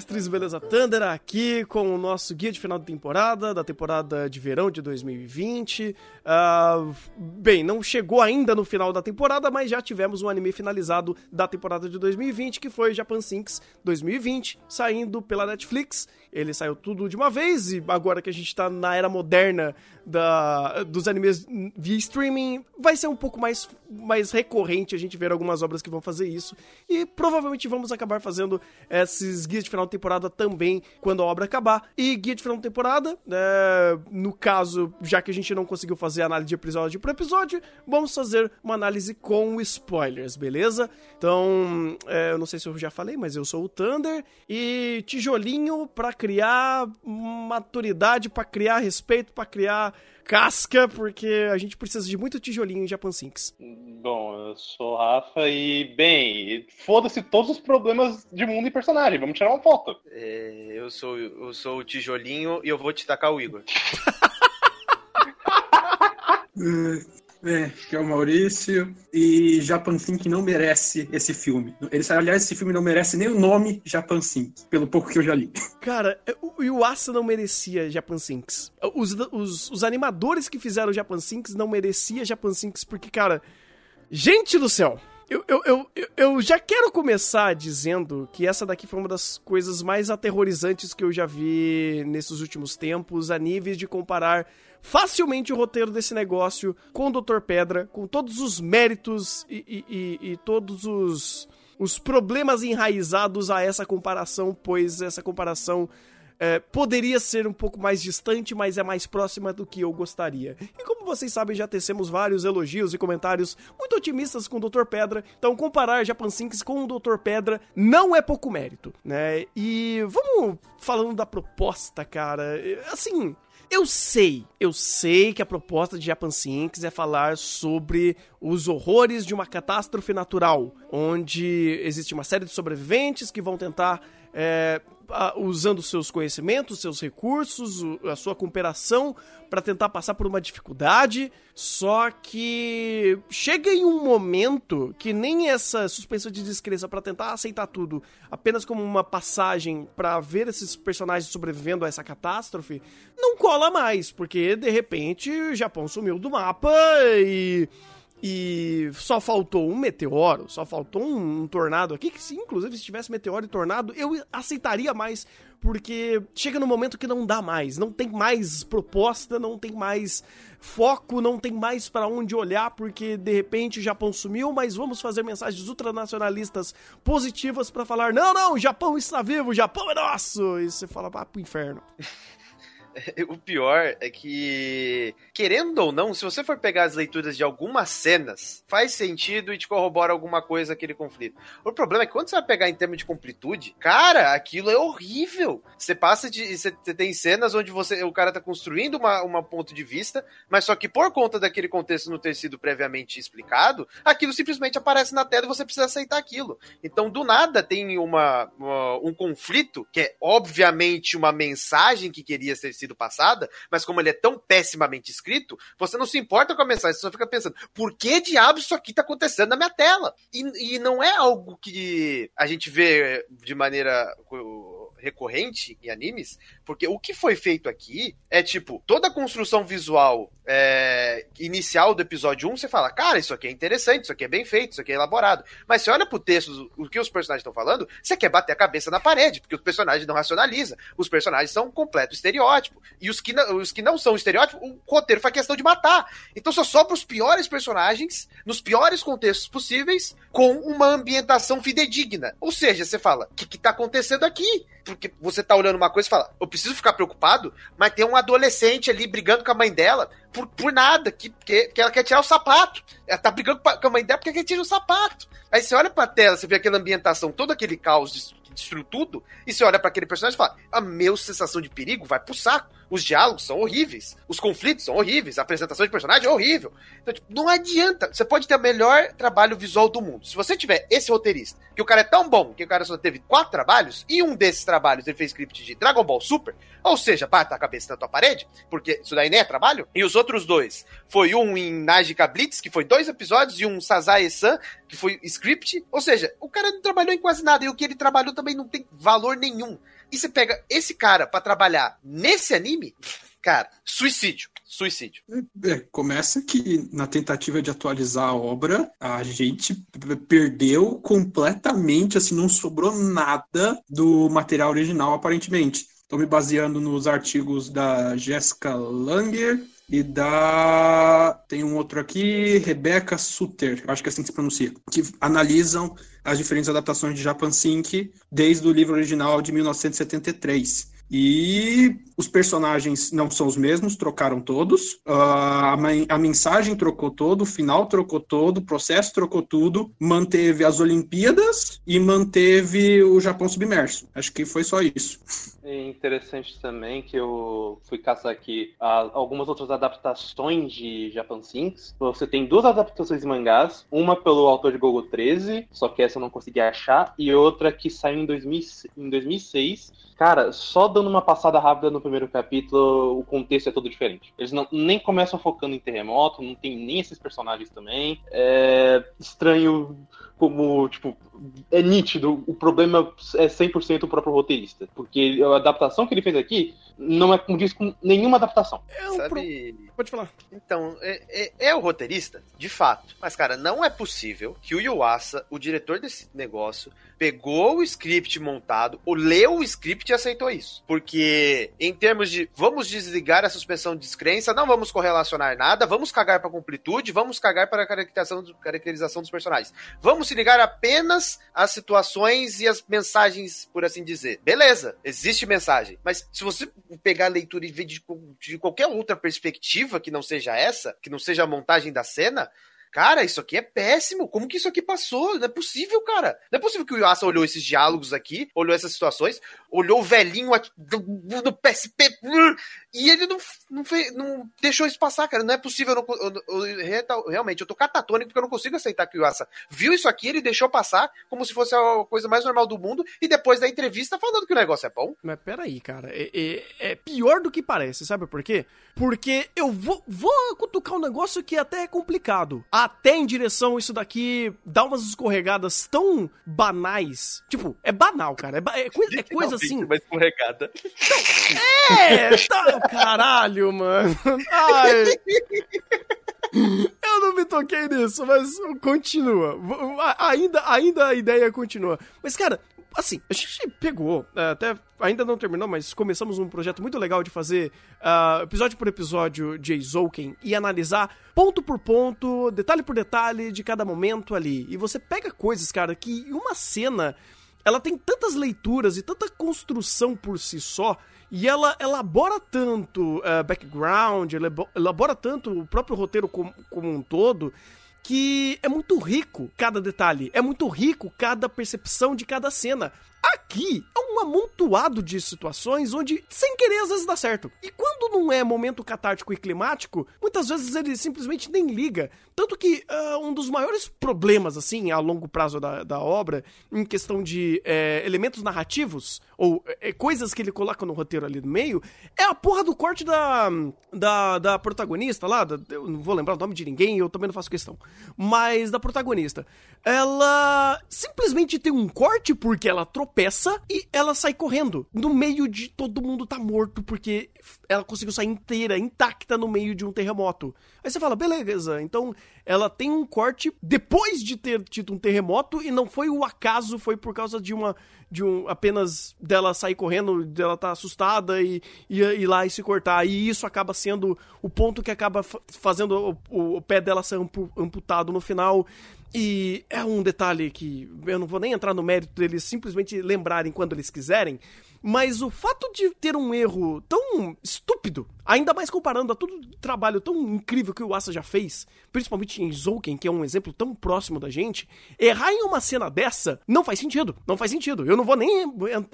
Mestres, beleza? Thunder aqui com o nosso guia de final de temporada, da temporada de verão de 2020. Uh, bem, não chegou ainda no final da temporada, mas já tivemos um anime finalizado da temporada de 2020, que foi Japan Sinks 2020, saindo pela Netflix. Ele saiu tudo de uma vez, e agora que a gente tá na era moderna da, dos animes via streaming, vai ser um pouco mais, mais recorrente a gente ver algumas obras que vão fazer isso. E provavelmente vamos acabar fazendo esses guias de final de temporada também quando a obra acabar. E guia de final de temporada, é, no caso, já que a gente não conseguiu fazer análise de episódio por episódio, vamos fazer uma análise com spoilers, beleza? Então, é, eu não sei se eu já falei, mas eu sou o Thunder e tijolinho para criar maturidade, para criar respeito, para criar casca, porque a gente precisa de muito tijolinho em Japan Sinks. Bom, eu sou o Rafa e, bem, foda-se todos os problemas de mundo e personagem, vamos tirar uma foto. É, eu, sou, eu sou o tijolinho e eu vou te tacar o Igor. É, que é o Maurício. E Japan Think não merece esse filme. Ele, aliás, esse filme não merece nem o nome Japan pelo pouco que eu já li. Cara, o Yuasa não merecia Japan Sinks. Os, os, os animadores que fizeram Japan Sinks não merecia Japan Sinks, porque, cara. Gente do céu! Eu, eu, eu, eu já quero começar dizendo que essa daqui foi uma das coisas mais aterrorizantes que eu já vi nesses últimos tempos, a níveis de comparar facilmente o roteiro desse negócio com o Dr. Pedra, com todos os méritos e, e, e todos os, os problemas enraizados a essa comparação, pois essa comparação é, poderia ser um pouco mais distante, mas é mais próxima do que eu gostaria. E como vocês sabem, já tecemos vários elogios e comentários muito otimistas com o Dr. Pedra, então comparar Japan Sinks com o Dr. Pedra não é pouco mérito, né? E vamos falando da proposta, cara. Assim, eu sei, eu sei que a proposta de Japan Sinks é falar sobre os horrores de uma catástrofe natural, onde existe uma série de sobreviventes que vão tentar é, usando seus conhecimentos, seus recursos, a sua cooperação para tentar passar por uma dificuldade. Só que chega em um momento que nem essa suspensão de descrença para tentar aceitar tudo apenas como uma passagem para ver esses personagens sobrevivendo a essa catástrofe não cola mais, porque de repente o Japão sumiu do mapa e e só faltou um meteoro, só faltou um, um, tornado aqui, que se inclusive se tivesse meteoro e tornado, eu aceitaria mais, porque chega no momento que não dá mais, não tem mais proposta, não tem mais foco, não tem mais para onde olhar, porque de repente o Japão sumiu, mas vamos fazer mensagens ultranacionalistas positivas para falar: não, não, o Japão está vivo, o Japão é nosso! E você fala, ah, pro inferno. o pior é que, querendo ou não, se você for pegar as leituras de algumas cenas, faz sentido e te corrobora alguma coisa aquele conflito. O problema é que quando você vai pegar em termos de completude, cara, aquilo é horrível. Você passa de. Você, tem cenas onde você, o cara tá construindo uma, uma ponto de vista, mas só que por conta daquele contexto não ter sido previamente explicado, aquilo simplesmente aparece na tela e você precisa aceitar aquilo. Então, do nada, tem uma, uma um conflito que é obviamente uma mensagem que queria ser sido passada, mas como ele é tão pessimamente escrito, você não se importa com a mensagem, você só fica pensando, por que diabos isso aqui tá acontecendo na minha tela? E, e não é algo que a gente vê de maneira recorrente em animes, porque o que foi feito aqui é tipo, toda a construção visual é, inicial do episódio 1, você fala, cara, isso aqui é interessante, isso aqui é bem feito, isso aqui é elaborado. Mas você olha pro texto, o que os personagens estão falando, você quer bater a cabeça na parede, porque os personagens não racionaliza. Os personagens são um completo estereótipo. E os que, não, os que não são estereótipo, o roteiro faz questão de matar. Então só sobra os piores personagens, nos piores contextos possíveis, com uma ambientação fidedigna. Ou seja, você fala, o que, que tá acontecendo aqui? Porque você tá olhando uma coisa e fala, eu preciso ficar preocupado, mas tem um adolescente ali brigando com a mãe dela por, por nada, que, que, que ela quer tirar o sapato. Ela tá brigando com a mãe dela porque quer tirar o sapato. Aí você olha pra tela, você vê aquela ambientação, todo aquele caos que destruiu tudo, e você olha para aquele personagem e fala, a meu sensação de perigo vai pro saco. Os diálogos são horríveis, os conflitos são horríveis, a apresentação de personagem é horrível. Então, tipo, não adianta. Você pode ter o melhor trabalho visual do mundo. Se você tiver esse roteirista, que o cara é tão bom que o cara só teve quatro trabalhos, e um desses trabalhos ele fez script de Dragon Ball Super, ou seja, bata a cabeça na tua parede, porque isso daí nem é trabalho, e os outros dois foi um em Najika Blitz, que foi dois episódios, e um Sazae-san, que foi script, ou seja, o cara não trabalhou em quase nada, e o que ele trabalhou também não tem valor nenhum. E você pega esse cara para trabalhar nesse anime, cara, suicídio. Suicídio. É, começa que na tentativa de atualizar a obra, a gente perdeu completamente, assim, não sobrou nada do material original, aparentemente. Estou me baseando nos artigos da Jessica Langer e da. Tem um outro aqui, Rebecca Suter, acho que é assim que se pronuncia, que analisam as diferentes adaptações de Japan Sync desde o livro original de 1973. E os personagens não são os mesmos, trocaram todos. Uh, a, a, mensagem trocou todo, o final trocou todo, o processo trocou tudo. Manteve as Olimpíadas e manteve o Japão submerso. Acho que foi só isso. É interessante também que eu fui caçar aqui uh, algumas outras adaptações de Japan Sinks. Você tem duas adaptações de mangás, uma pelo autor de Gogo 13, só que essa eu não consegui achar, e outra que saiu em, 2000, em 2006. Cara, só dando uma passada rápida no primeiro capítulo, o contexto é todo diferente. Eles não, nem começam focando em terremoto, não tem nem esses personagens também. É estranho como, tipo, é nítido, o problema é 100% o próprio roteirista. Porque a adaptação que ele fez aqui não é como diz com nenhuma adaptação. É um Sabe... Pro... Pode falar. Então, é, é, é, o roteirista, de fato. Mas, cara, não é possível que o Yuasa, o diretor desse negócio, pegou o script montado, ou leu o script e aceitou isso. Porque, em termos de vamos desligar a suspensão de descrença, não vamos correlacionar nada, vamos cagar para completude, vamos cagar para a caracterização, caracterização dos personagens. Vamos se ligar apenas às situações e às mensagens, por assim dizer. Beleza, existe mensagem. Mas se você pegar a leitura e ver de, de qualquer outra perspectiva que não seja essa, que não seja a montagem da cena, Cara, isso aqui é péssimo. Como que isso aqui passou? Não é possível, cara. Não é possível que o Yuasa olhou esses diálogos aqui, olhou essas situações, olhou o velhinho do, PSP e ele não, não, fez, não deixou isso passar, cara. Não é possível. Eu não, eu, eu, realmente, eu tô catatônico porque eu não consigo aceitar que o Yuasa viu isso aqui, ele deixou passar como se fosse a coisa mais normal do mundo e depois da entrevista falando que o negócio é bom. Mas peraí, cara. É, é, é pior do que parece, sabe por quê? Porque eu vou, vou cutucar um negócio que até é complicado. Até em direção isso daqui dá umas escorregadas tão banais. Tipo, é banal, cara. É, é coisa, é coisa assim. Uma escorregada. É, tá, caralho, mano. Ai. Eu não me toquei nisso, mas continua. Ainda, ainda a ideia continua. Mas, cara, assim, a gente pegou, é, até ainda não terminou, mas começamos um projeto muito legal de fazer uh, episódio por episódio de Eizouken e analisar ponto por ponto, detalhe por detalhe de cada momento ali. E você pega coisas, cara, que uma cena ela tem tantas leituras e tanta construção por si só e ela elabora tanto uh, background, elabora tanto o próprio roteiro como, como um todo, que é muito rico cada detalhe, é muito rico cada percepção de cada cena. Aqui é um amontoado de situações onde, sem querer, às vezes dá certo. E quando não é momento catártico e climático, muitas vezes ele simplesmente nem liga. Tanto que uh, um dos maiores problemas, assim, a longo prazo da, da obra, em questão de é, elementos narrativos, ou é, coisas que ele coloca no roteiro ali no meio, é a porra do corte da, da, da protagonista lá. Da, eu não vou lembrar o nome de ninguém, eu também não faço questão. Mas da protagonista. Ela simplesmente tem um corte porque ela tropeça e ela sai correndo. No meio de todo mundo tá morto porque ela conseguiu sair inteira, intacta no meio de um terremoto. Aí você fala, beleza, então ela tem um corte depois de ter tido um terremoto e não foi o acaso, foi por causa de uma de um apenas dela sair correndo, dela tá assustada e, e ir lá e se cortar. E isso acaba sendo o ponto que acaba fazendo o, o pé dela ser amputado no final. E é um detalhe que eu não vou nem entrar no mérito deles simplesmente lembrarem quando eles quiserem, mas o fato de ter um erro tão estúpido Ainda mais comparando a todo o trabalho tão incrível que o Asa já fez, principalmente em Zouken, que é um exemplo tão próximo da gente, errar em uma cena dessa não faz sentido. Não faz sentido. Eu não vou nem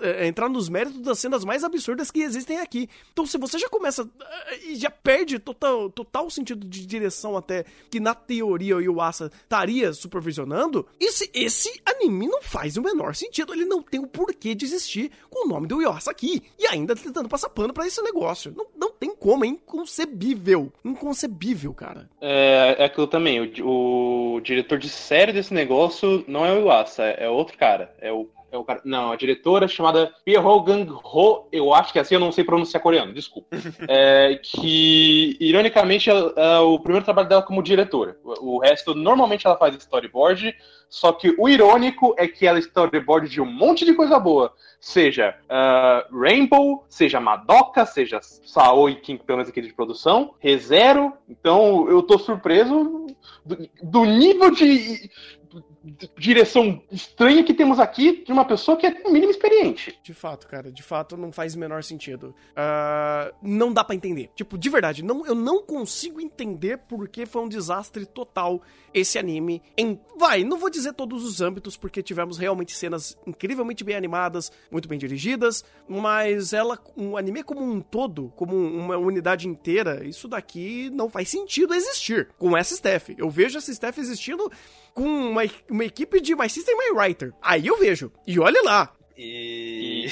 eh, entrar nos méritos das cenas mais absurdas que existem aqui. Então, se você já começa eh, e já perde total, total sentido de direção até que na teoria o Yuasa estaria supervisionando, esse, esse anime não faz o menor sentido. Ele não tem o porquê de existir com o nome do Yuasa aqui. E ainda tentando passar pano para esse negócio. Não, não tem como, é inconcebível. Inconcebível, cara. É, é aquilo também. O, o diretor de série desse negócio não é o Yuasa, é, é outro cara. É o é o cara, não, a diretora chamada Pierro Gang Ho, eu acho que é assim, eu não sei pronunciar coreano, desculpa. É, que, ironicamente, é, o primeiro trabalho dela como diretora. O, o, resto, normalmente ela faz storyboard, só que o irônico é que ela é storyboard de um monte de coisa boa. Seja uh, Rainbow, seja Madoka, seja Sao e King, pelo menos aqui de produção, ReZero. Então, eu tô surpreso do, do nível de direção estranha que temos aqui de uma pessoa que é mínimo experiente. De fato, cara, de fato não faz o menor sentido. Uh, não dá para entender. Tipo, de verdade, não, eu não consigo entender porque foi um desastre total esse anime em. Vai, não vou dizer todos os âmbitos, porque tivemos realmente cenas incrivelmente bem animadas, muito bem dirigidas, mas ela, um anime como um todo, como uma unidade inteira, isso daqui não faz sentido existir com essa staff. Eu vejo essa staff existindo com uma, uma equipe de My System My Writer. Aí eu vejo. E olha lá. E.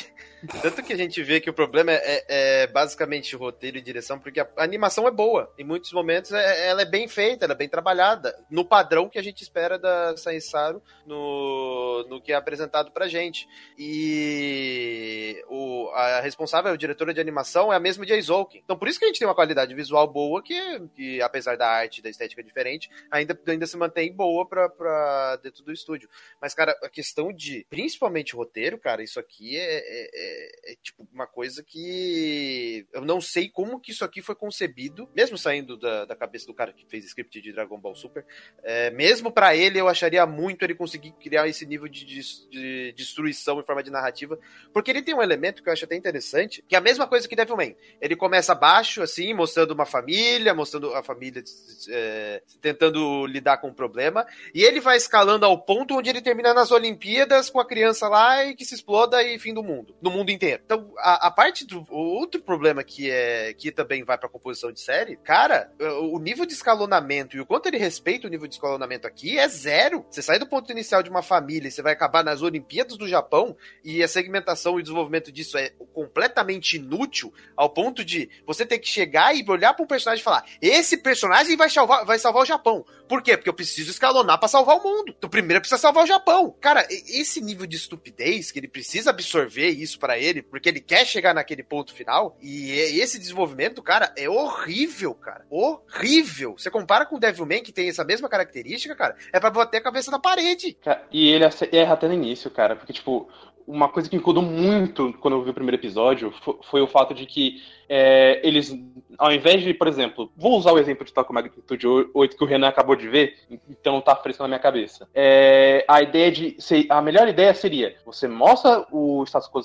Tanto que a gente vê que o problema é, é, é, basicamente roteiro e direção, porque a animação é boa. Em muitos momentos é, ela é bem feita, ela é bem trabalhada. No padrão que a gente espera da Sainsaru no, no que é apresentado pra gente. E o, a responsável, a diretora de animação, é a mesma de Aizouken. Então por isso que a gente tem uma qualidade visual boa, que, que apesar da arte da estética diferente, ainda, ainda se mantém boa pra, pra dentro do estúdio. Mas, cara, a questão de, principalmente roteiro, cara, isso aqui é, é, é é, tipo uma coisa que eu não sei como que isso aqui foi concebido, mesmo saindo da, da cabeça do cara que fez script de Dragon Ball Super. É, mesmo para ele, eu acharia muito ele conseguir criar esse nível de, de, de, destruição em forma de narrativa, porque ele tem um elemento que eu acho até interessante, que é a mesma coisa que Devilman. Ele começa baixo, assim, mostrando uma família, mostrando a família é, tentando lidar com o problema, e ele vai escalando ao ponto onde ele termina nas Olimpíadas com a criança lá e que se exploda e fim do mundo. No mundo mundo inteiro. Então, a, a parte do outro problema que é que também vai para composição de série, cara, o nível de escalonamento e o quanto ele respeita o nível de escalonamento aqui é zero. Você sai do ponto inicial de uma família e você vai acabar nas Olimpíadas do Japão e a segmentação e desenvolvimento disso é completamente inútil ao ponto de você ter que chegar e olhar para um personagem e falar: esse personagem vai salvar, vai salvar o Japão. Por quê? Porque eu preciso escalonar para salvar o mundo. Então, primeiro precisa salvar o Japão. Cara, esse nível de estupidez que ele precisa absorver isso para ele, porque ele quer chegar naquele ponto final, e esse desenvolvimento, cara, é horrível, cara. Horrível. Você compara com o Devilman, que tem essa mesma característica, cara, é pra bater a cabeça na parede. E ele erra até no início, cara, porque, tipo, uma coisa que me incomodou muito quando eu vi o primeiro episódio foi, foi o fato de que é, eles, ao invés de, por exemplo, vou usar o exemplo de Tokyo Magnitude 8 que o Renan acabou de ver, então tá fresco na minha cabeça. É, a ideia de. A melhor ideia seria: você mostra o status quo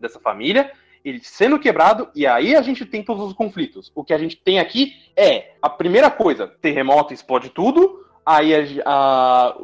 dessa família, ele sendo quebrado, e aí a gente tem todos os conflitos. O que a gente tem aqui é a primeira coisa: terremoto explode tudo aí a,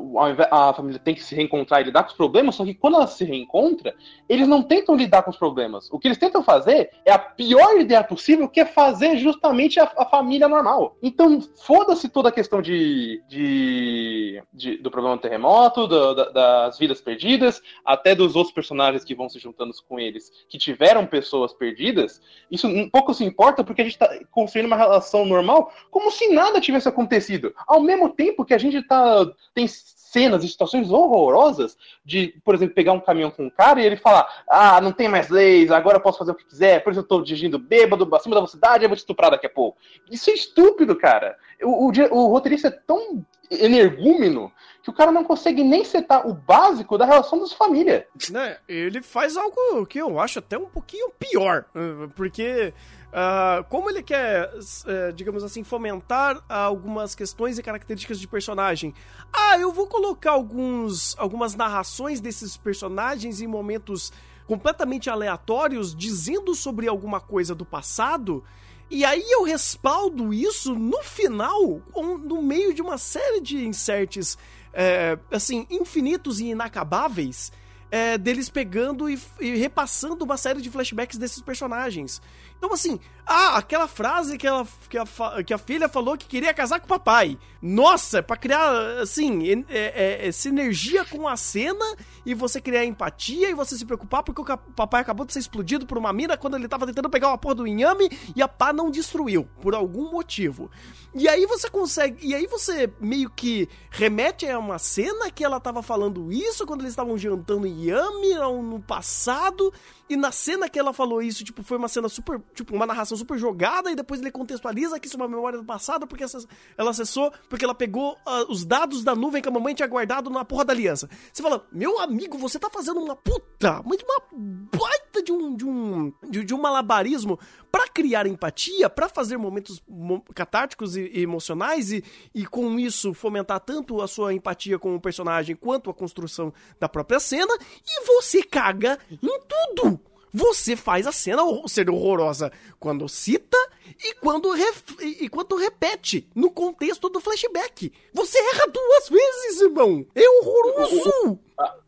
a, a, família tem que se reencontrar e lidar com os problemas, só que quando ela se reencontra, eles não tentam lidar com os problemas. O que eles tentam fazer é a pior ideia possível, que é fazer justamente a, a família normal. Então, foda-se toda a questão de, de, de do problema do terremoto, do, da, das vidas perdidas, até dos outros personagens que vão se juntando com eles, que tiveram pessoas perdidas. Isso um pouco se importa, porque a gente está construindo uma relação normal, como se nada tivesse acontecido. Ao mesmo tempo que a gente tá. Tem cenas e situações horrorosas de, por exemplo, pegar um caminhão com um cara e ele falar: Ah, não tem mais leis, agora eu posso fazer o que quiser, por isso eu tô dirigindo bêbado, acima da velocidade, eu vou te estuprar daqui a pouco. Isso é estúpido, cara. O, o, o roteirista é tão energúmeno que o cara não consegue nem setar o básico da relação das famílias. Né, ele faz algo que eu acho até um pouquinho pior, porque Uh, como ele quer, uh, digamos assim, fomentar algumas questões e características de personagem? Ah, eu vou colocar alguns, algumas narrações desses personagens em momentos completamente aleatórios, dizendo sobre alguma coisa do passado E aí eu respaldo isso no final, no meio de uma série de inserts, é, assim, infinitos e inacabáveis, é, deles pegando e, e, repassando uma série de flashbacks desses personagens. Então, assim, ah, aquela frase que, ela, que, a, que a filha falou que queria casar com o papai. Nossa, para criar, assim, é, é, é, sinergia com a cena e você criar empatia e você se preocupar porque o papai acabou de ser explodido por uma mina quando ele tava tentando pegar uma porra do inhame e a pá não destruiu, por algum motivo. E aí você consegue. E aí você meio que remete a uma cena que ela tava falando isso quando eles estavam jantando Yami no passado. E na cena que ela falou isso, tipo, foi uma cena super. Tipo, uma narração super jogada. E depois ele contextualiza que isso é uma memória do passado, porque ela acessou, porque ela pegou uh, os dados da nuvem que a mamãe tinha guardado na porra da aliança. Você fala, meu amigo, você tá fazendo uma puta, mas uma baita de um. de um. de, de um malabarismo para criar empatia, para fazer momentos catárticos e, e emocionais e, e com isso fomentar tanto a sua empatia com o personagem quanto a construção da própria cena, e você caga em tudo. Você faz a cena ser horrorosa quando cita e quando, ref, e quando repete no contexto do flashback. Você erra duas vezes, irmão! É horroroso!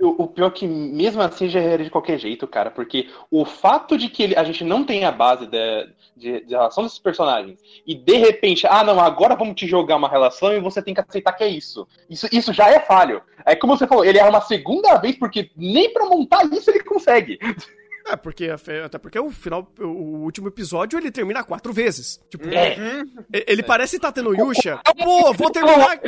O, o, pior é que mesmo assim já era de qualquer jeito, cara, porque o fato de que ele, a gente não tem a base de, de, relação desses personagens e de repente, ah não, agora vamos te jogar uma relação e você tem que aceitar que é isso. Isso, isso já é falho. É como você falou, ele erra uma segunda vez porque nem para montar isso ele consegue. É, porque até porque o final, o último episódio, ele termina quatro vezes. Tipo, é. ele parece Tateno Yusha. Pô, vou terminar.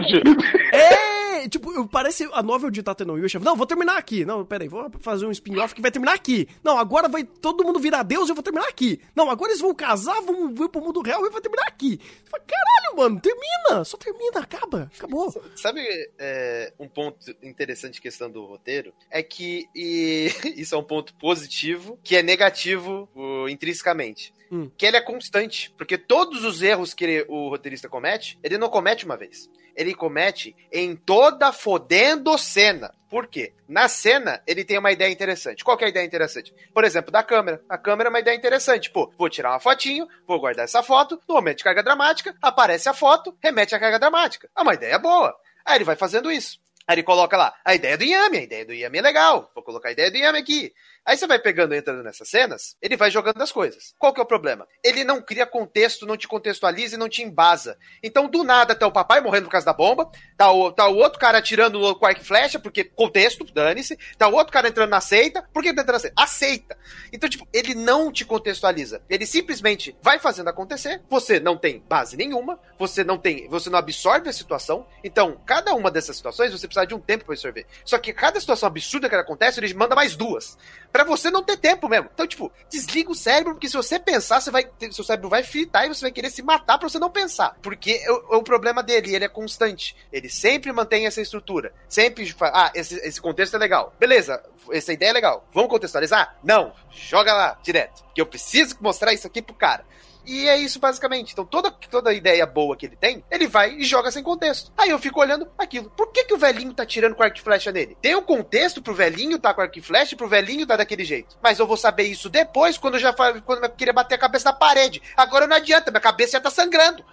É, tipo, parece a novel de Tateno Yusha. Não, vou terminar aqui. Não, peraí, vou fazer um spin-off que vai terminar aqui. Não, agora vai todo mundo virar Deus e eu vou terminar aqui. Não, agora eles vão casar, vão vir pro mundo real e vai terminar aqui. Fala, Caralho, mano, termina. Só termina, acaba. Acabou. Sabe é, um ponto interessante questão do roteiro? É que, e isso é um ponto positivo que é negativo uh, intrinsecamente. Hum. Que ele é constante. Porque todos os erros que ele, o roteirista comete, ele não comete uma vez. Ele comete em toda fodendo cena. Por quê? Na cena, ele tem uma ideia interessante. Qual é a ideia interessante? Por exemplo, da câmera. A câmera é uma ideia interessante. Pô, vou tirar uma fotinho, vou guardar essa foto, no momento de carga dramática, aparece a foto, remete à carga dramática. É uma ideia boa. Aí ele vai fazendo isso. Aí ele coloca lá, a ideia do Yami, a ideia do Yami é legal, vou colocar a ideia do Yami aqui. Aí você vai pegando, entrando nessas cenas, ele vai jogando as coisas. Qual que é o problema? Ele não cria contexto, não te contextualiza e não te embasa. Então, do nada, tá o papai morrendo por causa da bomba, tá o, tá o outro cara atirando arco e flecha, porque contexto, dane-se, tá o outro cara entrando na seita, por que tá entrando na seita? Aceita. Então, tipo, ele não te contextualiza. Ele simplesmente vai fazendo acontecer, você não tem base nenhuma, você não tem, você não absorve a situação, então, cada uma dessas situações, você precisa de um tempo para absorver. Só que cada situação absurda que acontece, ele manda mais duas para você não ter tempo mesmo. Então, tipo, desliga o cérebro, porque se você pensar, você vai, seu cérebro vai fritar e você vai querer se matar para você não pensar. Porque é o, o, problema dele, ele é constante. Ele sempre mantém essa estrutura. Sempre fala, ah, esse, esse contexto é legal. Beleza, essa ideia é legal. Vamos contextualizar? Não, joga lá, direto. Que eu preciso mostrar isso aqui pro cara. E é isso basicamente. Então toda, toda ideia boa que ele tem, ele vai e joga sem contexto. Aí eu fico olhando aquilo. Por que, que o velhinho tá tirando com arco e flecha nele? Tem um contexto pro velhinho tá com arco e flecha e pro velhinho tá daquele jeito. Mas eu vou saber isso depois, quando eu já quando eu queria bater a cabeça na parede. Agora não adianta, minha cabeça já tá sangrando.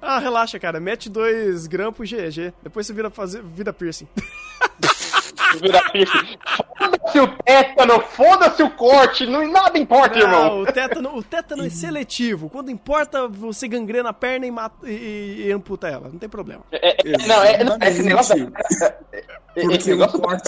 ah, relaxa, cara. Mete dois grampos GG. Depois você vira, fazer, vira piercing. Foda-se o tétano, foda-se o corte, não, nada importa, não, irmão. O tétano, o tétano é seletivo. Quando importa, você gangrena a perna e, mata, e, e amputa ela. Não tem problema. É, é, não, é, não, esse negócio. Esse negócio. Pode,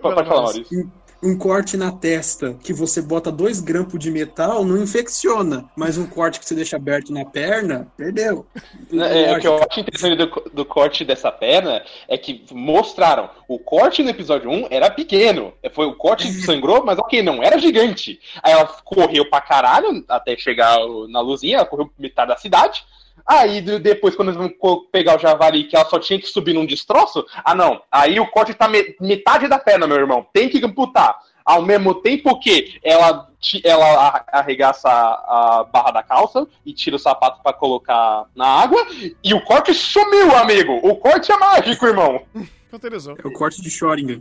pode falar, Maurício um corte na testa que você bota dois grampos de metal não infecciona, mas um corte que você deixa aberto na perna, perdeu. É, é o que eu acho interessante do, do, corte dessa perna é que mostraram o corte no episódio 1 era pequeno. Foi o corte que sangrou, mas ok, não era gigante. Aí ela correu pra caralho até chegar na luzinha, ela correu metade da cidade. Aí depois, quando eles vão pegar o javali, que ela só tinha que subir num destroço, ah não, aí o corte tá metade da perna, meu irmão, tem que amputar. Ao mesmo tempo que ela, ela arregaça a, a barra da calça e tira o sapato para colocar na água, e o corte sumiu, amigo! O corte é mágico, irmão! É o corte de Schrödinger.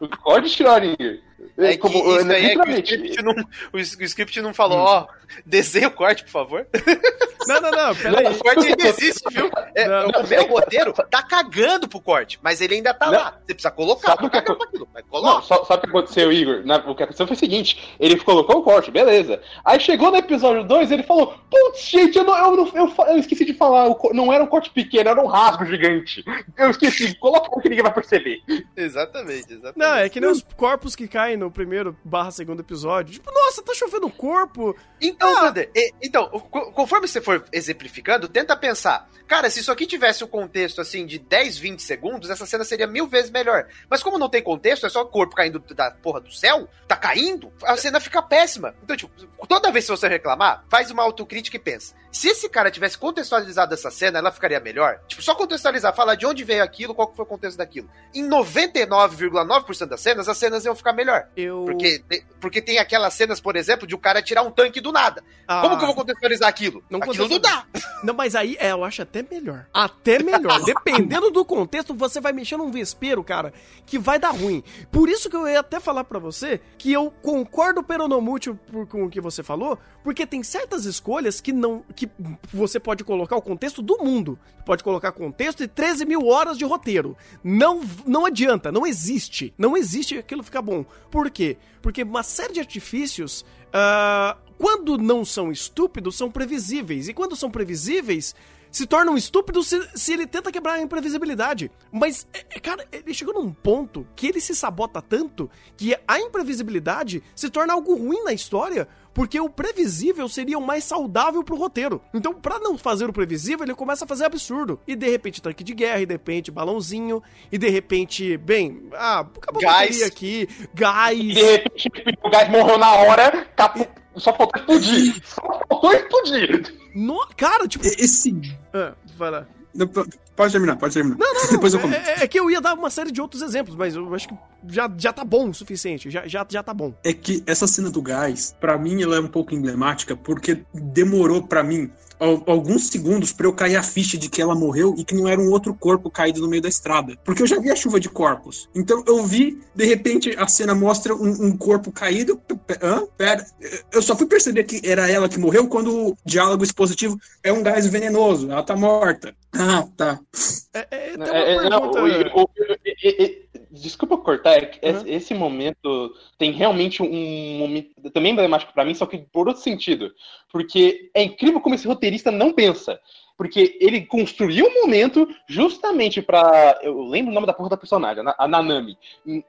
o corte de Schrödinger. É como, que isso aí é que o script não, o, script não falou, ó, desenha o corte, por favor. Não, não, não, peraí. O corte ainda existe, viu? É, Não, o meu roteiro tá cagando pro corte, mas ele ainda tá Não. lá. Você precisa colocar, Sabe tá o que Não, coloca. só, sabe o que aconteceu, Igor? Na- o que aconteceu foi o seguinte: ele colocou o corte, beleza. Aí chegou no episódio 2, ele falou: Putz, gente, eu, não, eu, não- eu, eu esqueci de falar, o não era um corte pequeno, era um rasgo gigante. Eu esqueci, coloca um que ninguém vai perceber. Exatamente, exatamente. Não, é que nem os corpos que caem no primeiro barra segundo episódio. Tipo, nossa, tá chovendo corpo. Então, Ah. E- então, co- conforme você for exemplificando, tenta pensar. Cara, se isso aqui tivesse um contexto assim de 10, 20 segundos, essa cena seria mil vezes melhor. Mas como não tem contexto, é só o corpo caindo da porra do céu, tá caindo, a cena fica péssima. Então, tipo, toda vez que você reclamar, faz uma autocrítica e pensa. Se esse cara tivesse contextualizado essa cena, ela ficaria melhor? Tipo, só contextualizar, falar de onde veio aquilo, qual foi o contexto daquilo. Em 99,9% das cenas, as cenas iam ficar melhor. Eu. Porque, porque tem aquelas cenas, por exemplo, de o cara tirar um tanque do nada. Ah, Como que eu vou contextualizar aquilo? Não aquilo não dá. Não, mas aí é, eu acho até melhor. Até melhor. Dependendo do contexto, você vai mexer num vespeiro, cara, que vai dar ruim. Por isso que eu ia até falar pra você que eu concordo peronomútil com o que você falou, porque tem certas escolhas que não. que você pode colocar o contexto do mundo. Pode colocar contexto e 13 mil horas de roteiro. Não, não adianta, não existe. Não existe aquilo fica bom. Por quê? Porque uma série de artifícios. ah, quando não são estúpidos, são previsíveis. E quando são previsíveis, se tornam estúpidos se, se ele tenta quebrar a imprevisibilidade. Mas, é, é, cara, ele chegou num ponto que ele se sabota tanto que a imprevisibilidade se torna algo ruim na história, porque o previsível seria o mais saudável pro roteiro. Então, pra não fazer o previsível, ele começa a fazer absurdo. E de repente tanque de guerra, e de repente balãozinho, e de repente, bem, ah, acabou a Gás. bateria aqui, gás. De repente, o gás morreu na hora, capo- só faltou explodir. Só faltou explodir. No, cara, tipo. Esse. Ah, vai lá. Pode terminar, pode terminar. Não, não, Depois eu comento. É, é que eu ia dar uma série de outros exemplos, mas eu acho que já, já tá bom o suficiente. Já, já, já tá bom. É que essa cena do gás, pra mim, ela é um pouco emblemática, porque demorou pra mim al- alguns segundos pra eu cair a ficha de que ela morreu e que não era um outro corpo caído no meio da estrada. Porque eu já vi a chuva de corpos. Então eu vi, de repente, a cena mostra um, um corpo caído. Hã? Pera. Eu só fui perceber que era ela que morreu quando o diálogo expositivo é um gás venenoso. Ela tá morta. Ah, tá. É, é, tem uma É, é, desculpa cortar, é Uhum. esse, momento tem realmente um momento também emblemático pra mim, só que por outro sentido. Porque é incrível como esse roteirista não pensa. Porque ele construiu um momento justamente pra. Eu lembro o nome da porra da personagem, a Nanami.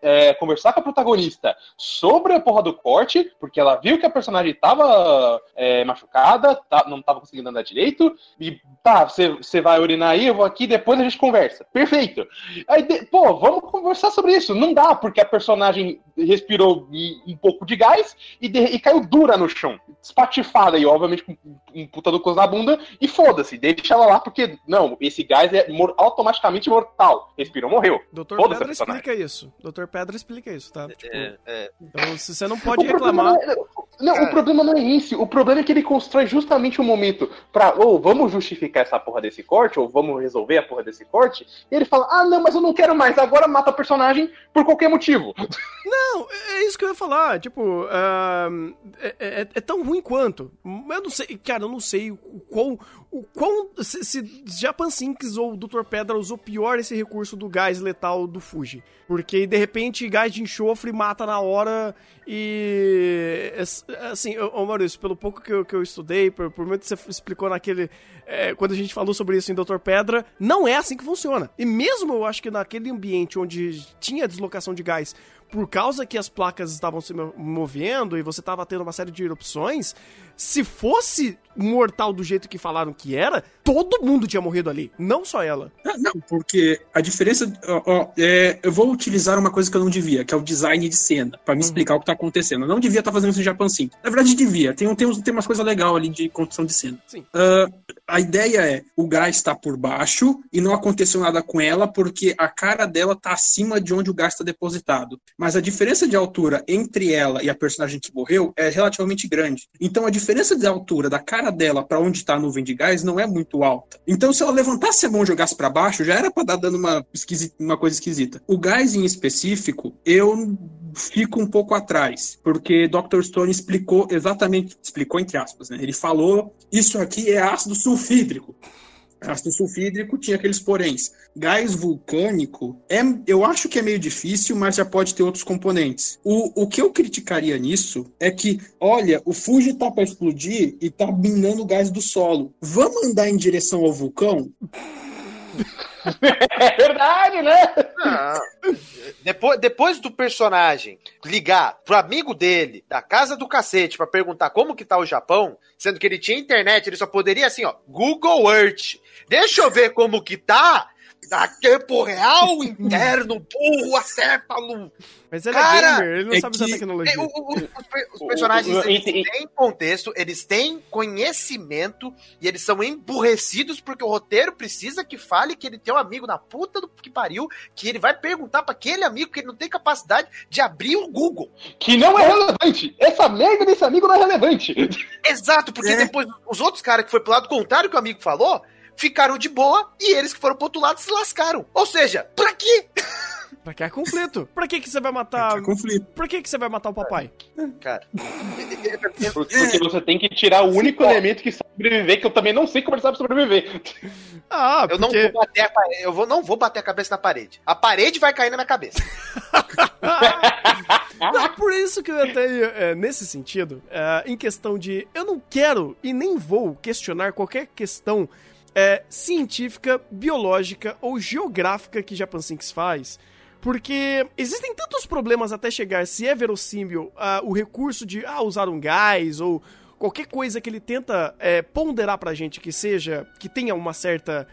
é, conversar com a protagonista sobre a porra do corte, porque ela viu que a personagem tava é, machucada, tá- não tava conseguindo andar direito. E tá, você vai urinar aí, eu vou aqui, depois a gente conversa. Perfeito. Aí, de- pô, vamos conversar sobre isso. Não dá, porque a personagem respirou um pouco de gás e, de- e caiu dura no chão. Espatifada e, obviamente, com um puta do coisa na bunda. E foda-se, deixa ela lá, porque, não, esse gás é mor- automaticamente mortal. Respirou, morreu. Dr. Foda-se Pedra personagem. explica isso. Dr. Pedra explica isso, tá? Tipo, É, é. Então, se você não pode reclamar. É- não, Cara. o problema não é esse. O problema é que ele constrói justamente o momento pra, ou vamos justificar essa porra desse corte, ou vamos resolver a porra desse corte. E ele fala, ah, não, mas eu não quero mais. Agora mata a personagem por qualquer motivo. Não, é isso que eu ia falar. Tipo, ahn, é, é- é tão ruim quanto. Eu não sei, cara, eu não sei o quão. O quão se, se Japan Sinks ou o Dr. Pedra usou pior esse recurso do gás letal do Fuji. Porque de repente gás de enxofre mata na hora e. Assim, ô Maurício, pelo pouco que eu, que eu estudei, por, por muito que você explicou naquele. é, quando a gente falou sobre isso em Dr. Pedra, não é assim que funciona. E mesmo eu acho que naquele ambiente onde tinha deslocação de gás por causa que as placas estavam se mo- movendo e você estava tendo uma série de erupções, se fosse mortal do jeito que falaram que era, todo mundo tinha morrido ali, não só ela. Ah, Não, porque a diferença. ó, ó, é, eu vou utilizar uma coisa que eu não devia, que é o design de cena, pra me explicar o que tá acontecendo. Eu não devia estar fazendo isso em Japan Sim. Na verdade, devia. Tem, tem, tem umas coisas legais ali de construção de cena. Sim. Ah, a ideia é: o gás tá por baixo e não aconteceu nada com ela porque a cara dela tá acima de onde o gás está depositado. Mas a diferença de altura entre ela e a personagem que morreu é relativamente grande. Então a diferença diferença de altura da cara dela para onde está a nuvem de gás não é muito alta. Então, se ela levantasse a mão e jogasse para baixo, já era para dar dando uma, uma coisa esquisita. O gás em específico, eu fico um pouco atrás, porque Dr. Stone explicou exatamente, explicou entre aspas, né? Ele falou: isso aqui é ácido sulfídrico. Ácido sulfídrico tinha aqueles poréns. Gás vulcânico, é, eu acho que é meio difícil, mas já pode ter outros componentes. O, o que eu criticaria nisso é que, olha, o Fuji tá para explodir e tá minando o gás do solo. Vamos andar em direção ao vulcão? É verdade, né? Ah, depois, depois do personagem ligar pro amigo dele, da casa do cacete, para perguntar como que tá o Japão, sendo que ele tinha internet, ele só poderia assim, ó, Google Earth. Deixa eu ver como que tá. Da tempo real, interno, burro, acéfalo. Mas ele Cara, é gamer, ele não é sabe usar que- tecnologia. É, o- o- os, os personagens eles têm contexto, eles têm conhecimento e eles são emburrecidos porque o roteiro precisa que fale que ele tem um amigo na puta do que pariu, que ele vai perguntar pra aquele amigo que ele não tem capacidade de abrir o Google. Que não é relevante. Essa merda desse amigo não é relevante. Exato, porque É. depois os outros caras que foi pro lado contrário que o amigo falou, ficaram de boa e eles que foram pro outro lado se lascaram. Ou seja, pra quê? Pra que é conflito? Pra que que você vai matar... É conflito. Pra que que você vai matar o papai? Cara, Porque, você tem que tirar o único elemento que sabe sobreviver, que eu também não sei como ele sabe sobreviver. Ah, eu não porque... vou bater a parede, eu vou, não vou bater a cabeça na parede. A parede vai cair na minha cabeça. Não, por isso que eu até, é, nesse sentido, é, em questão de. Eu não quero e nem vou questionar qualquer questão é, científica, biológica ou geográfica que Japan Sinks faz. Porque existem tantos problemas até chegar se é verossímil ah, o recurso de ah, usar um gás ou qualquer coisa que ele tenta é, ponderar pra gente que seja, que tenha uma certa,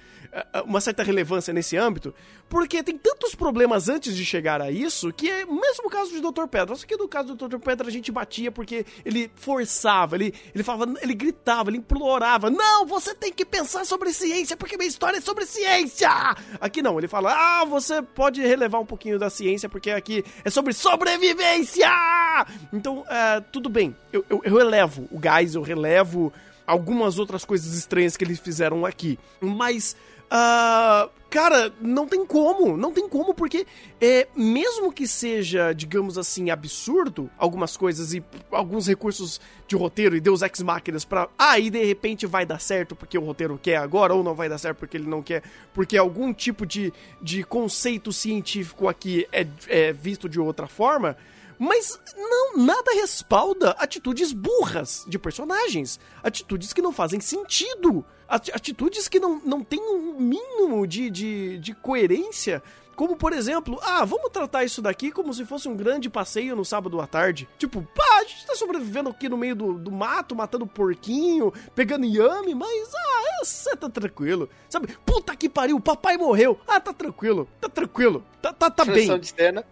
uma certa relevância nesse âmbito, porque tem tantos problemas antes de chegar a isso que é o mesmo caso de Dr. Pedra. Só que no caso do Dr. Pedra a gente batia porque ele forçava, ele, ele falava, ele gritava, ele implorava: Não, você tem que pensar sobre ciência, porque minha história é sobre ciência! Aqui não, ele fala: Ah, você pode relevar um pouquinho da ciência, porque aqui é sobre sobrevivência! Então, é, tudo bem, eu, eu, eu relevo o gás, eu relevo algumas outras coisas estranhas que eles fizeram aqui, mas. Ah, cara, não tem como, não tem como, porque é, mesmo que seja, digamos assim, absurdo, algumas coisas e alguns recursos de roteiro e Deus Ex Máquinas pra. Ah, e de repente vai dar certo porque o roteiro quer agora, ou não vai dar certo porque ele não quer, porque algum tipo de, de conceito científico aqui é, é visto de outra forma. Mas não, nada respalda atitudes burras de personagens. Atitudes que não fazem sentido. Ati- Atitudes que não, não têm um mínimo de, de, de coerência. Como, por exemplo, ah, vamos tratar isso daqui como se fosse um grande passeio no sábado à tarde. Tipo, pá, a gente tá sobrevivendo aqui no meio do, do mato, matando porquinho, pegando yame, mas, ah, você tá tranquilo. Sabe, puta que pariu, o papai morreu. Ah, tá tranquilo, tá tranquilo, tá, tá, tá bem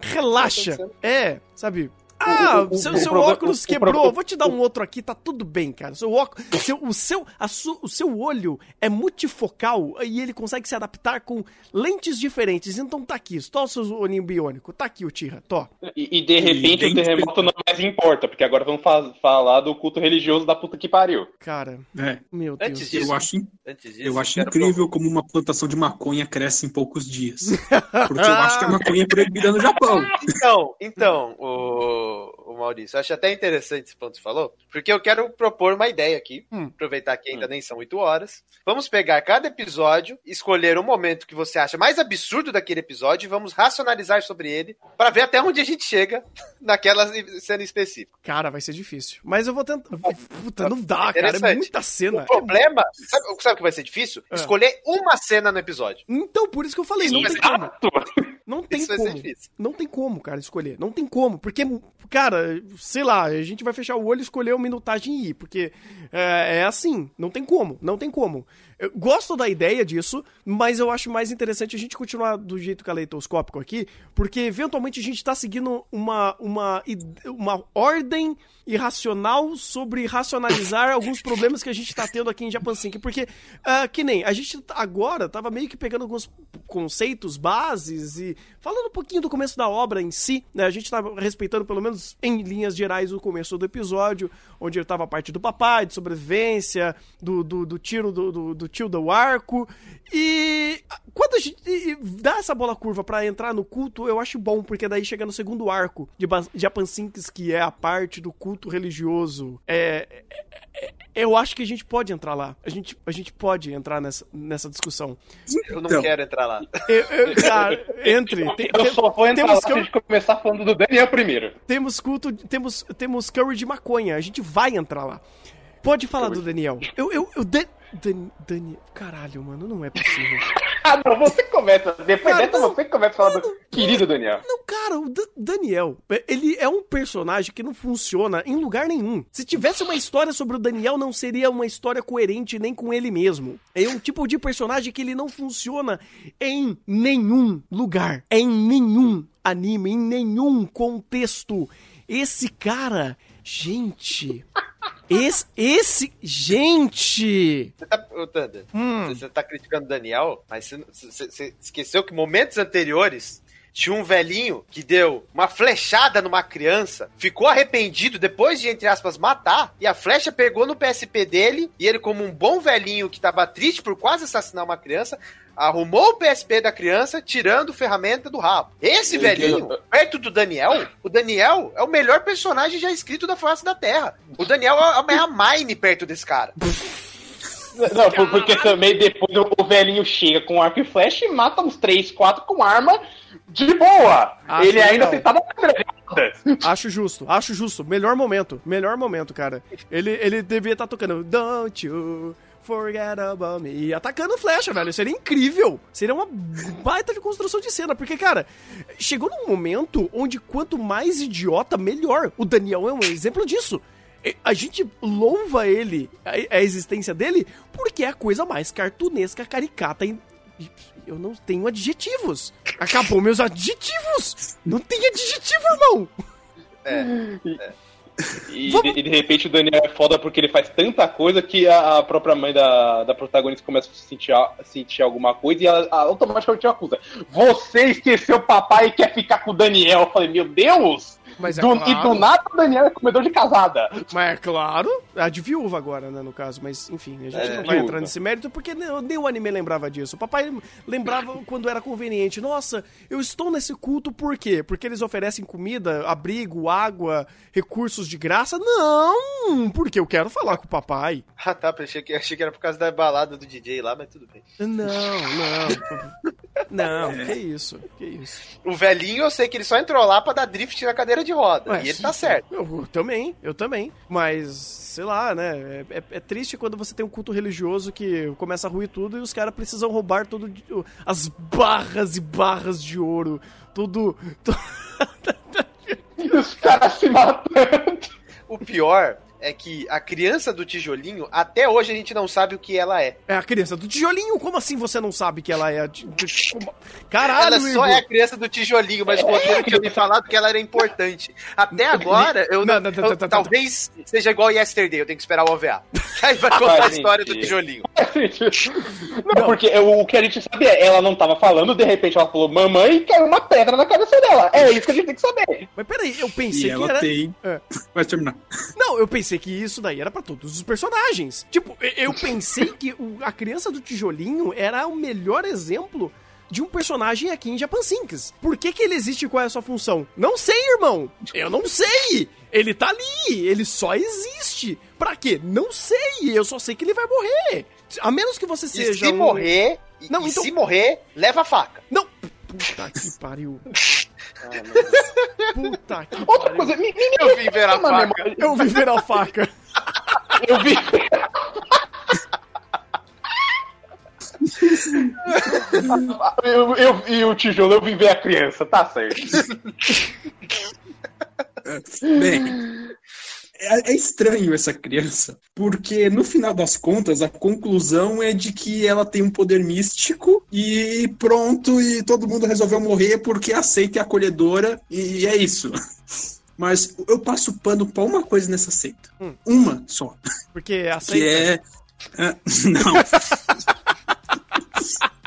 relaxa. É, sabe? Ah, o- o- seu, o seu óculos quebrou, problema- vou te dar um outro aqui, tá tudo bem, cara. Seu óculos, seu, o, seu, a su- o seu olho é multifocal e ele consegue se adaptar com lentes diferentes. Então tá aqui, tó o seu olhinho biônico, tá aqui o Tira, tó. E, e de repente bem o terremoto não mais importa, porque agora vamos fa- falar do culto religioso da puta que pariu. Cara, É, meu Deus. Antes disso, eu acho, Antes disso, eu acho incrível como uma plantação de maconha cresce em poucos dias. Porque eu acho que a maconha é proibida no Japão. Então, então, o, o Maurício, eu acho até interessante esse ponto que você falou, porque eu quero propor uma ideia aqui, Hum. aproveitar que ainda nem são oito horas. Vamos pegar cada episódio, escolher um momento que você acha mais absurdo daquele episódio e vamos racionalizar sobre ele para ver até onde a gente chega naquela cena específica. Cara, vai ser difícil. Mas eu vou tentar. Puta, não dá, cara. É muita cena. O problema, sabe, sabe o que vai ser difícil? É. Escolher uma cena no episódio. Então, por isso que eu falei, não Isso tem vai como. Não tem Isso vai ser como. difícil. Não tem como, cara, escolher. Não tem como. Porque, cara, sei lá, a gente vai fechar o olho escolher uma minutagem e ir. Porque é, é assim. Não tem como. Não tem como. Eu gosto da ideia disso, mas eu acho mais interessante a gente continuar do jeito caleidoscópico aqui, porque eventualmente a gente tá seguindo uma, uma, uma ordem irracional sobre racionalizar alguns problemas que a gente tá tendo aqui em Japan Sync. Porque, ah, que nem, a gente tá- agora tava meio que pegando alguns conceitos, bases e falando um pouquinho do começo da obra em si, né? A gente tava respeitando, pelo menos em linhas gerais, o começo do episódio, onde eu tava a parte do papai, de sobrevivência, do, do, do tiro do, do, do tio do arco. E quando a gente dá essa bola curva pra entrar no culto, eu acho bom, porque daí chega no segundo arco de Japan Sinks, que é a parte do culto religioso. É, é- é- eu acho que a gente pode entrar lá. A gente, a gente pode entrar nessa, nessa discussão. Eu não Então. quero entrar lá. Eu- eu- cara, entre. Tem- Eu tem- só vou entrar temos lá se a gente começar falando do Daniel primeiro. temos culto, temos, temos curry de maconha. A gente vai entrar lá. Pode falar do Daniel. Eu, eu, eu Dan, Dan- Daniel. Caralho, mano, não é possível. Ah, não, você começa. Depois Cara, dessa, não. você começa a falar do querido Daniel. Não, cara, o Da- Daniel, ele é um personagem que não funciona em lugar nenhum. Se tivesse uma história sobre o Daniel, não seria uma história coerente nem com ele mesmo. É um tipo de personagem que ele não funciona em nenhum lugar, em nenhum anime, em nenhum contexto. Esse cara, gente. Esse, esse, gente. Você tá, ô, Thunder, Hum. você, você tá criticando o Daniel, mas você, você- você esqueceu que momentos anteriores tinha um velhinho que deu uma flechada numa criança, ficou arrependido depois de, entre aspas, matar, e a flecha pegou no PSP dele, e ele, como um bom velhinho que tava triste por quase assassinar uma criança, arrumou o PSP da criança, tirando ferramenta do rabo. Esse Meu velhinho, Deus. perto do Daniel, o Daniel é o melhor personagem já escrito da face da Terra. O Daniel é a Mine perto desse cara. Não, por- porque também depois o- velhinho chega com arco e flecha e mata uns 3, 4 com arma de boa. Acho Ele ainda sentado na cadeira. Acho justo, acho justo. Melhor momento, melhor momento, cara. Ele, ele devia estar tocando Don't you forget about me. E atacando flecha, velho. Seria incrível. Seria uma baita de construção de cena. Porque, cara, chegou num momento onde quanto mais idiota, melhor. O Daniel é um exemplo disso. A gente louva ele, a, existência dele, porque é a coisa mais cartunesca, caricata. e- Eu não tenho adjetivos. Acabou meus adjetivos. Não tem adjetivo, irmão. E, Vamos- de, de repente o Daniel é foda porque ele faz tanta coisa que a, a própria mãe da, da protagonista começa a sentir, a- sentir alguma coisa e ela a- automaticamente acusa. Você esqueceu o papai e quer ficar com o Daniel. Eu falei, meu Deus! Mas é Do- claro. E do nada o Daniel é comedor de casada. Mas é claro, a de viúva agora, né, no caso. Mas, enfim, a gente É, não vai viúva. entrar nesse mérito porque nem, nem o anime lembrava disso. O papai lembrava quando era conveniente. Nossa, eu estou nesse culto por quê? Porque eles oferecem comida, abrigo, água, recursos de graça? Não! Porque eu quero falar com o papai. Ah, tá. Achei que, achei que era por causa da balada do DJ lá, mas tudo bem. Não, não. Não, que isso, que isso. O velhinho, eu sei que ele só entrou lá pra dar drift na cadeira de roda. Ué, e ele tá certo. Eu, eu também, eu também. Mas, sei lá, né? É, é- é triste quando você tem um culto religioso que começa a ruir tudo e os caras precisam roubar tudo. de- as barras e barras de ouro. Tudo. tu- E os caras se matando. O pior é que a criança do tijolinho, até hoje a gente não sabe o que ela é. É a criança do tijolinho. Como assim você não sabe que ela é? a Caralho, ela só Igor. é a criança do tijolinho, mas o roteiro tinha me falado que ela era importante. Até agora, eu Não, não. não, não, eu- não, não, talvez seja igual Yesterday, eu tenho que esperar o OVA. Aí vai contar a Faz história do tijolinho. Não, porque o, o que a gente sabe é, ela não tava falando, de repente ela falou, mamãe, e caiu uma pedra na cabeça dela. É isso que a gente tem que saber. Mas peraí, eu E pensei que ela era. tem. É. Vai terminar. Não, eu pensei que isso daí era pra todos os personagens. Tipo, e- eu pensei que o- a criança do tijolinho era o melhor exemplo de um personagem aqui em Japan Sinks. Por que, que ele existe e qual é a sua função? Não sei, irmão. Eu não sei. Ele tá ali. Ele só existe. Pra quê? Não sei. Eu só sei que ele vai morrer. A menos que você E seja. se um- morrer, e, Não, e então- se morrer, leva a faca. Não. Puta que pariu. Puta que Outra pariu. coisa, me, me, me Eu vim ver a faca. memória. Eu vi ver a faca. Eu vi. eu, eu vi o tijolo, eu vim ver a criança, tá certo. Bem, é, é estranho essa criança, porque no final das contas a conclusão é de que ela tem um poder místico e pronto, e todo mundo resolveu morrer porque aceita e acolhedora, e é isso. Mas eu passo pano pra uma coisa nessa seita. Hum. Uma só. Porque aceita. Que é. é, não.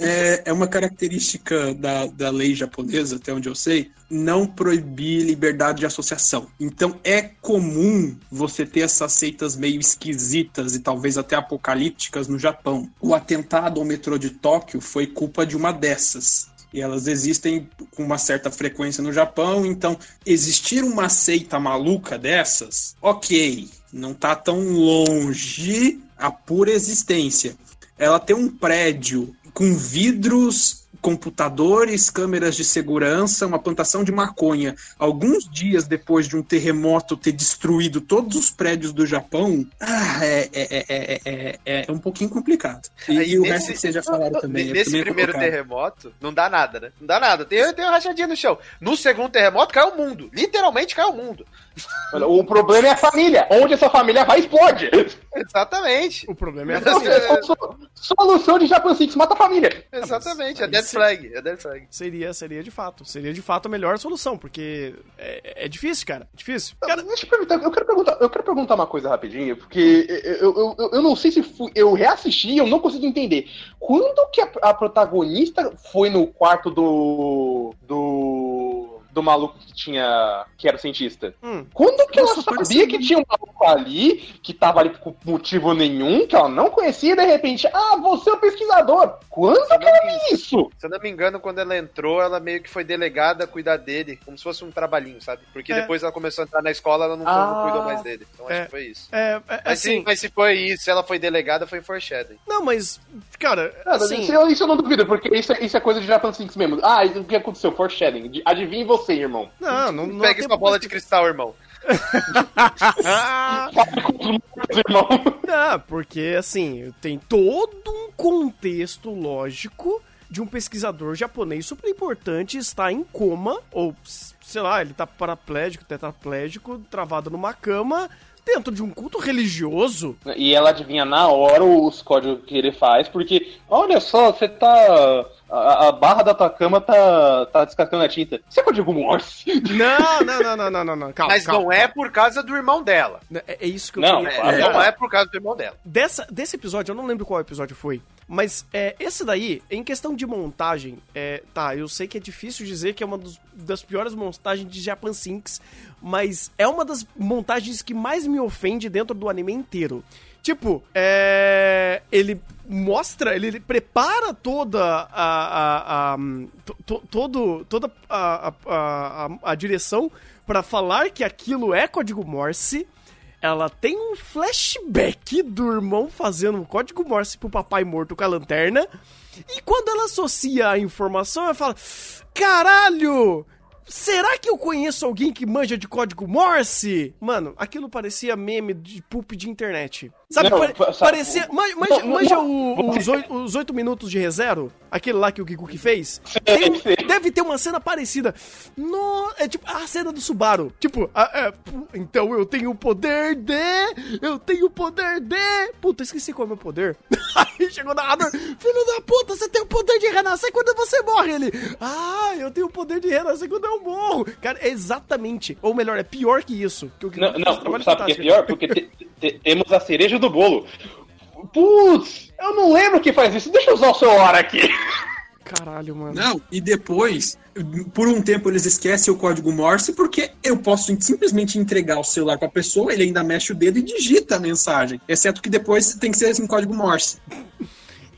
É, é uma característica da, da lei japonesa, até onde eu sei, não proibir liberdade de associação. Então é comum você ter essas seitas meio esquisitas e talvez até apocalípticas no Japão. O atentado ao metrô de Tóquio foi culpa de uma dessas. E elas existem com uma certa frequência no Japão, então existir uma seita maluca dessas, ok, não tá tão longe a pura existência. Ela tem um prédio com vidros, computadores, câmeras de segurança, uma plantação de maconha. Alguns dias depois de um terremoto ter destruído todos os prédios do Japão, ah, é, é, é, é, é um pouquinho complicado. E, e o nesse- resto que vocês já falaram também. é Nesse primeiro terremoto, não dá nada, né? Não dá nada. Tem, tem uma rachadinha no chão. No segundo terremoto, caiu o mundo. Literalmente caiu o mundo. Olha, O problema é a família. Onde essa família vai, explode. Exatamente. O problema é a Então, família. So- Solução de Japan Six, mata a família. Exatamente. É flag. É dead flag. Seria, seria de fato. Seria de fato a melhor solução, porque é, é difícil, cara. É difícil. Cara, Deixa eu perguntar, eu quero perguntar, eu quero perguntar uma coisa rapidinho, porque eu, eu, eu, eu não sei se fui, eu reassisti e eu não consigo entender. Quando que a, a protagonista foi no quarto do. do. Do maluco que tinha. que era o cientista? hum, Quando que ela Nossa, sabia parecia que tinha um maluco ali, que tava ali por motivo nenhum, que ela não conhecia, e de repente, ah, você é o pesquisador. Quando Se que não ela me- viu isso? Se eu não me engano, quando ela entrou, ela meio que foi delegada a cuidar dele, como se fosse um trabalhinho, sabe? Porque É. depois ela começou a entrar na escola, ela não, Ah. não cuidou mais dele. Então acho É. que foi isso. é, é, Mas, assim, sim, mas se foi isso, se ela foi delegada, foi foreshadowing. não, mas, cara, Ah, assim, isso, eu- isso eu não duvido, porque isso, é- isso é coisa de Japan Six mesmo. Ah, o que aconteceu? Foreshadowing. Adivinhe você, irmão. não, não, não Pega sua bola de cristal, irmão. Ah, irmão. não, porque assim, tem todo um contexto lógico de um pesquisador japonês super importante estar em coma, ou sei lá, ele tá paraplégico, tetraplégico, travado numa cama, dentro de um culto religioso. E ela adivinha na hora os códigos que ele faz, porque, olha só, você tá. A, a barra da tua cama tá, tá descascando a tinta. Isso é código Morse? Não, não, não, não, não, não, não. Calma, Mas calma, não é por causa do irmão dela. calma. É, é isso que eu Não, queria. É, não. não é por causa do irmão dela. Dessa, desse episódio, eu não lembro qual episódio foi, mas é, esse daí, em questão de montagem, é, tá, eu sei que é difícil dizer que é uma dos- das piores montagens de Japan Sinks, mas é uma das montagens que mais me ofende dentro do anime inteiro. Tipo, é, ele mostra, ele, ele prepara toda a, a, a- to- to- todo, toda a, a, a, a- direção pra falar que aquilo é código Morse. Ela tem um flashback do irmão fazendo um código Morse pro papai morto com a lanterna. E quando ela associa a informação, ela fala: Caralho! Será que eu conheço alguém que manja de código Morse? Mano, aquilo parecia meme de pulp de internet. Sabe, Não, pare- sabe- parecia. ma- Manja, Não, manja não, o- os, oito, os oito minutos de ReZero? Aquele lá que o Kikuki fez? Tem deve ter uma cena parecida. No, é tipo a cena do Subaru. Tipo, ah, é, então eu tenho o poder de. Eu tenho o poder de. Puta, esqueci qual é o meu poder. Aí chegou o narrador. Filho da puta, você tem o poder de renascer quando você morre. Ele. Ah, eu tenho o poder de renascer quando eu morro. Cara, é exatamente. Ou melhor, é pior que isso. Que o Não, fez não sabe o que é pior? Porque te- temos a cereja do bolo. Putz, eu não lembro quem faz isso. Deixa eu usar o celular aqui. Caralho, mano. Não, e depois, por um tempo eles esquecem o código Morse, porque eu posso simplesmente entregar o celular pra pessoa, ele ainda mexe o dedo e digita a mensagem. Exceto que depois tem que ser em código Morse.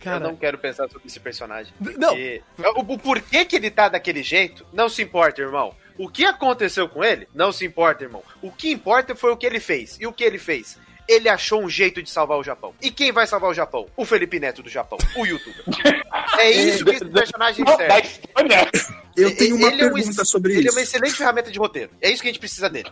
Cara, Eu não quero pensar sobre esse personagem. Não. porque- O, o porquê que ele tá daquele jeito, não se importa, irmão. O que aconteceu com ele, não se importa, irmão. O que importa foi o que ele fez. E o que ele fez? Ele achou um jeito de salvar o Japão. E quem vai salvar o Japão? O Felipe Neto do Japão, o youtuber. É isso que esse personagem serve. Eu tenho uma Ele é um pergunta ex- sobre Ele é isso. uma excelente ferramenta de roteiro. É isso que a gente precisa dele.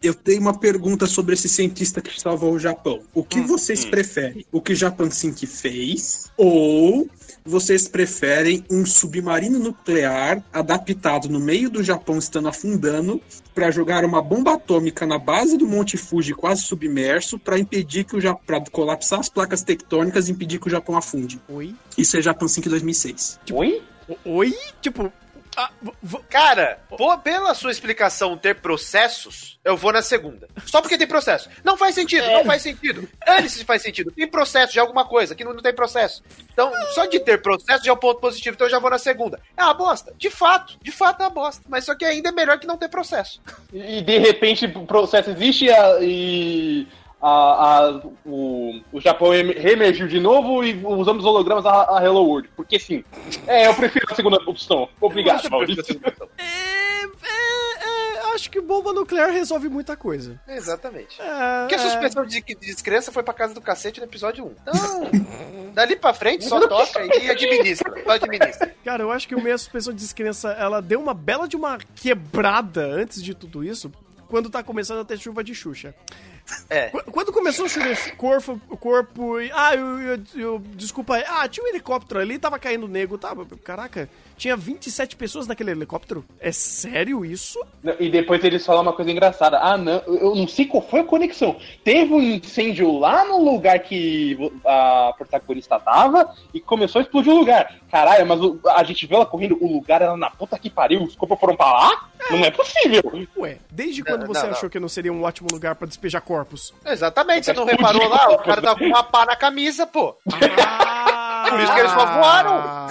Eu tenho uma pergunta sobre esse cientista que salvou o Japão. O que vocês preferem? O que o Japan Sink fez? Ou vocês preferem um submarino nuclear adaptado no meio do Japão estando afundando para jogar uma bomba atômica na base do Monte Fuji quase submerso para impedir que o Japão para colapsar as placas tectônicas e impedir que o Japão afunde? Oi? Isso é Japan Sink 2006. Oi? Oi? Tipo. Ah, Cara, pô, pela sua explicação ter processos, eu vou na segunda. Só porque tem processo. Não faz sentido, não faz sentido. Dane-se se faz sentido. Tem processo de alguma coisa, aqui não, não tem processo. Então, só de ter processo já é um ponto positivo, então eu já vou na segunda. É uma bosta. De fato, de fato é uma bosta. Mas só que ainda é melhor que não ter processo. E de repente o processo existe a- e a, a- o, o Japão em- reemergiu de novo e usamos hologramas a, a Hello World. Porque sim. É, eu prefiro a segunda opção. Obrigado, Maurício. é, é, é, acho que bomba nuclear resolve muita coisa. Exatamente. É, Porque a suspensão de, de descrença foi pra casa do cacete no episódio 1. Então, dali pra frente, só toca e administra. Só administra. Cara, eu acho que o meia suspensão de descrença, ela deu uma bela de uma quebrada antes de tudo isso, quando tá começando a ter chuva de Xuxa. É. Qu- Quando começou a chover corpo, corpo e. Ah, eu, eu, eu- Desculpa aí. Ah, tinha um helicóptero ali, tava caindo nego. Tá, caraca, tinha 27 pessoas naquele helicóptero? É sério isso? Não, E depois eles falam uma coisa engraçada. Ah, não, eu não sei qual foi a conexão. Teve um incêndio lá no lugar que a protagonista tava e começou a explodir o lugar. Caralho, mas o- a gente viu ela correndo, o lugar era na puta que pariu, os corpos foram pra lá? Não é possível. Ué, desde Não, quando você não, não. achou que não seria um ótimo lugar pra despejar corpos? Exatamente, você não reparou lá? O cara tava com uma pá na camisa, pô. Ah, Por isso que eles só voaram.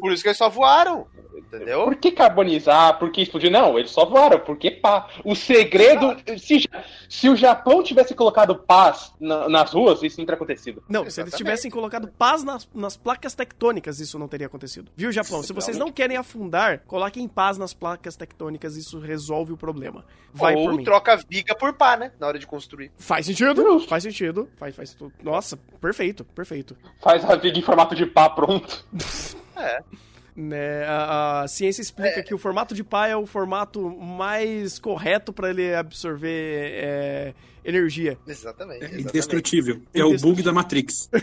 Por isso que eles só voaram. Entendeu? Por que carbonizar? Por que explodir? Não, eles só voaram, porque pá. O segredo. Se, se o Japão tivesse colocado paz na- nas ruas, isso não teria acontecido. Não, se eles Exatamente. tivessem colocado paz nas, nas placas tectônicas, isso não teria acontecido. Viu, Japão? Se vocês não querem afundar, coloquem paz nas placas tectônicas, isso resolve o problema. Vai por Ou mim. troca viga por pá, né? Na hora de construir. Faz sentido? Justo. Faz sentido. Faz, faz tudo. Nossa, perfeito, perfeito. Faz a viga em formato de pá pronto. É. Né, a, a ciência explica que o formato de pá é o formato mais correto para ele absorver é, energia. Exatamente. É exatamente. indestrutível. É o bug da Matrix.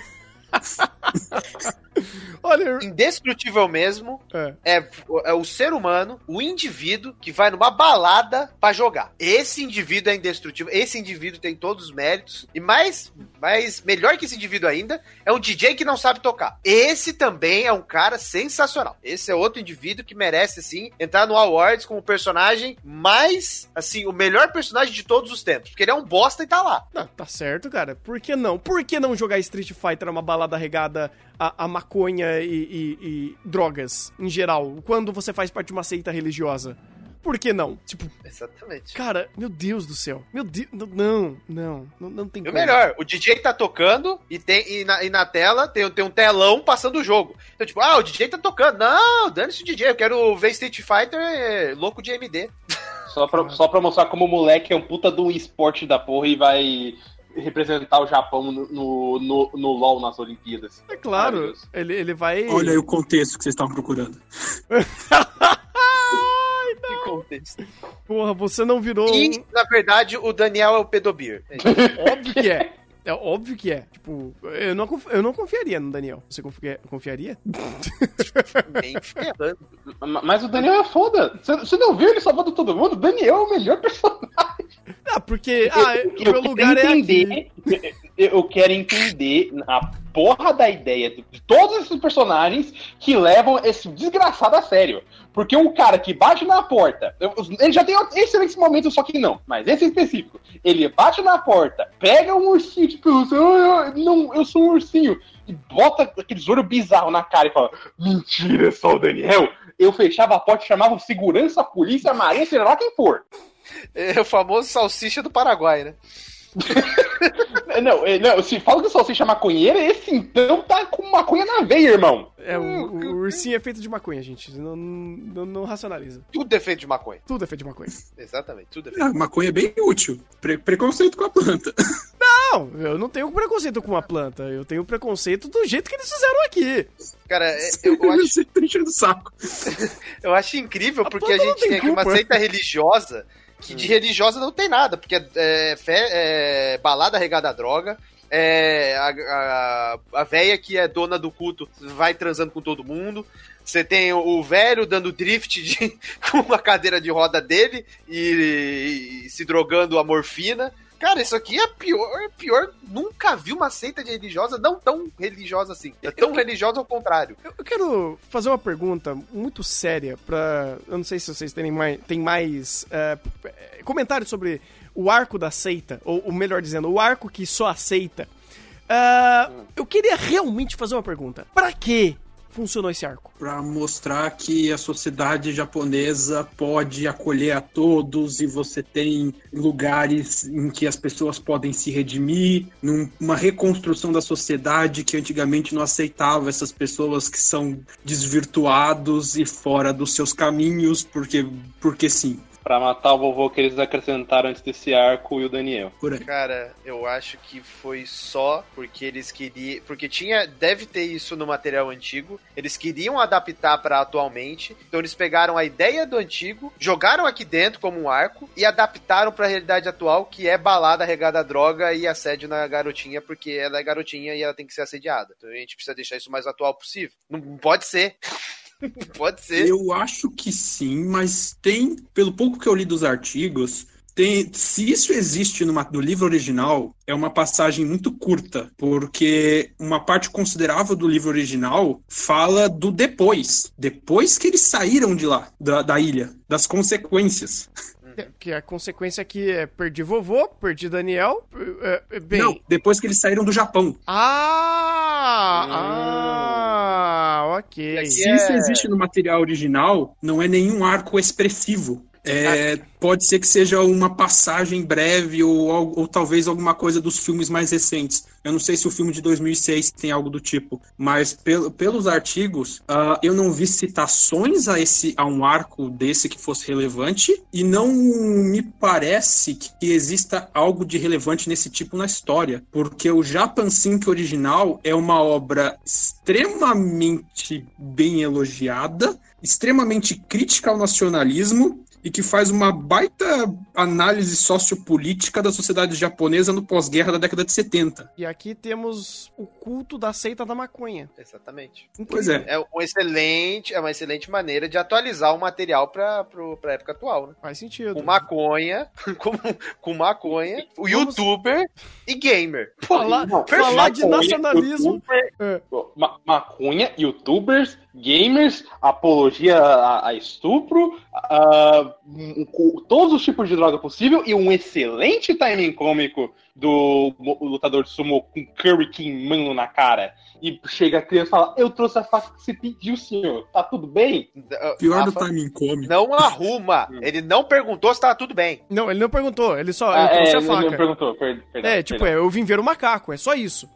Olha, Indestrutível mesmo é, é, é o ser humano, o indivíduo que vai numa balada pra jogar. Esse indivíduo é indestrutível, esse indivíduo tem todos os méritos. E mais, mais melhor que esse indivíduo ainda, é um DJ que não sabe tocar. Esse também é um cara sensacional. Esse é outro indivíduo que merece, assim, entrar no Awards como o personagem mais, assim, o melhor personagem de todos os tempos. Porque ele é um bosta e tá lá. Não, tá certo, cara. Por que não? Por que não jogar Street Fighter numa balada regada a, a maconha e, e- e drogas, em geral, quando você faz parte de uma seita religiosa? Por que não? Tipo, Exatamente. cara, meu Deus do céu. Meu Deus. Não, não, não, não tem E o como. melhor, o DJ tá tocando e, tem, e, na, e na tela tem, tem um telão passando o jogo. Então, tipo, ah, o DJ tá tocando. Não, dane-se o DJ, eu quero ver Street Fighter é, louco de MD. Só pra, só pra mostrar como o moleque é um puta de um esporte da porra e vai representar o Japão no, no, no, no LoL nas Olimpíadas. É claro, ele, ele vai. Olha aí o contexto que vocês estavam procurando. Que contexto. Porra, você não virou. um- E, na verdade, o Daniel é o Pedobir. Óbvio que é. É óbvio que é. Tipo, eu não, eu não confiaria no Daniel. Você confia- confiaria? Nem Mas o Daniel é foda. Você- não viu ele salvando todo mundo? O Daniel é o melhor personagem. Ah, porque. Ah, o eu meu lugar é aqui. Eu quero entender a porra da ideia de todos esses personagens que levam esse desgraçado a sério. Porque o cara que bate na porta, ele já tem excelentes momentos, só que não. Mas esse específico, ele bate na porta, pega um ursinho de pelúcia, "Ah, eu, não, eu sou um ursinho, e bota aquele olho bizarro na cara e fala: Mentira, é só o Daniel. Eu fechava a porta e chamava segurança, polícia, marinha, seja lá quem for. É o famoso salsicha do Paraguai, né? Não, é, não, se fala que o salsicha é maconheiro, esse então tá com maconha na veia, irmão. É, o, o ursinho é feito de maconha, gente. Não, não, não racionaliza. Tudo defeito de maconha. Tudo é feito de maconha. Exatamente, tudo defeito. Ah, maconha é bem útil. Pre- preconceito com a planta. Não, eu não tenho preconceito com a planta. Eu tenho preconceito do jeito que eles fizeram aqui. Cara, é- eu, eu acho, Você enchendo o saco. eu acho incrível A porque a gente tem tem aqui uma seita religiosa que de religiosa não tem nada, porque é, fé- é balada regada a droga. É, a, a, a véia que é dona do culto vai transando com todo mundo. Você tem o, o velho dando drift de- com a cadeira de roda dele e, e se drogando a morfina. Cara, isso aqui é pior, pior. Nunca vi uma seita de religiosa não tão religiosa assim. É tão religiosa ao contrário. Eu, eu quero fazer uma pergunta muito séria pra. Eu não sei se vocês têm mais, têm mais é, p- é, comentários sobre o arco da seita, ou, ou melhor dizendo, o arco que só aceita. Ah, eu queria realmente fazer uma pergunta. Pra que funcionou esse arco? Pra mostrar que a sociedade japonesa pode acolher a todos e você tem lugares em que as pessoas podem se redimir, num- uma reconstrução da sociedade que antigamente não aceitava essas pessoas que são desvirtuados e fora dos seus caminhos, porque, porque sim, Pra matar o vovô que eles acrescentaram antes desse arco e o Daniel. Cara, eu acho que foi só porque eles queriam. Porque tinha. Deve ter isso no material antigo. Eles queriam adaptar pra atualmente. Então eles pegaram a ideia do antigo, jogaram aqui dentro como um arco e adaptaram pra realidade atual, que é balada regada a droga e assédio na garotinha, porque ela é garotinha e ela tem que ser assediada. Então a gente precisa deixar isso o mais atual possível. Não não pode ser. Pode ser. Eu acho que sim, mas tem, pelo pouco que eu li dos artigos, tem, se isso existe numa- no livro original, é uma passagem muito curta, porque uma parte considerável do livro original fala do depois, depois que eles saíram de lá, da, da ilha, das consequências. É, Que a consequência aqui é perdi vovô, perdi Daniel. é, é, bem. Não, depois que eles saíram do Japão. Ah! Hum. Ah! Ok. E aqui Se é- isso existe no material original, não é nenhum arco expressivo. É, pode ser que seja uma passagem breve ou, al- ou talvez alguma coisa dos filmes mais recentes. Eu não sei se o filme de 2006 tem algo do tipo, mas pel- pelos artigos, ah, eu não vi citações a, esse, a um arco desse que fosse relevante e não me parece que exista algo de relevante nesse tipo na história, porque o Japan Sync original é uma obra extremamente bem elogiada, extremamente crítica ao nacionalismo e que faz uma baita análise sociopolítica da sociedade japonesa no pós-guerra da década de 70. E aqui temos o culto da seita da maconha. Exatamente. Pois é. É um excelente, é uma excelente maneira de atualizar o material pra, pro, pra época atual, né? Faz sentido. Com maconha, com, com maconha, o Vamos- youtuber e gamer. Falar, Não, falar de maconha, nacionalismo. youtuber, É. ma- maconha, youtubers, gamers, apologia a, a estupro, um- todos os tipos de droga possível e um excelente timing cômico do lutador de sumo com curry queimando na cara. E chega a criança e fala: Eu trouxe a faca que você pediu, senhor. Tá tudo bem? Pior do timing cômico. Não arruma. Ele não perguntou se tava tudo bem. Não, ele não perguntou, ele só Ah, ele trouxe é, a ele não faca. perguntou. per- perdão, É, tipo, perdão. é, eu vim ver o macaco, é só isso.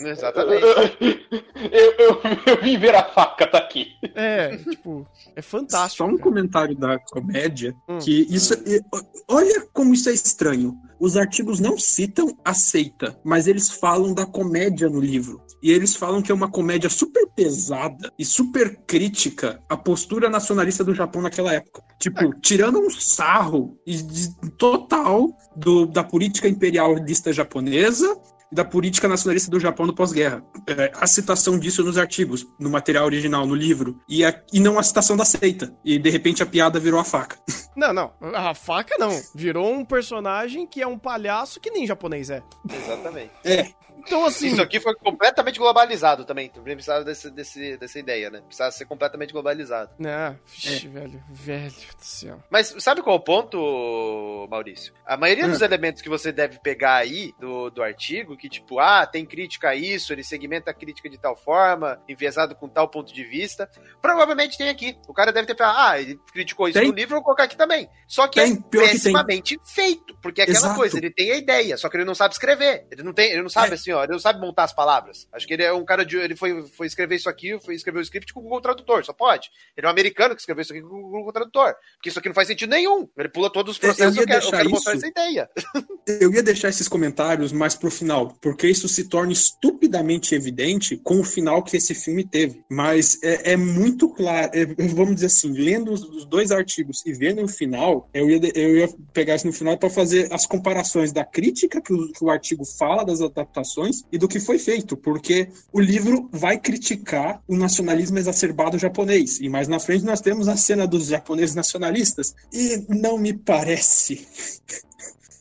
Exatamente. eu, eu, eu vim ver a faca, tá aqui. É, tipo, é fantástico. Só um cara. comentário da comédia, Hum. que isso. e- Olha como isso é estranho. Os artigos não citam a seita, mas eles falam da comédia no livro. E eles falam que é uma comédia super pesada e super crítica à postura nacionalista do Japão naquela época. Tipo, tirando um sarro de- total do- da política imperialista japonesa e da política nacionalista do Japão no pós-guerra. É, a citação disso nos artigos, no material original, no livro, e, a- e não a citação da seita. E de repente a piada virou a faca. Não, não, a faca não. Virou um personagem que é um palhaço que nem japonês é. Exatamente. É, Então, assim. Isso aqui foi completamente globalizado também. Também precisava desse, desse, dessa ideia, né? Precisava ser completamente globalizado. Né, vixe, velho, velho do céu. Mas sabe qual é o ponto, Maurício? A maioria dos elementos que você deve pegar aí do, do artigo, que tipo, ah, tem crítica a isso, ele segmenta a crítica de tal forma, enviesado com tal ponto de vista, provavelmente tem aqui. O cara deve ter pensado, ah, ele criticou isso Tem. no livro, eu vou colocar aqui também. Só que Tem, é que pessimamente feito, porque é aquela Exato. coisa, ele tem a ideia, só que ele não sabe escrever. Ele não tem, ele não sabe É. assim, ó, ele não sabe montar as palavras. Acho que ele é um cara de. Ele foi, foi escrever isso aqui, foi escrever o script com o Google Tradutor, só pode. Ele é um americano que escreveu isso aqui com o Google Tradutor. Porque isso aqui não faz sentido nenhum. Ele pula todos os processos, eu, eu quero, eu quero mostrar essa ideia. Eu ia deixar esses comentários mais pro final, porque isso se torna estupidamente evidente com o final que esse filme teve. Mas é, é muito claro, é, vamos dizer assim, lendo os, os, dois artigos e vendo o final, eu ia, eu ia pegar isso no final para fazer as comparações da crítica que o, que o artigo fala das adaptações e do que foi feito, porque o livro vai criticar o nacionalismo exacerbado japonês. E mais na frente nós temos a cena dos japoneses nacionalistas. E não me parece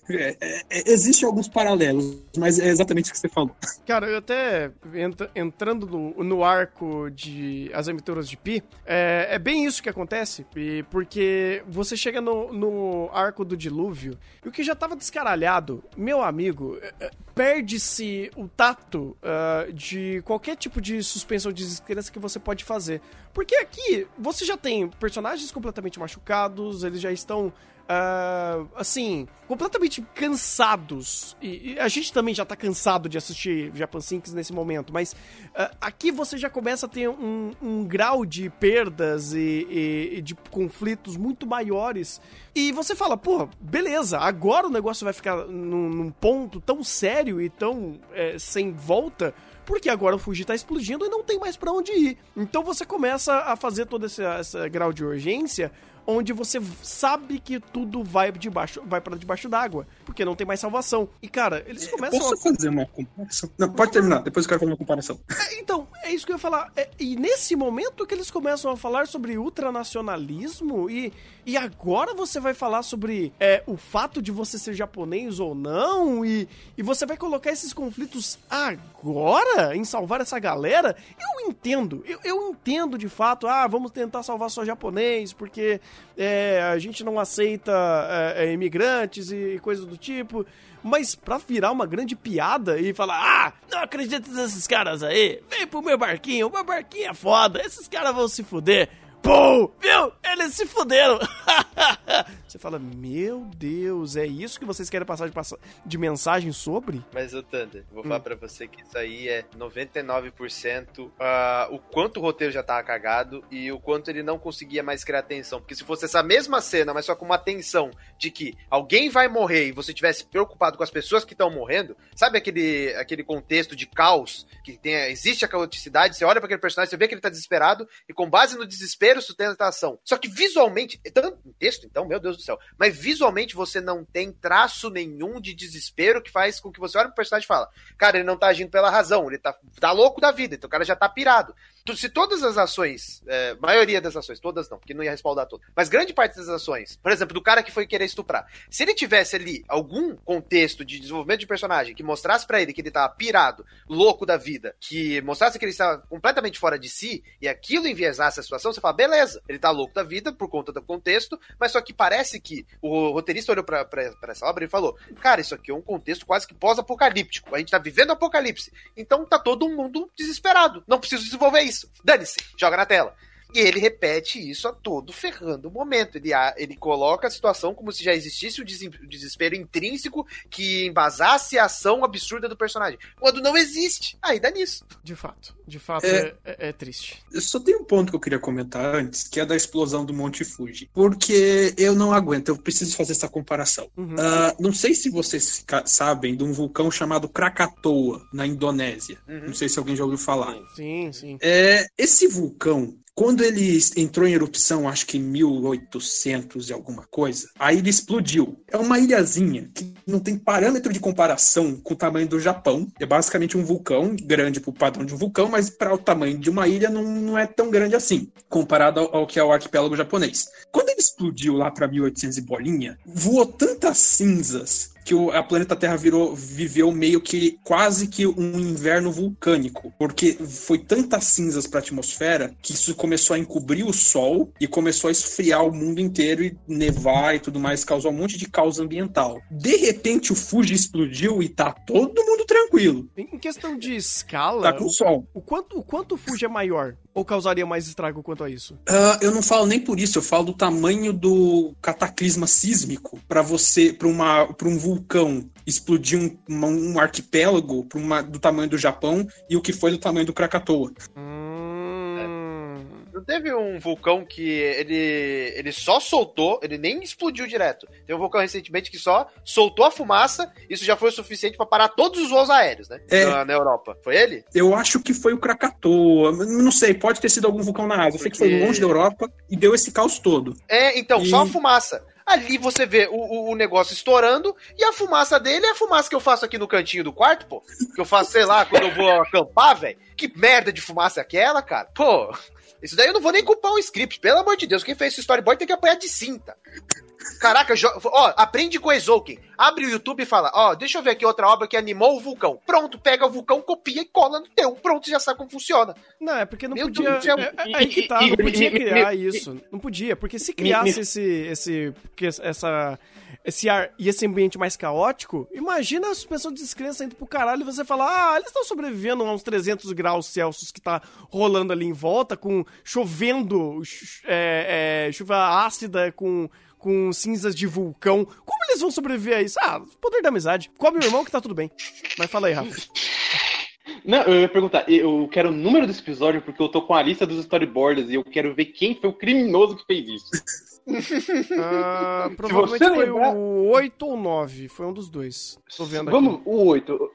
é, é, é, Existem alguns paralelos, mas é exatamente o que você falou. Cara, eu até entra, entrando no, no, arco de As Aventuras de Pi, é, é, bem isso que acontece, porque você chega no, no arco do dilúvio, e o que já tava descaralhado, meu amigo, é, perde-se o tato uh, de qualquer tipo de suspensão de descrença que você pode fazer. Porque aqui você já tem personagens completamente machucados, eles já estão Uh, assim, completamente cansados. E, e, a gente também já tá cansado de assistir Japan Sinks nesse momento, mas uh, aqui você já começa a ter um, um grau de perdas e, e, e, de conflitos muito maiores. E você fala, pô, beleza, agora o negócio vai ficar num, num ponto tão sério e tão é, sem volta porque agora o Fuji tá explodindo e não tem mais para onde ir. Então você começa a fazer todo esse, esse grau de urgência onde você sabe que tudo vai debaixo, vai para debaixo d'água, porque não tem mais salvação. E cara, eles começam Posso a... fazer uma comparação? Não, pode terminar, depois eu quero fazer uma comparação. É, então, é isso que eu ia falar. É, e nesse momento que eles começam a falar sobre ultranacionalismo e e agora você vai falar sobre é, o fato de você ser japonês ou não, e, e você vai colocar esses conflitos agora em salvar essa galera? Eu entendo, eu, eu entendo de fato, ah, vamos tentar salvar só japonês, porque é, a gente não aceita é, é imigrantes e coisas do tipo. Mas pra virar uma grande piada e falar, ah, não acredito nesses caras aí, vem pro meu barquinho, o meu barquinho é foda, esses caras vão se fuder. Pô, viu? Eles se fuderam. Você fala, meu Deus, é isso que vocês querem passar de, de mensagem sobre? Mas, o Thunder, vou hum. falar pra você que isso aí é 99% uh, ah, o quanto o roteiro já tava cagado e o quanto ele não conseguia mais criar atenção. Porque se fosse essa mesma cena, mas só com uma tensão de que alguém vai morrer e você tivesse preocupado com as pessoas que estão morrendo, sabe aquele, aquele contexto de caos que tem, existe a caoticidade, você olha para aquele personagem, você vê que ele tá desesperado e com base no desespero sustenta a ação. Só que visualmente, tanto texto, então, meu Deus do céu. Mas visualmente você não tem traço nenhum de desespero que faz com que você olhe pro personagem e fala, cara, ele não tá agindo pela razão, ele tá, tá louco da vida, então o cara já tá pirado. Se todas as ações, é, maioria das ações, todas não, porque não ia respaldar todas, mas grande parte das ações, por exemplo, do cara que foi querer estuprar, se ele tivesse ali algum contexto de desenvolvimento de personagem que mostrasse para ele que ele tava pirado, louco da vida, que mostrasse que ele estava completamente fora de si, e aquilo enviesasse a situação, você fala, beleza, ele tá louco da vida por conta do contexto, mas só que parece que o roteirista olhou pra, pra, pra essa obra e falou: Cara, isso aqui é um contexto quase que pós-apocalíptico. A gente tá vivendo apocalipse. Então tá todo mundo desesperado. Não preciso desenvolver isso. Dane-se, joga na tela. E ele repete isso a todo ferrando momento. Ele, ele coloca a situação como se já existisse o desespero intrínseco que embasasse a ação absurda do personagem. Quando não existe, aí dá nisso. De fato. De fato, é, é, é triste. Eu só tenho um ponto que eu queria comentar antes, que é da explosão do Monte Fuji. Porque eu não aguento, eu preciso fazer essa comparação. Uhum. Uh, não sei se vocês sabem de um vulcão chamado Krakatoa, na Indonésia. Uhum. Não sei se alguém já ouviu falar. Sim, sim. É, esse vulcão, quando ele entrou em erupção, acho que em 1800 e alguma coisa, aí ele explodiu. É uma ilhazinha que não tem parâmetro de comparação com o tamanho do Japão. É basicamente um vulcão, grande para o padrão de um vulcão, mas para o tamanho de uma ilha não, não é tão grande assim, comparado ao, ao que é o arquipélago japonês. Quando ele explodiu lá para 1800 e bolinha, voou tantas cinzas que o, a planeta Terra virou, viveu meio que quase que um inverno vulcânico, porque foi tantas cinzas para a atmosfera que isso começou a encobrir o Sol e começou a esfriar o mundo inteiro e nevar e tudo mais, causou um monte de causa ambiental. De repente o Fuji explodiu e tá todo mundo tranquilo. Em questão de escala, tá com o, Sol. O quanto, o quanto o Fuji é maior? Ou causaria mais estrago quanto a isso? Uh, eu não falo nem por isso, eu falo do tamanho do cataclisma sísmico para você, para uma, para um vulcão explodir um, uma- um arquipélago uma- do tamanho do Japão e o que foi do tamanho do Krakatoa. Hum. Não teve um vulcão que ele, ele só soltou, ele nem explodiu direto. Teve um vulcão recentemente que só soltou a fumaça, isso já foi o suficiente pra parar todos os voos aéreos, né? É. Na, na Europa. Foi ele? Eu acho que foi o Krakatoa, não sei, pode ter sido algum vulcão na Ásia. Eu sei que foi longe da Europa e deu esse caos todo. É, então, E- só a fumaça. Ali você vê o, o- o negócio estourando e a fumaça dele é a fumaça que eu faço aqui no cantinho do quarto, pô. Que eu faço, sei lá, quando eu vou acampar, velho. Que merda de fumaça é aquela, cara? Pô, isso daí eu não vou nem culpar o script. Pelo amor de Deus, quem fez esse storyboard tem que apanhar de cinta. Caraca, jo- ó, aprende com o Exouken. Abre o YouTube e fala, ó, deixa eu ver aqui outra obra que animou o vulcão. Pronto, pega o vulcão, copia e cola no teu. Pronto, já sabe como funciona. Não, é porque não Meu podia. Deus é- é- aí que tá, não podia criar isso. Não podia, porque se criasse esse. esse. essa. Esse ar e esse ambiente mais caótico, imagina as pessoas de descrença indo pro caralho e você falar, ah, eles estão sobrevivendo a uns 300 graus Celsius que tá rolando ali em volta, com chovendo, ch- é, é, chuva ácida, com, com cinzas de vulcão. Como eles vão sobreviver a isso? Ah, poder da amizade. Come o irmão que tá tudo bem. Mas fala aí, Rafa. Não, eu ia perguntar, eu quero o número desse episódio porque eu tô com a lista dos storyboards e eu quero ver quem foi o criminoso que fez isso. Ah, provavelmente foi lembrar- o 8 ou 9. Foi um dos dois. Tô vendo aqui. Vamos, o 8.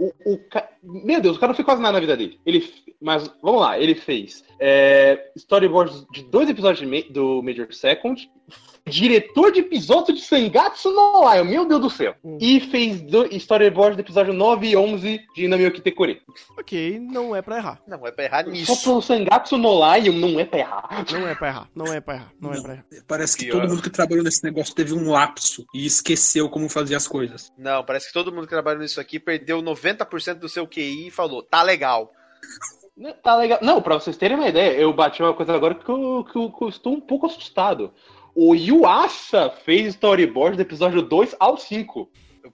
O, o Meu Deus, o cara não fez quase nada na vida dele. Ele, mas vamos lá, ele fez é, storyboards de dois episódios de do Major Second, diretor de episódio de Sangatsu no Lion, meu Deus do céu. Hum. E fez do, storyboard do episódio 9 e 11 de Namioki Tekore. Ok, não é pra errar. Não, é pra errar Só nisso. pro Sangatsu no Lion não é pra errar. Não é pra errar. Não é pra errar. Não, é pra errar. Parece que todo mundo que trabalhou nesse negócio teve um lapso e esqueceu como fazer as coisas. Não, parece que todo mundo que trabalha nisso aqui perdeu 90% do seu QI e falou, tá legal. Não, Tá legal. Não, pra vocês terem uma ideia, eu bati uma coisa agora que eu, que eu- que eu estou um pouco assustado. O Yuasa fez storyboard do episódio 2 ao 5.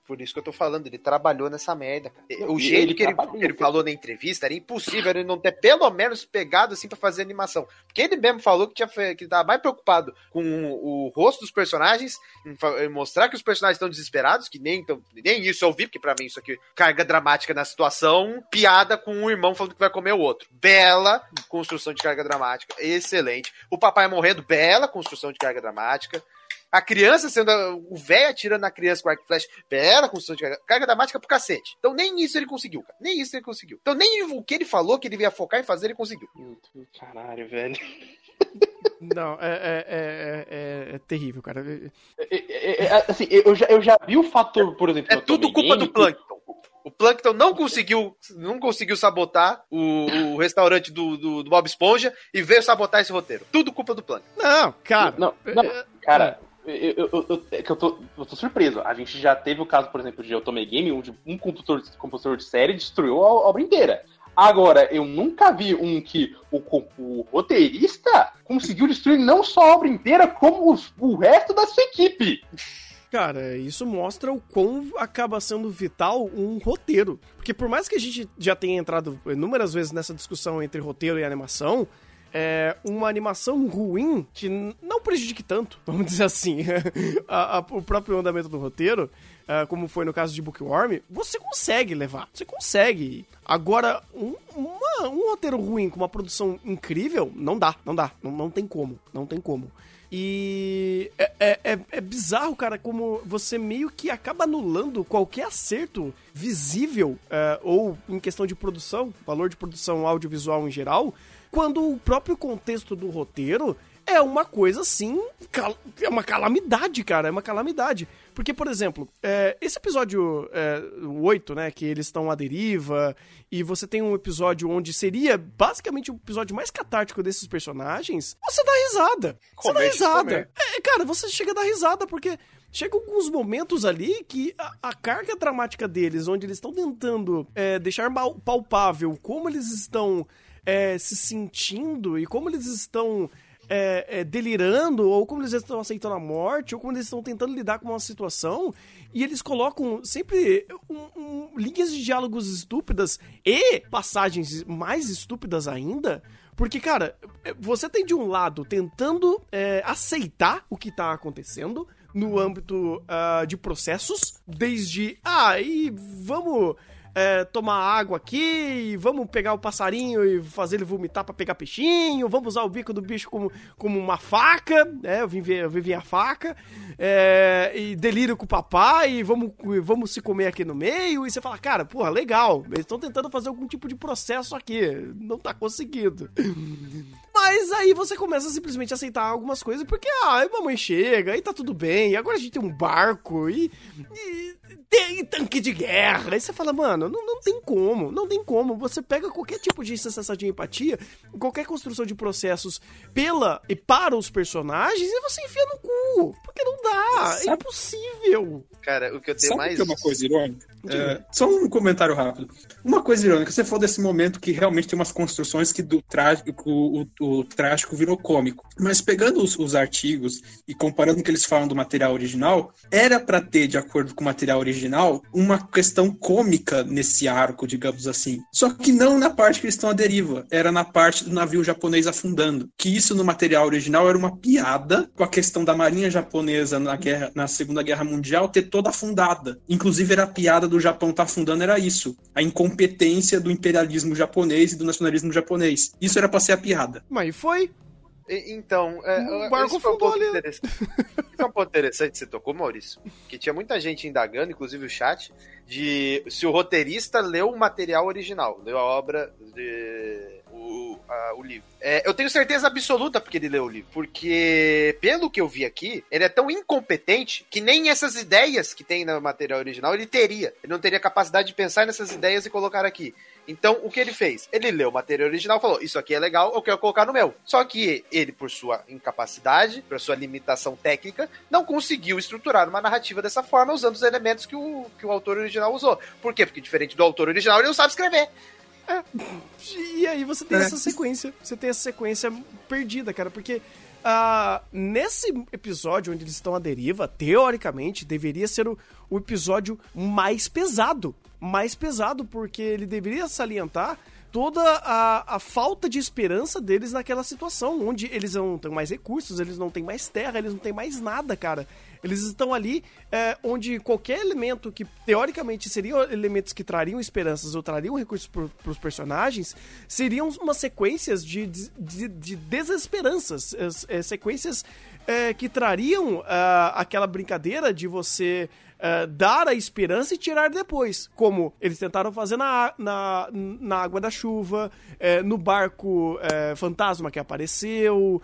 Por isso que eu tô falando, ele trabalhou nessa merda, cara. O e jeito ele que ele, ele falou na entrevista era impossível ele não ter pelo menos pegado assim pra fazer animação. Porque ele mesmo falou que, tinha, que tava mais preocupado com o, o rosto dos personagens, em, mostrar que os personagens estão desesperados, que nem, então, nem isso eu vi, porque pra mim isso aqui carga dramática na situação, piada com um irmão falando que vai comer o outro. Bela construção de carga dramática, excelente. O papai morrendo, bela construção de carga dramática. A criança sendo. O velho atirando na criança com arco e flash. Bela construção de carga, carga dramática pro cacete. Então nem isso ele conseguiu, cara. Nem isso ele conseguiu. Então nem o que ele falou que ele ia focar em fazer, ele conseguiu. Caralho, velho. Não, é, é, é, é- é terrível, cara. É, é, é, assim, eu já, eu já vi o fator, por exemplo. É tudo culpa do Plankton. O Plankton não conseguiu, não conseguiu sabotar o, o restaurante do, do, do Bob Esponja e veio sabotar esse roteiro. Tudo culpa do Plankton. Não, cara. Não, não, é- cara, eu, eu, é que eu, tô, eu tô surpreso. A gente já teve o caso, por exemplo, de Otome Game, onde um compositor, de série destruiu a obra inteira. Agora, eu nunca vi um que o, o roteirista conseguiu destruir não só a obra inteira, como os- o resto da sua equipe. Cara, isso mostra o quão acaba sendo vital um roteiro. Porque por mais que a gente já tenha entrado inúmeras vezes nessa discussão entre roteiro e animação, é uma animação ruim que não prejudique tanto, vamos dizer assim, a- a- o próprio andamento do roteiro, ah, como foi no caso de Bookworm, você consegue levar, você consegue. Agora, um, uma- um roteiro ruim com uma produção incrível, não dá, não dá, não, não tem como, não tem como. E é, é, é- é bizarro, cara, como você meio que acaba anulando qualquer acerto visível, é, ou em questão de produção, valor de produção audiovisual em geral, quando o próprio contexto do roteiro é uma coisa assim, é uma calamidade, cara, é uma calamidade. Porque, por exemplo, é, esse episódio é, o 8, né, que eles estão à deriva, e você tem um episódio onde seria basicamente o episódio mais catártico desses personagens, você dá risada. Você dá risada. comer. É, cara, você chega a dar risada, porque chega alguns momentos ali que a, a carga dramática deles, onde eles estão tentando é, deixar mal- palpável como eles estão é, se sentindo e como eles estão é, é, delirando, ou como eles estão aceitando a morte, ou como eles estão tentando lidar com uma situação, e eles colocam sempre um- um- linhas de diálogos estúpidas e passagens mais estúpidas ainda. Porque, cara, você tem de um lado tentando é, aceitar o que tá acontecendo, no âmbito uh, de processos, desde, ah, e vamos é, tomar água aqui, vamos pegar o passarinho e fazer ele vomitar para pegar peixinho, vamos usar o bico do bicho como, como uma faca, né? Eu vim ver, eu vim ver a faca, é, e delírio com o papai, e vamos, vamos se comer aqui no meio, e você fala, cara, porra, legal, eles estão tentando fazer algum tipo de processo aqui, não tá conseguindo. Mas aí você começa a simplesmente aceitar algumas coisas, porque, ah, mamãe chega, e tá tudo bem, e agora a gente tem um barco, e, e tem tanque de guerra. Aí você fala, mano, não, não tem como, não tem como. Você pega qualquer tipo de sensação de empatia, qualquer construção de processos pela e para os personagens e você enfia no cu. Porque não dá, é Sabe? é impossível. Cara, o que eu tenho Sabe mais. Que é uma coisa irônica? É, só um comentário rápido. Uma coisa irônica, você falou desse momento que realmente tem umas construções que do trágico, o, o, trágico virou cômico. Mas pegando os, os, artigos e comparando o que eles falam do material original, era para ter, de acordo com o material original, uma questão cômica nesse arco, digamos assim. Só que não na parte que eles estão à deriva, era na parte do navio japonês afundando. Que isso no material original era uma piada com a questão da marinha japonesa na, guerra, na Segunda Guerra Mundial ter toda afundada. Inclusive era a piada do Japão tá afundando era isso. A incompetência do imperialismo japonês e do nacionalismo japonês. Isso era pra ser a piada. Mas foi. então, é, o barco foi um ponto ali. interessante. é um ponto interessante que você tocou, Maurício. Que tinha muita gente indagando, inclusive o chat, de se o roteirista leu o material original, leu a obra de o livro. É, eu tenho certeza absoluta porque ele leu o livro. Porque, pelo que eu vi aqui, ele é tão incompetente que nem essas ideias que tem no material original ele teria. Ele não teria capacidade de pensar nessas ideias e colocar aqui. Então, o que ele fez? Ele leu o material original e falou: Isso aqui é legal, eu quero colocar no meu. Só que ele, por sua incapacidade, por sua limitação técnica, não conseguiu estruturar uma narrativa dessa forma usando os elementos que o, que o autor original usou. Por quê? Porque, diferente do autor original, ele não sabe escrever. É. E aí você tem é. essa sequência. Você tem essa sequência perdida, cara, porque uh, nesse episódio onde eles estão à deriva, teoricamente, deveria ser o, o episódio mais pesado. Mais pesado, porque ele deveria salientar toda a, a falta de esperança deles naquela situação, onde eles não têm mais recursos, eles não têm mais terra, eles não têm mais nada, cara. Eles estão ali é, onde qualquer elemento que teoricamente seriam elementos que trariam esperanças ou trariam recursos para os personagens seriam umas sequências de, de, de desesperanças, é, sequências é, que trariam ah, aquela brincadeira de você uh, dar a esperança e tirar depois. Como eles tentaram fazer na, na, na água da chuva, uh, no barco uh, fantasma que apareceu.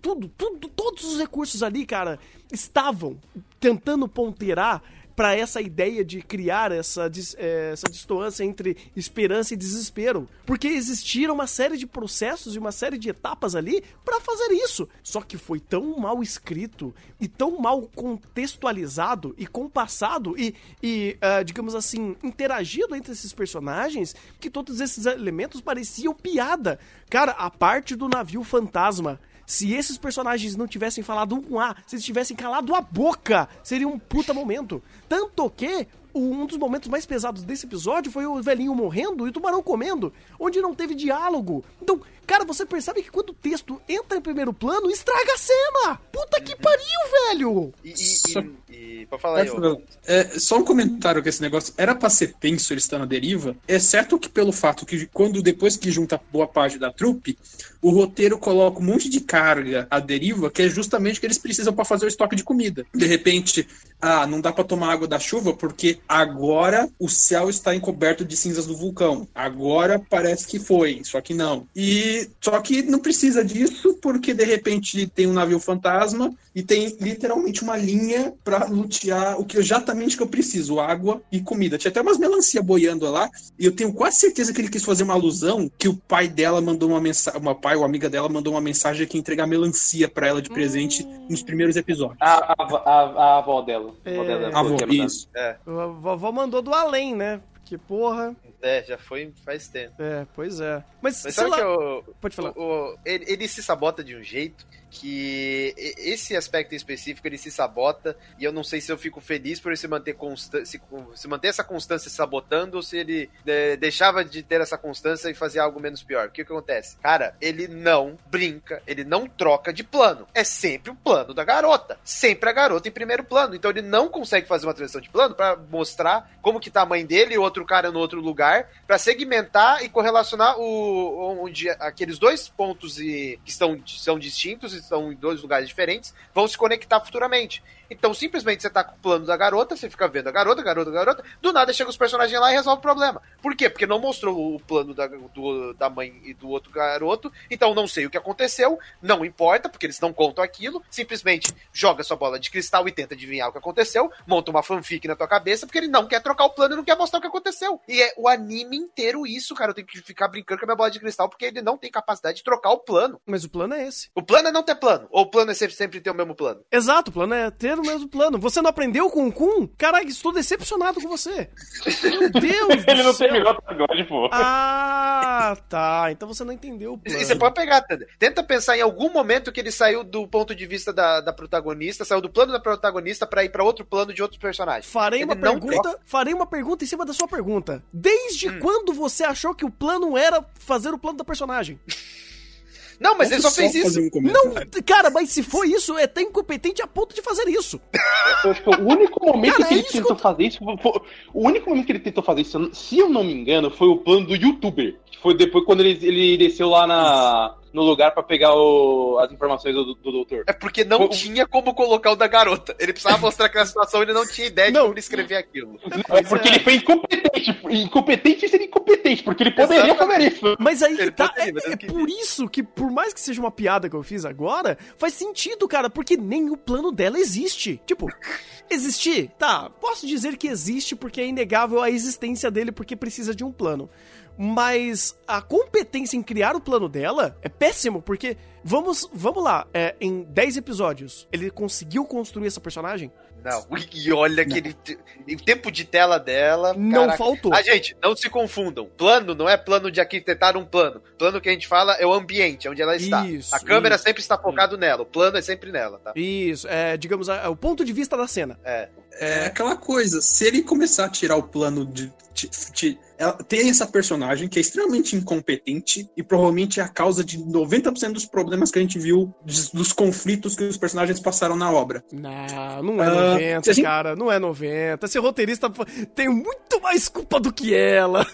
tudo, tudo, todos os recursos ali, cara, estavam tentando ponteirar para essa ideia de criar essa, é, essa distância entre esperança e desespero. Porque existiram uma série de processos e uma série de etapas ali para fazer isso. Só que foi tão mal escrito e tão mal contextualizado e compassado e, e uh, digamos assim, interagido entre esses personagens que todos esses elementos pareciam piada. Cara, a parte do navio fantasma se esses personagens não tivessem falado um A, se eles tivessem calado a boca, seria um puta momento. Tanto que um dos momentos mais pesados desse episódio foi o velhinho morrendo e o tubarão comendo, onde não teve diálogo. Então, cara, você percebe que quando o texto entra em primeiro plano, estraga a cena! Puta que pariu, velho! E, e, e, e pra falar aí, é, Só um comentário que esse negócio era pra ser tenso, ele está na deriva, exceto que pelo fato que quando depois que junta boa parte da trupe, o roteiro coloca um monte de carga à deriva, que é justamente o que eles precisam para fazer o estoque de comida. De repente, ah, não dá para tomar água da chuva porque agora o céu está encoberto de cinzas do vulcão. Agora parece que foi, só que não. E só que não precisa disso porque de repente tem um navio fantasma e tem literalmente uma linha para lutear o que exatamente que eu preciso, água e comida. Tinha até umas melancia boiando lá e eu tenho quase certeza que ele quis fazer uma alusão que o pai dela mandou uma mensagem, uma pai ou amiga dela mandou uma mensagem que ia entregar melancia para ela de presente hum. nos primeiros episódios. A, a, a, a avó dela. É... A avó dela. A avó, isso. É. Vovó mandou do além, né? Que porra. É, já foi faz tempo. É, pois é. Mas, Mas sabe lá... que o, Pode falar. O, o, ele, ele se sabota de um jeito que esse aspecto específico ele se sabota e eu não sei se eu fico feliz por ele se manter constante, se, se, manter essa constância sabotando ou se ele deixava de ter essa constância e fazia algo menos pior. O que, que acontece? Cara, ele não brinca, ele não troca de plano. É sempre o plano da garota. Sempre a garota em primeiro plano. Então ele não consegue fazer uma transição de plano para mostrar como que tá a mãe dele e outro cara no outro lugar, para segmentar e correlacionar o, onde aqueles dois pontos e, que estão, são distintos estão em dois lugares diferentes, vão se conectar futuramente. Então, simplesmente você tá com o plano da garota, você fica vendo a garota, garota, garota, do nada chega os personagens lá e resolve o problema. Por quê? Porque não mostrou o plano da, do, da mãe e do outro garoto, então não sei o que aconteceu, não importa, porque eles não contam aquilo, simplesmente joga sua bola de cristal e tenta adivinhar o que aconteceu, monta uma fanfic na tua cabeça, porque ele não quer trocar o plano e não quer mostrar o que aconteceu. E é o anime inteiro isso, cara. Eu tenho que ficar brincando com a minha bola de cristal, porque ele não tem capacidade de trocar o plano. Mas o plano é esse. O plano é não ter plano, ou o plano é sempre, sempre ter o mesmo plano. Exato, o plano é ter o mesmo plano. Você não aprendeu com o Kun? Caralho, estou decepcionado com você. Meu Deus Ele não céu. terminou até agora, pô. Ah, tá. Então você não entendeu o plano. E você pode pegar, tenta pensar em algum momento que ele saiu do ponto de vista da, da protagonista, saiu do plano da protagonista para ir para outro plano de outros personagens. Farei uma Ele pergunta, farei uma pergunta em cima da sua pergunta. Desde Hum. quando você achou que o plano era fazer o plano da personagem? Não, mas ele só fez isso. um. Não, cara, mas se for isso, é tão incompetente a ponto de fazer isso. Eu acho que o único momento Cara, que é ele tentou fazer isso. Foi, o único momento que ele tentou fazer isso, se eu não me engano, foi o plano do youtuber. Que foi depois quando ele, ele desceu lá na, no lugar pra pegar o- as informações do, do doutor. É porque não tinha como colocar o da garota. Ele precisava mostrar aquela situação, ele não tinha ideia de Não. como ele escrever aquilo. É porque ele foi incompetente. Incompetente seria incompetente, porque ele poderia fazer isso. Mas aí Ele tá. poderia, É, é por isso que, por mais que seja uma piada que eu fiz agora, faz sentido, cara, porque nem o plano dela existe. Tipo, existir? Tá, posso dizer que existe porque é inegável a existência dele porque precisa de um plano. Mas a competência em criar o plano dela é péssimo, porque vamos, vamos lá, é, em 10 episódios, ele conseguiu construir essa personagem? Não, e olha aquele te- o tempo de tela dela. Não caraca. faltou. Ah, gente, não se confundam. Plano não é plano de arquitetar um plano. Plano que a gente fala é o ambiente, onde ela está. Isso, a câmera isso. sempre está focado nela. O plano é sempre nela, tá? Isso, é, digamos, é, o ponto de vista da cena. É. É aquela coisa, se ele começar a tirar o plano de. de- de- ela tem essa personagem que é extremamente incompetente e provavelmente é a causa de 90% dos problemas que a gente viu, dos, conflitos que os personagens passaram na obra. Não, não é Ah, 90, se a gente- cara, não é 90. Esse roteirista tem muito mais culpa do que ela.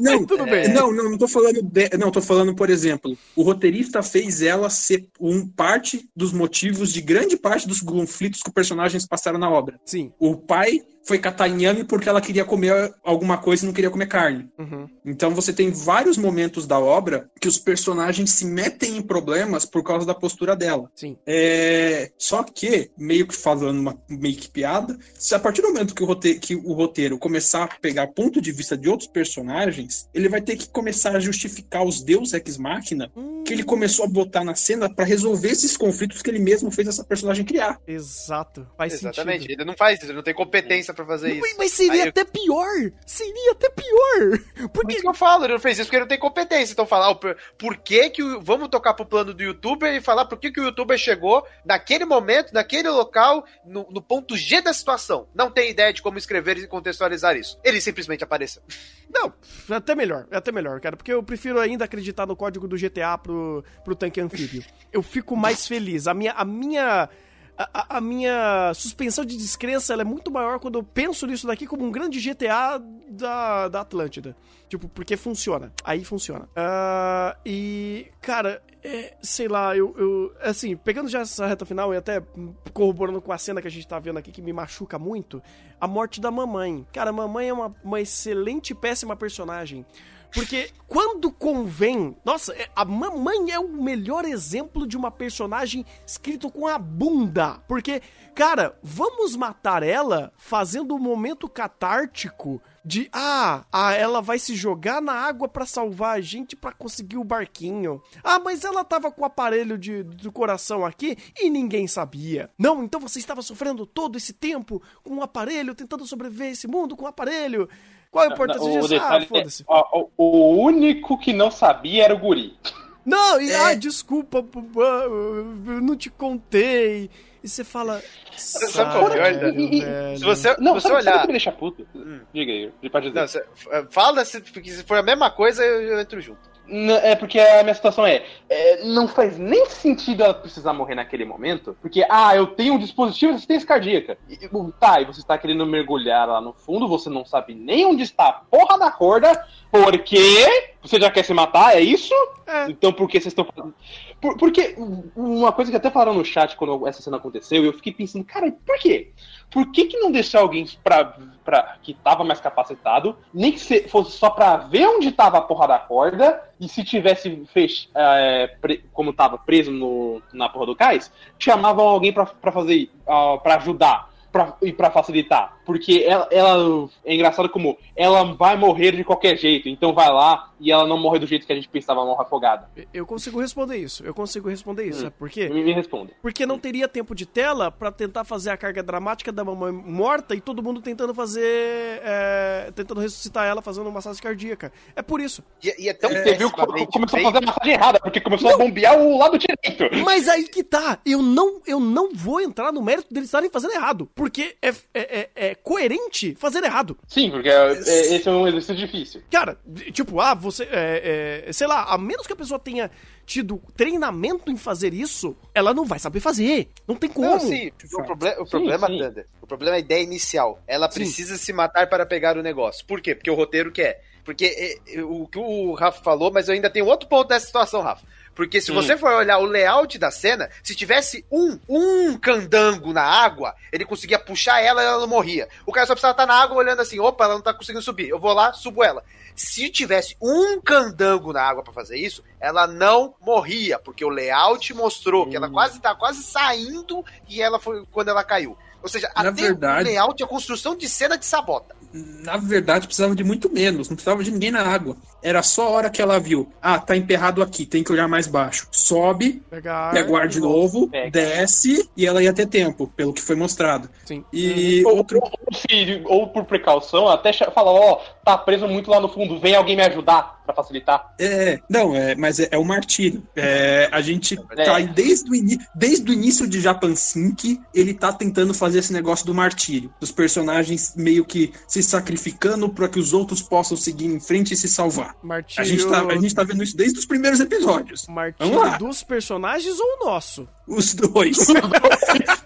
Não, Tudo bem. Não, não, não tô falando. De, não, tô falando, por exemplo, o roteirista fez ela ser um parte dos motivos de grande parte dos conflitos que os personagens passaram na obra. Sim. O pai foi catar inhame porque ela queria comer alguma coisa e não queria comer carne. Uhum. Então você tem vários momentos da obra que os personagens se metem em problemas por causa da postura dela. Sim. É, Só que, meio que falando uma meio que piada, se a partir do momento que o, roteiro, que o roteiro começar a pegar ponto de vista de outros personagens, ele vai ter que começar a justificar os Deus Ex Machina Hum, que ele começou a botar na cena para resolver esses conflitos que ele mesmo fez essa personagem criar. Exato. Faz Exatamente. sentido. Ele não faz isso, ele não tem competência pra fazer Mas, isso. mas seria Aí eu- até pior. Seria até pior. Por isso que eu falo, ele não fez isso porque ele não tem competência. Então falar, por, por que que o, vamos tocar pro plano do youtuber e falar por que que o youtuber chegou naquele momento, naquele local, no, no ponto G da situação. Não tem ideia de como escrever e contextualizar isso. Ele simplesmente apareceu. Não, é até melhor. É até melhor, cara. Porque eu prefiro ainda acreditar no código do GTA pro, pro tanque anfíbio. Eu fico mais feliz. A minha. A minha a, a- minha suspensão de descrença é muito maior quando eu penso nisso daqui como um grande GTA da, da Atlântida. Tipo, porque funciona. Aí funciona. Ah, e, cara, é, sei lá, eu, eu. Assim, pegando já essa reta final e até corroborando com a cena que a gente tá vendo aqui que me machuca muito, a morte da mamãe. Cara, a mamãe é uma, uma excelente péssima personagem. Porque quando convém. Nossa, é- a mamãe é o melhor exemplo de uma personagem escrito com a bunda. Porque, cara, vamos matar ela fazendo um momento catártico de ah, ah, ela vai se jogar na água pra salvar a gente pra conseguir o barquinho. Ah, mas ela tava com o aparelho de, do coração aqui e ninguém sabia. Não, então você estava sofrendo todo esse tempo com o aparelho, tentando sobreviver esse mundo com o aparelho. Qual a importância o disso? Ah, é, foda-se. ó, o, o único que não sabia era o guri. Não, e, É. ah, desculpa, eu não te contei. E você fala. Sabe qual é o pior, "Sério, velho?" Se você, Não, se você sabe, sabe olhar. que me deixa puto? Hum. Diga aí, pode dizer. Não, você- fala se, porque se for a mesma coisa, eu, eu entro junto. É porque a minha situação é, é, não faz nem sentido ela precisar morrer naquele momento, porque, ah, eu tenho um dispositivo de assistência cardíaca. E, e, tá, e você está querendo mergulhar lá no fundo, você não sabe nem onde está a porra da corda, porque você já quer se matar, é isso? É. Então por que vocês estão fazendo... Por, porque uma coisa que até falaram no chat quando essa cena aconteceu, eu fiquei pensando, cara, por quê? Por que, que não deixar alguém pra, pra, que tava mais capacitado, nem que se- fosse só pra ver onde tava a porra da corda, e se tivesse fech, é, pre- como tava preso no, na porra do cais, chamavam alguém pra fazer, ah, pra ajudar pra, e pra facilitar. Porque ela, ela- é engraçado como ela vai morrer de qualquer jeito, então vai lá e ela não morre do jeito que a gente pensava, morre afogada. Eu consigo responder isso. Eu consigo responder isso. Hum. Sabe por quê? Me, me responda. Porque não teria tempo de tela pra tentar fazer a carga dramática da mamãe morta e todo mundo tentando fazer. é, tentando ressuscitar ela fazendo uma massagem cardíaca. É por isso. E, e é tão Você viu que começou a fazer a massagem errada, porque começou a bombear o lado direito. Mas aí que tá. Eu não, eu não vou entrar no mérito deles estarem fazendo errado. Porque é, é, é- é coerente fazer errado. Sim, porque é- é- esse é um exercício difícil. Cara, tipo, ah, você. É, é, sei lá, a menos que a pessoa tenha tido treinamento em fazer isso, ela não vai saber fazer. Não tem como. Não, sim, o, proble o problema, sim. Thunder, o problema é a ideia inicial. Ela Sim. precisa se matar para pegar o negócio. Por quê? Porque o roteiro quer. Porque é, é, o que o Rafa falou, mas eu ainda tenho outro ponto dessa situação, Rafa. Porque se Hum. você for olhar o layout da cena, se tivesse um, um candango na água, ele conseguia puxar ela e ela não morria. O cara só precisava estar na água olhando assim, opa, ela não tá conseguindo subir. Eu vou lá, subo ela. Se tivesse um candango na água pra fazer isso, ela não morria, porque o layout mostrou que ela quase tá quase saindo e ela foi quando ela caiu. Ou seja, Na até verdade- o layout a construção de cena de sabota. Na verdade, precisava de muito menos, não precisava de ninguém na água. Era só a hora que ela viu, ah, tá emperrado aqui, tem que olhar mais baixo. Sobe, Pegar. pega o ar de novo, Pega. desce e ela ia ter tempo, pelo que foi mostrado. Sim. E Ou, outro. ou, se- ou por precaução, até falar, ó, tá preso muito lá no fundo, vem alguém me ajudar pra facilitar. É, não, é, mas é, é o martírio. É, a gente É. tá aí desde o, ini- desde o início de Japan Sync, ele tá tentando fazer esse negócio do martírio. Dos personagens meio que se sacrificando para que os outros possam seguir em frente e se salvar. Martírio. A gente, tá, a gente tá vendo isso desde os primeiros episódios. Martírio Vamos lá. dos personagens ou o nosso? Os dois.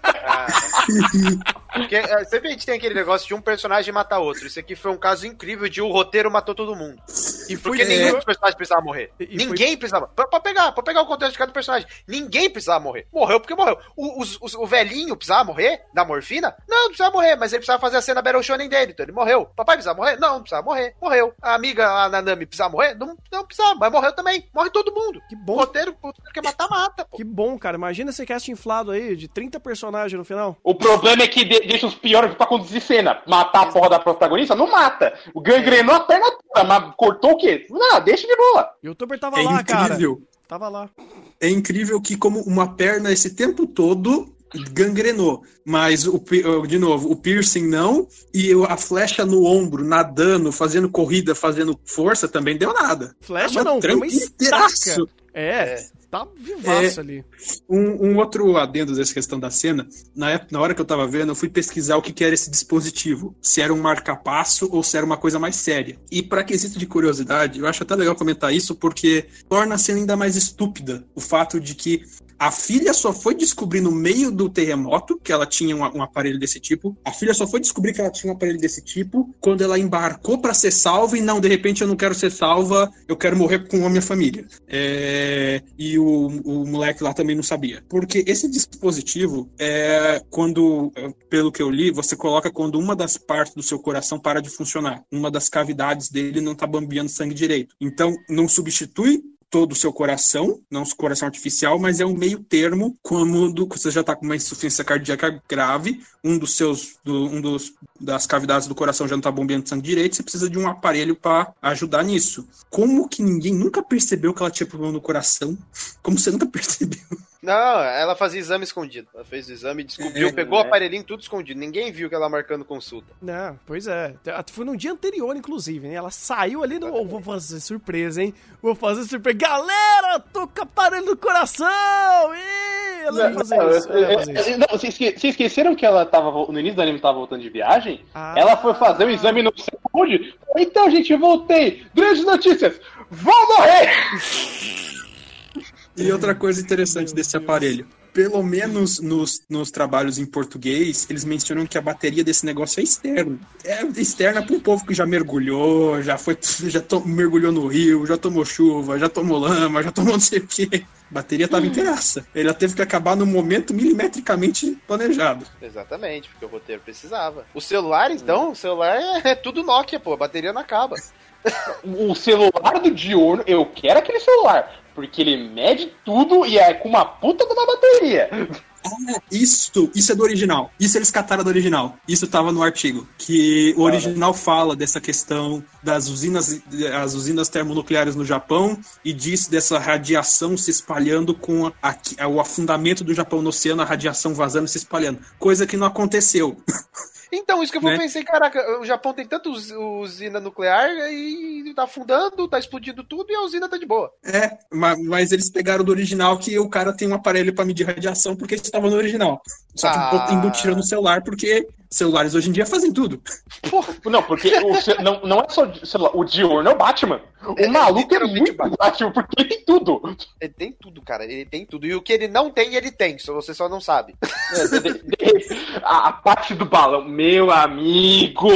Porque é, sempre a gente tem aquele negócio de um personagem matar outro. Isso aqui foi um caso incrível de o roteiro matou todo mundo. E Porque foi- nenhum dos personagens precisava morrer. E- e ninguém precisava. Pra, pra pegar, pra pegar o contexto de cada personagem. Ninguém precisava morrer. Morreu porque morreu. O, os- os- o velhinho precisava morrer? Da morfina? Não, não precisava morrer, mas ele precisava fazer a cena Battle Shonen dele, então ele morreu. Papai precisava morrer? Não, não precisava morrer. Morreu. A amiga, a Nanami, precisava morrer? Não, não precisava, mas morreu também. Morre todo mundo. Que O bom. roteiro, o roteiro quer matar, mata, pô. Que bom, cara. Imagina esse cast inflado aí de 30 personagens no final. O problema é que de- deixa os piores pra conduzir cena. Matar a porra da protagonista? Não mata. O gangrenou a perna toda, mas cortou o quê? Não, deixa de boa. O youtuber tava É lá, cara. incrível. Tava lá. É incrível que, como uma perna esse tempo todo gangrenou, mas o, de novo, o piercing não, e a flecha no ombro, nadando, fazendo corrida, fazendo força, também deu nada. Flecha Tava não, foi uma estaca. tranqueiraço. É, tá vivaço ali. Um, um outro adendo dessa questão da cena, na, época, na hora que eu tava vendo, eu fui pesquisar o que, que era esse dispositivo. Se era um marca-passo ou se era uma coisa mais séria. E pra quesito de curiosidade, eu acho até legal comentar isso, porque torna a cena ainda mais estúpida o fato de que a filha só foi descobrir no meio do terremoto que ela tinha um, um aparelho desse tipo. A filha só foi descobrir que ela tinha um aparelho desse tipo quando ela embarcou pra ser salva e não, de repente eu não quero ser salva, eu quero morrer com a minha família. É, e o, o moleque lá também não sabia. Porque esse dispositivo é quando, pelo que eu li, você coloca quando uma das partes do seu coração para de funcionar. Uma das cavidades dele não tá bambeando sangue direito. Então, não substitui todo o seu coração, não o coração artificial, mas é um meio termo, como do, você já está com uma insuficiência cardíaca grave, um dos seus, do, um dos das cavidades do coração já não está bombeando sangue direito, você precisa de um aparelho para ajudar nisso. Como que ninguém nunca percebeu que ela tinha problema no coração? Como você nunca percebeu? Não, ela fazia exame escondido. Ela fez o exame, descobriu, É, pegou o né? aparelhinho tudo escondido. Ninguém viu que ela marcando consulta. Não, pois é. Foi no dia anterior, inclusive, né? Ela saiu ali no. Oh, vou fazer surpresa, hein? Vou fazer surpresa. Galera, tô com aparelho no coração! Ih, ela ia fazer Não, isso. Fazer não, vocês esque- vocês esqueceram que ela tava no início do anime tava voltando de viagem? Ah. Ela foi fazer o exame no saúde. Então, gente, eu voltei. Grandes notícias. Vou morrer! E outra coisa interessante desse aparelho. Pelo menos nos, nos trabalhos em português, eles mencionam que a bateria desse negócio é externa. É externa para um povo que já mergulhou, já foi, já to- mergulhou no rio, já tomou chuva, já tomou lama, já tomou não sei o quê. A bateria tava inteiraça. Ela teve que acabar no momento milimetricamente planejado. Exatamente, porque o roteiro precisava. O celular, então, o celular é, é tudo Nokia, pô. A bateria não acaba. O celular do Diorno, eu quero aquele celular. Porque ele mede tudo e é com uma puta de uma bateria. Ah, isso, isso é do original. Isso eles cataram do original. Isso tava no artigo. Que o original fala dessa questão das usinas, as usinas termonucleares no Japão e diz dessa radiação se espalhando com a- a- o afundamento do Japão no oceano, a radiação vazando e se espalhando. Coisa que não aconteceu. Então, isso que eu Né? pensei, caraca, o Japão tem tanta us- usina nuclear e tá afundando, tá explodindo tudo e a usina tá de boa. É, ma- mas eles pegaram do original que o cara tem um aparelho para medir radiação porque estava no original. Só que Ah. embutiram no celular porque celulares hoje em dia fazem tudo. Porra, Não, porque o não, não é só o celular, o Diorno é o Batman. O É, maluco é muito Batman, porque ele tem tudo. ele tem tudo, cara, ele tem tudo. E o que ele não tem, ele tem, só você só não sabe. É, de- de- de- a, a parte do balão, meu amigo.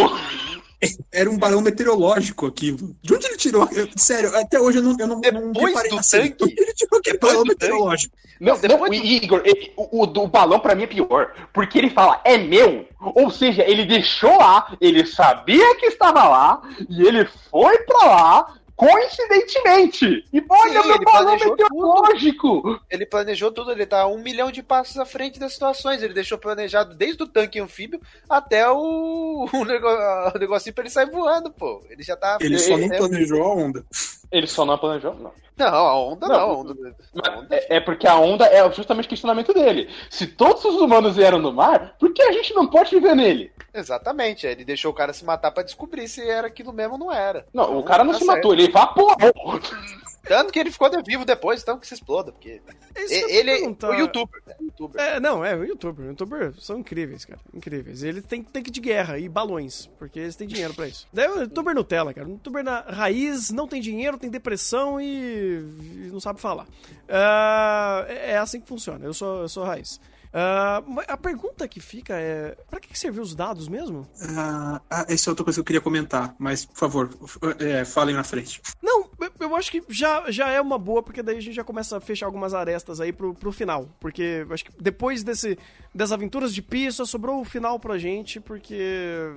Era um balão meteorológico aquilo. De onde ele tirou? Eu- sério, até hoje eu não, eu não, não Depois reparei do cena. tanque? Ele tirou que Depois balão meteorológico. Não, não, do- Igor, ele- o, o do balão pra mim é pior. Porque ele fala, é meu. Ou seja, ele deixou lá, ele sabia que estava lá, e ele foi pra lá, coincidentemente. E olha Sim, meu ele balão planejou meteorológico. Ele planejou tudo, ele tá um milhão de passos à frente das situações. Ele deixou planejado desde o tanque anfíbio até o, o, nego, o negocinho pra ele sair voando, pô. Ele já tá. Ele só não é- planejou a onda. Ele só não planejou, não. Não, a onda não. Não. a onda, a onda É, é porque a onda é justamente o questionamento dele. Se todos os humanos vieram no mar, por que a gente não pode viver nele? Exatamente, ele deixou o cara se matar pra descobrir se era aquilo mesmo ou não era. Não, Então, o cara não tá se certo. matou, ele evaporou. Tanto que ele ficou de vivo depois, então que se exploda, porque É isso ele é o youtuber, né? youtuber. É, não, é, o youtuber. Youtuber são incríveis, cara. Incríveis. Ele tem tanque de guerra e balões, porque eles têm dinheiro pra isso. Daí o youtuber Nutella, cara. O youtuber na raiz não tem dinheiro, tem depressão e, e não sabe falar. É é assim que funciona. Eu sou, eu sou raiz. Mas a pergunta que fica é: pra que serviu os dados mesmo? Ah, ah, essa é outra coisa que eu queria comentar, mas, por favor, é, falem na frente. Não, eu- acho que já, já é uma boa, porque daí a gente já começa a fechar algumas arestas aí pro, pro final. Porque acho que depois desse, das aventuras de Pi, só sobrou o final pra gente, porque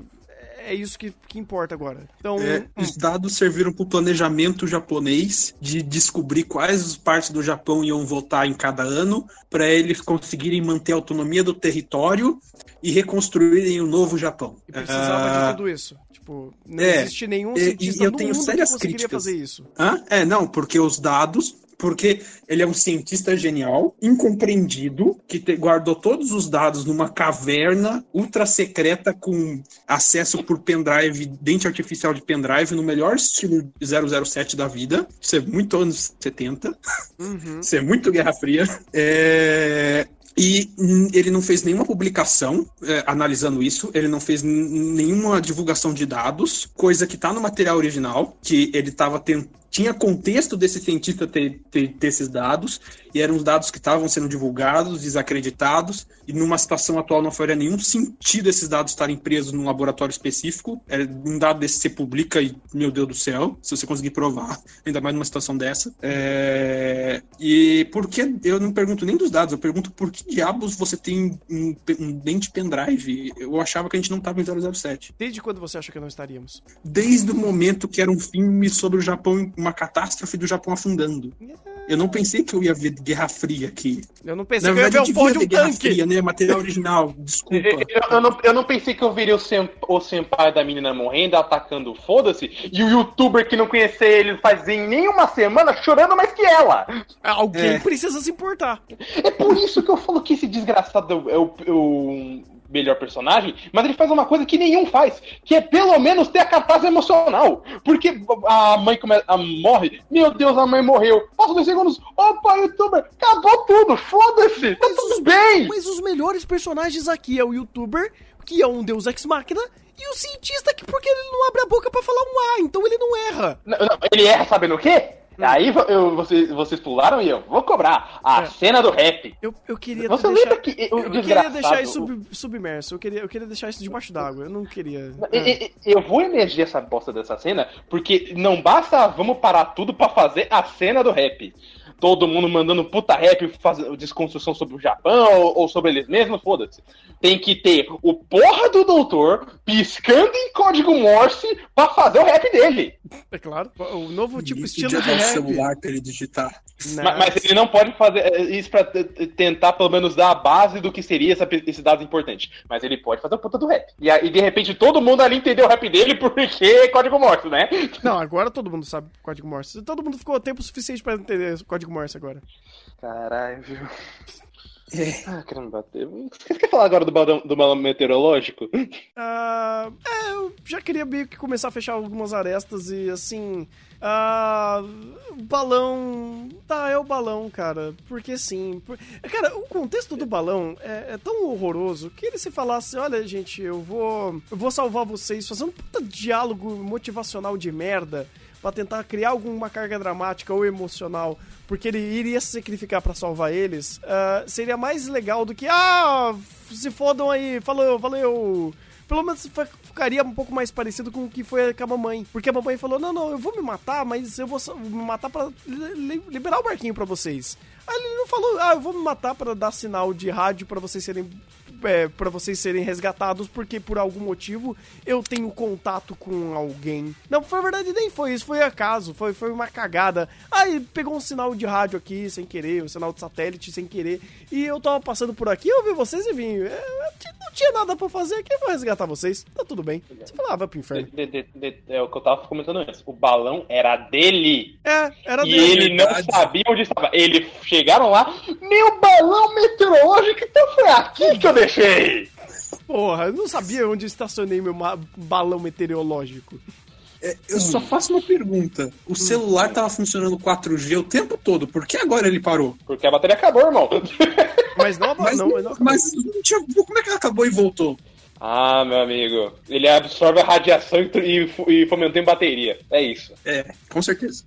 é isso que, que importa agora. Então, É, os dados serviram para o planejamento japonês de descobrir quais partes do Japão iam votar em cada ano, para eles conseguirem manter a autonomia do território e reconstruírem o novo Japão. e precisava Ah, de tudo isso. Tipo, não é, existe nenhum e- cientista e eu tenho sérias críticas. fazer isso. Hã? É, não, porque os dados. Porque ele é um cientista genial, incompreendido, que te- guardou todos os dados numa caverna ultra secreta com acesso por pendrive, dente artificial de pendrive, no melhor estilo 007 da vida. Isso é muito anos 70. Uhum. Isso é muito Guerra Fria. É, E ele não fez nenhuma publicação é, analisando isso, ele não fez nenhuma divulgação de dados, coisa que está no material original, que ele estava tentando. Tinha contexto desse cientista ter, ter, ter esses dados, e eram os dados que estavam sendo divulgados, desacreditados, e numa situação atual não faria nenhum sentido esses dados estarem presos num laboratório específico. É, um dado desse você publica e, meu Deus do céu, se você conseguir provar, ainda mais numa situação dessa. É, e por que eu não pergunto nem dos dados, eu pergunto por que diabos você tem um, um dente pendrive? Eu achava que a gente não estava em 007. Desde quando você acha que não estaríamos? Desde o momento que era um filme sobre o Japão, uma catástrofe do Japão afundando. É, Eu não pensei que eu ia ver Guerra Fria aqui. Eu não pensei Na que eu ia verdade, ver pão de um Guerra tanque. Fria, né? Material original, desculpa. Eu, eu não, eu não pensei que eu viria o, sen, o senpai da menina morrendo, atacando o foda-se, e o youtuber que não conhecia ele faz em nenhuma semana chorando mais que ela. Alguém É. precisa se importar. É por isso que eu falo que esse desgraçado é o, é o melhor personagem, mas ele faz uma coisa que nenhum faz, que é pelo menos ter a cartaz emocional. Porque a mãe come, a, morre, meu Deus, a mãe morreu. Passa dois segundos, opa, youtuber, acabou tudo, foda-se, tá tudo bem. Mas os melhores personagens aqui é o youtuber, que é um deus ex-máquina, e o cientista, que porque ele não abre a boca pra falar um A, então ele não erra. Não, não, ele erra sabendo o quê? Aí eu- vocês, vocês pularam e eu vou cobrar a É. cena do rap. Eu, eu queria Você deixar... lembra que Eu, eu queria deixar isso sub- submerso, eu queria, eu queria deixar isso debaixo d'água, eu não queria... E- Eu vou emergir essa bosta dessa cena, porque não basta vamos parar tudo pra fazer a cena do rap. Todo mundo mandando puta rap, fazendo desconstrução sobre o Japão ou, ou sobre eles mesmos, foda-se. Tem que ter o porra do doutor piscando em código Morse pra fazer o rap dele. É claro, o novo tipo Isso estilo de o rap. celular pra ele digitar. Não. Ma- Mas, ele não pode fazer eh, isso pra tentar, pelo menos, dar a base do que seria essa, esse dado importante. Mas ele pode fazer o puta do rap. E, aí, de repente todo mundo ali entendeu o rap dele porque é código Morse, né? Não, agora todo mundo sabe código Morse. Todo mundo ficou tempo suficiente pra entender código Morse agora. Caralho, viu? É. Ah, querendo bater. Você quer falar agora do balão, do balão meteorológico? Ah, é, eu já queria meio que começar a fechar algumas arestas e assim. Ah, o balão. Tá, é o balão, cara. Porque sim. por- Cara, o contexto do balão é, é tão horroroso que ele se falasse: olha, gente, eu vou. Eu vou salvar vocês, fazendo um puta diálogo motivacional de merda pra tentar criar alguma carga dramática ou emocional, porque ele iria se sacrificar pra salvar eles, ah, seria mais legal do que, ah, se fodam aí, falou, valeu. Pelo menos ficaria um pouco mais parecido com o que foi com a mamãe. Porque a mamãe falou: Não, não, eu vou me matar, mas eu vou me matar li- liberar o barquinho pra vocês. Aí ele não falou: Ah, eu vou me matar pra dar sinal de rádio pra vocês serem. É, para vocês serem resgatados, porque por algum motivo eu tenho contato com alguém. Não, foi verdade, nem foi isso, foi acaso, foi, foi uma cagada. Aí pegou um sinal de rádio aqui sem querer, um sinal de satélite sem querer, e eu tava passando por aqui, eu vi vocês e vim. É, eu não tinha nada pra fazer aqui, eu vou resgatar vocês. Tá tudo bem. Você falava, vai pro inferno. de- de- de- é o que eu tava comentando antes. O balão era dele. É, era E dele. ele não verdade. sabia onde estava. Eles chegaram lá, meu balão meteorológico, então foi aqui que eu deixei. Porra, eu não sabia onde estacionei meu balão meteorológico. É, eu só faço uma pergunta. O celular tava funcionando 4G o tempo todo, por que agora ele parou? Porque a bateria acabou, irmão. Mas não, Mas, não, não, mas não tinha, como é que ela acabou e voltou? ah, meu amigo. Ele absorve a radiação e, e, e fomenta em bateria. É isso. É, com certeza.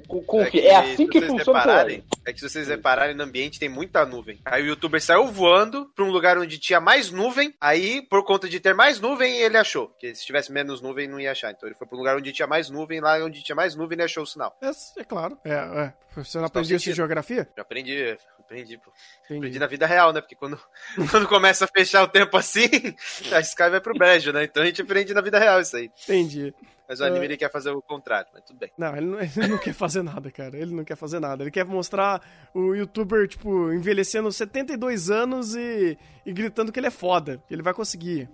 Com o que? É assim que funciona o repararem. É que se vocês repararem, no ambiente tem muita nuvem. Aí o youtuber saiu voando pra um lugar onde tinha mais nuvem. Aí, por conta de ter mais nuvem, ele achou. Porque se tivesse menos nuvem, não ia achar. Então ele foi pra um lugar onde tinha mais nuvem. Lá onde tinha mais nuvem, ele achou o sinal. É, é claro. É, é. Você não aprendeu isso em geografia? Já aprendi, aprendi, pô. Entendi. Aprendi na vida real, né? Porque quando, quando começa a fechar o tempo assim, a Sky vai pro brejo, né? Então a gente aprende na vida real isso aí. Entendi. Mas o anime ele quer fazer o contrário, mas tudo bem. Não ele, não, ele não quer fazer nada, cara. Ele não quer fazer nada. Ele quer mostrar o youtuber, tipo, envelhecendo 72 anos e, e gritando que ele é foda, que ele vai conseguir.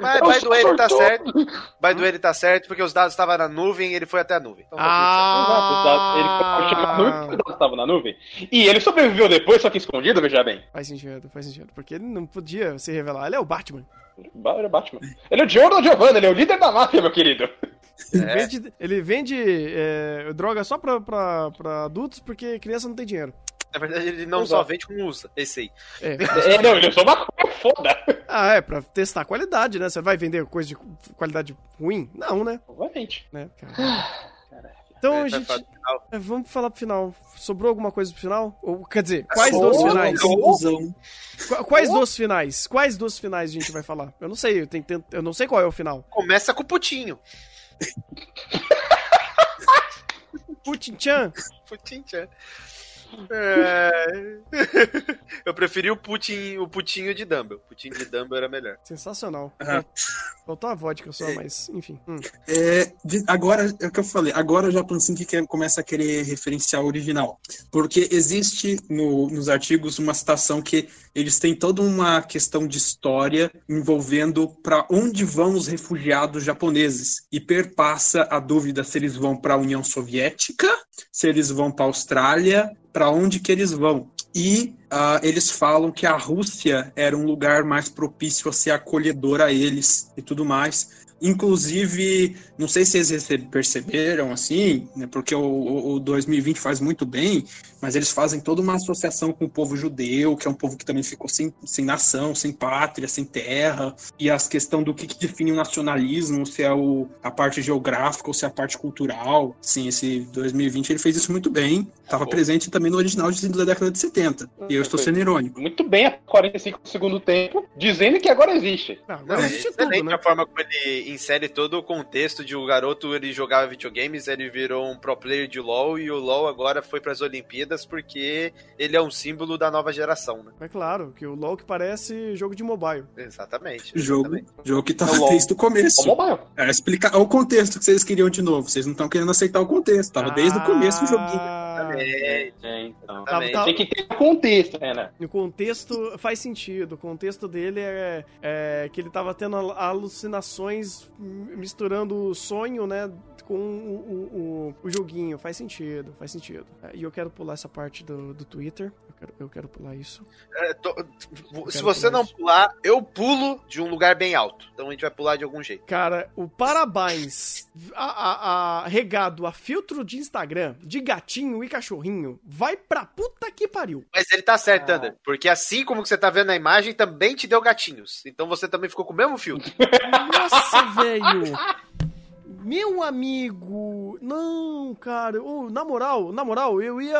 Mas by the way, ele tá certo. By the way, ele tá certo, porque os dados estavam na nuvem e ele foi até a nuvem. Então, tá Ah! Exato, Ele foi chamar a nuvem porque estava na nuvem. E ele sobreviveu depois, só que escondido, veja bem. Faz sentido, faz sentido. Porque ele não podia se revelar. Ele é o Batman. Ba- Ele é Batman. Ele é o Giorno Giovanni, ele é o líder da máfia, meu querido. Ele É. vende, ele vende é, droga só pra, pra, pra adultos porque criança não tem dinheiro. Na verdade, ele não Exato. só vende como usa. Esse aí. É. É, não, ele é só uma coisa foda. ah, é, pra testar a qualidade, né? Você vai vender coisa de qualidade ruim? Não, né? Obviamente. né? Então, vai gente, é, vamos falar pro final. Sobrou alguma coisa pro final? Ou, quer dizer, quais Sobrou. dos finais? Qu- Quais dos finais? Quais dos finais a gente vai falar? Eu não sei, eu, tenho, tenho- eu não sei qual é o final. Começa com o Putinho. Putin-chan, Putin, tchan. É... Eu preferi o Putin, o putinho de Dumble. O putinho de Dumble era melhor. Sensacional. Ah. Faltou a vodka só, mas enfim. Hum. É, de- agora, é o que eu falei, agora o Japan Sync quer, começa a querer referenciar o original. Porque existe no- nos artigos uma citação que eles têm toda uma questão de história envolvendo para onde vão os refugiados japoneses. E perpassa a dúvida se eles vão para a União Soviética, se eles vão para a Austrália, para onde que eles vão. E ah, eles falam que a Rússia era um lugar mais propício a ser acolhedor a eles e tudo mais. Inclusive, não sei se eles perceberam assim, né, porque o, o- o 2020 faz muito bem, mas eles fazem toda uma associação com o povo judeu, que é um povo que também ficou sem, sem nação, sem pátria, sem terra, e as questão do que, que define o nacionalismo, se é o, a parte geográfica ou se é a parte cultural. Sim, esse 2020 ele fez isso muito bem, estava Bom. presente também no original de- da década de 70, e eu estou sendo irônico. Muito bem, a 45 do segundo tempo, dizendo que agora existe. Ah, agora Não, é existe tudo, excelente né? a forma como ele insere todo o contexto de o garoto ele jogava videogames, ele virou um pro player de LoL e o LoL agora foi para as Olimpíadas porque ele é um símbolo da nova geração, né? É claro, que o LoL que parece jogo de mobile. Exatamente. Jogo, exatamente. jogo que É o estava LOL. desde o começo. Ó, mobile. É, explicar o contexto que vocês queriam de novo. Vocês não estão querendo aceitar o contexto. Tava desde o começo o joguinho. Ah, É, É, então. Tá- tá- Tem que ter contexto, Renan. O contexto faz sentido. O contexto dele é, é que ele tava tendo al- alucinações misturando o sonho, né? Com o, o, o- joguinho. Faz sentido, faz sentido. É, E eu quero pular essa parte do, do Twitter. Eu quero, eu quero pular isso. É, tô- se você pular não isso. pular, eu pulo de um lugar bem alto. Então a gente vai pular de algum jeito. Cara, o parabéns a, a- a- regado a filtro de Instagram de gatinho e cachorrinho vai pra puta que pariu. Mas ele tá certo, Ah. Thunder. Porque assim como que você tá vendo na imagem, também te deu gatinhos. Então você também ficou com o mesmo filtro. Nossa, velho! Meu amigo! Não, cara. ô, na moral, na moral, eu ia.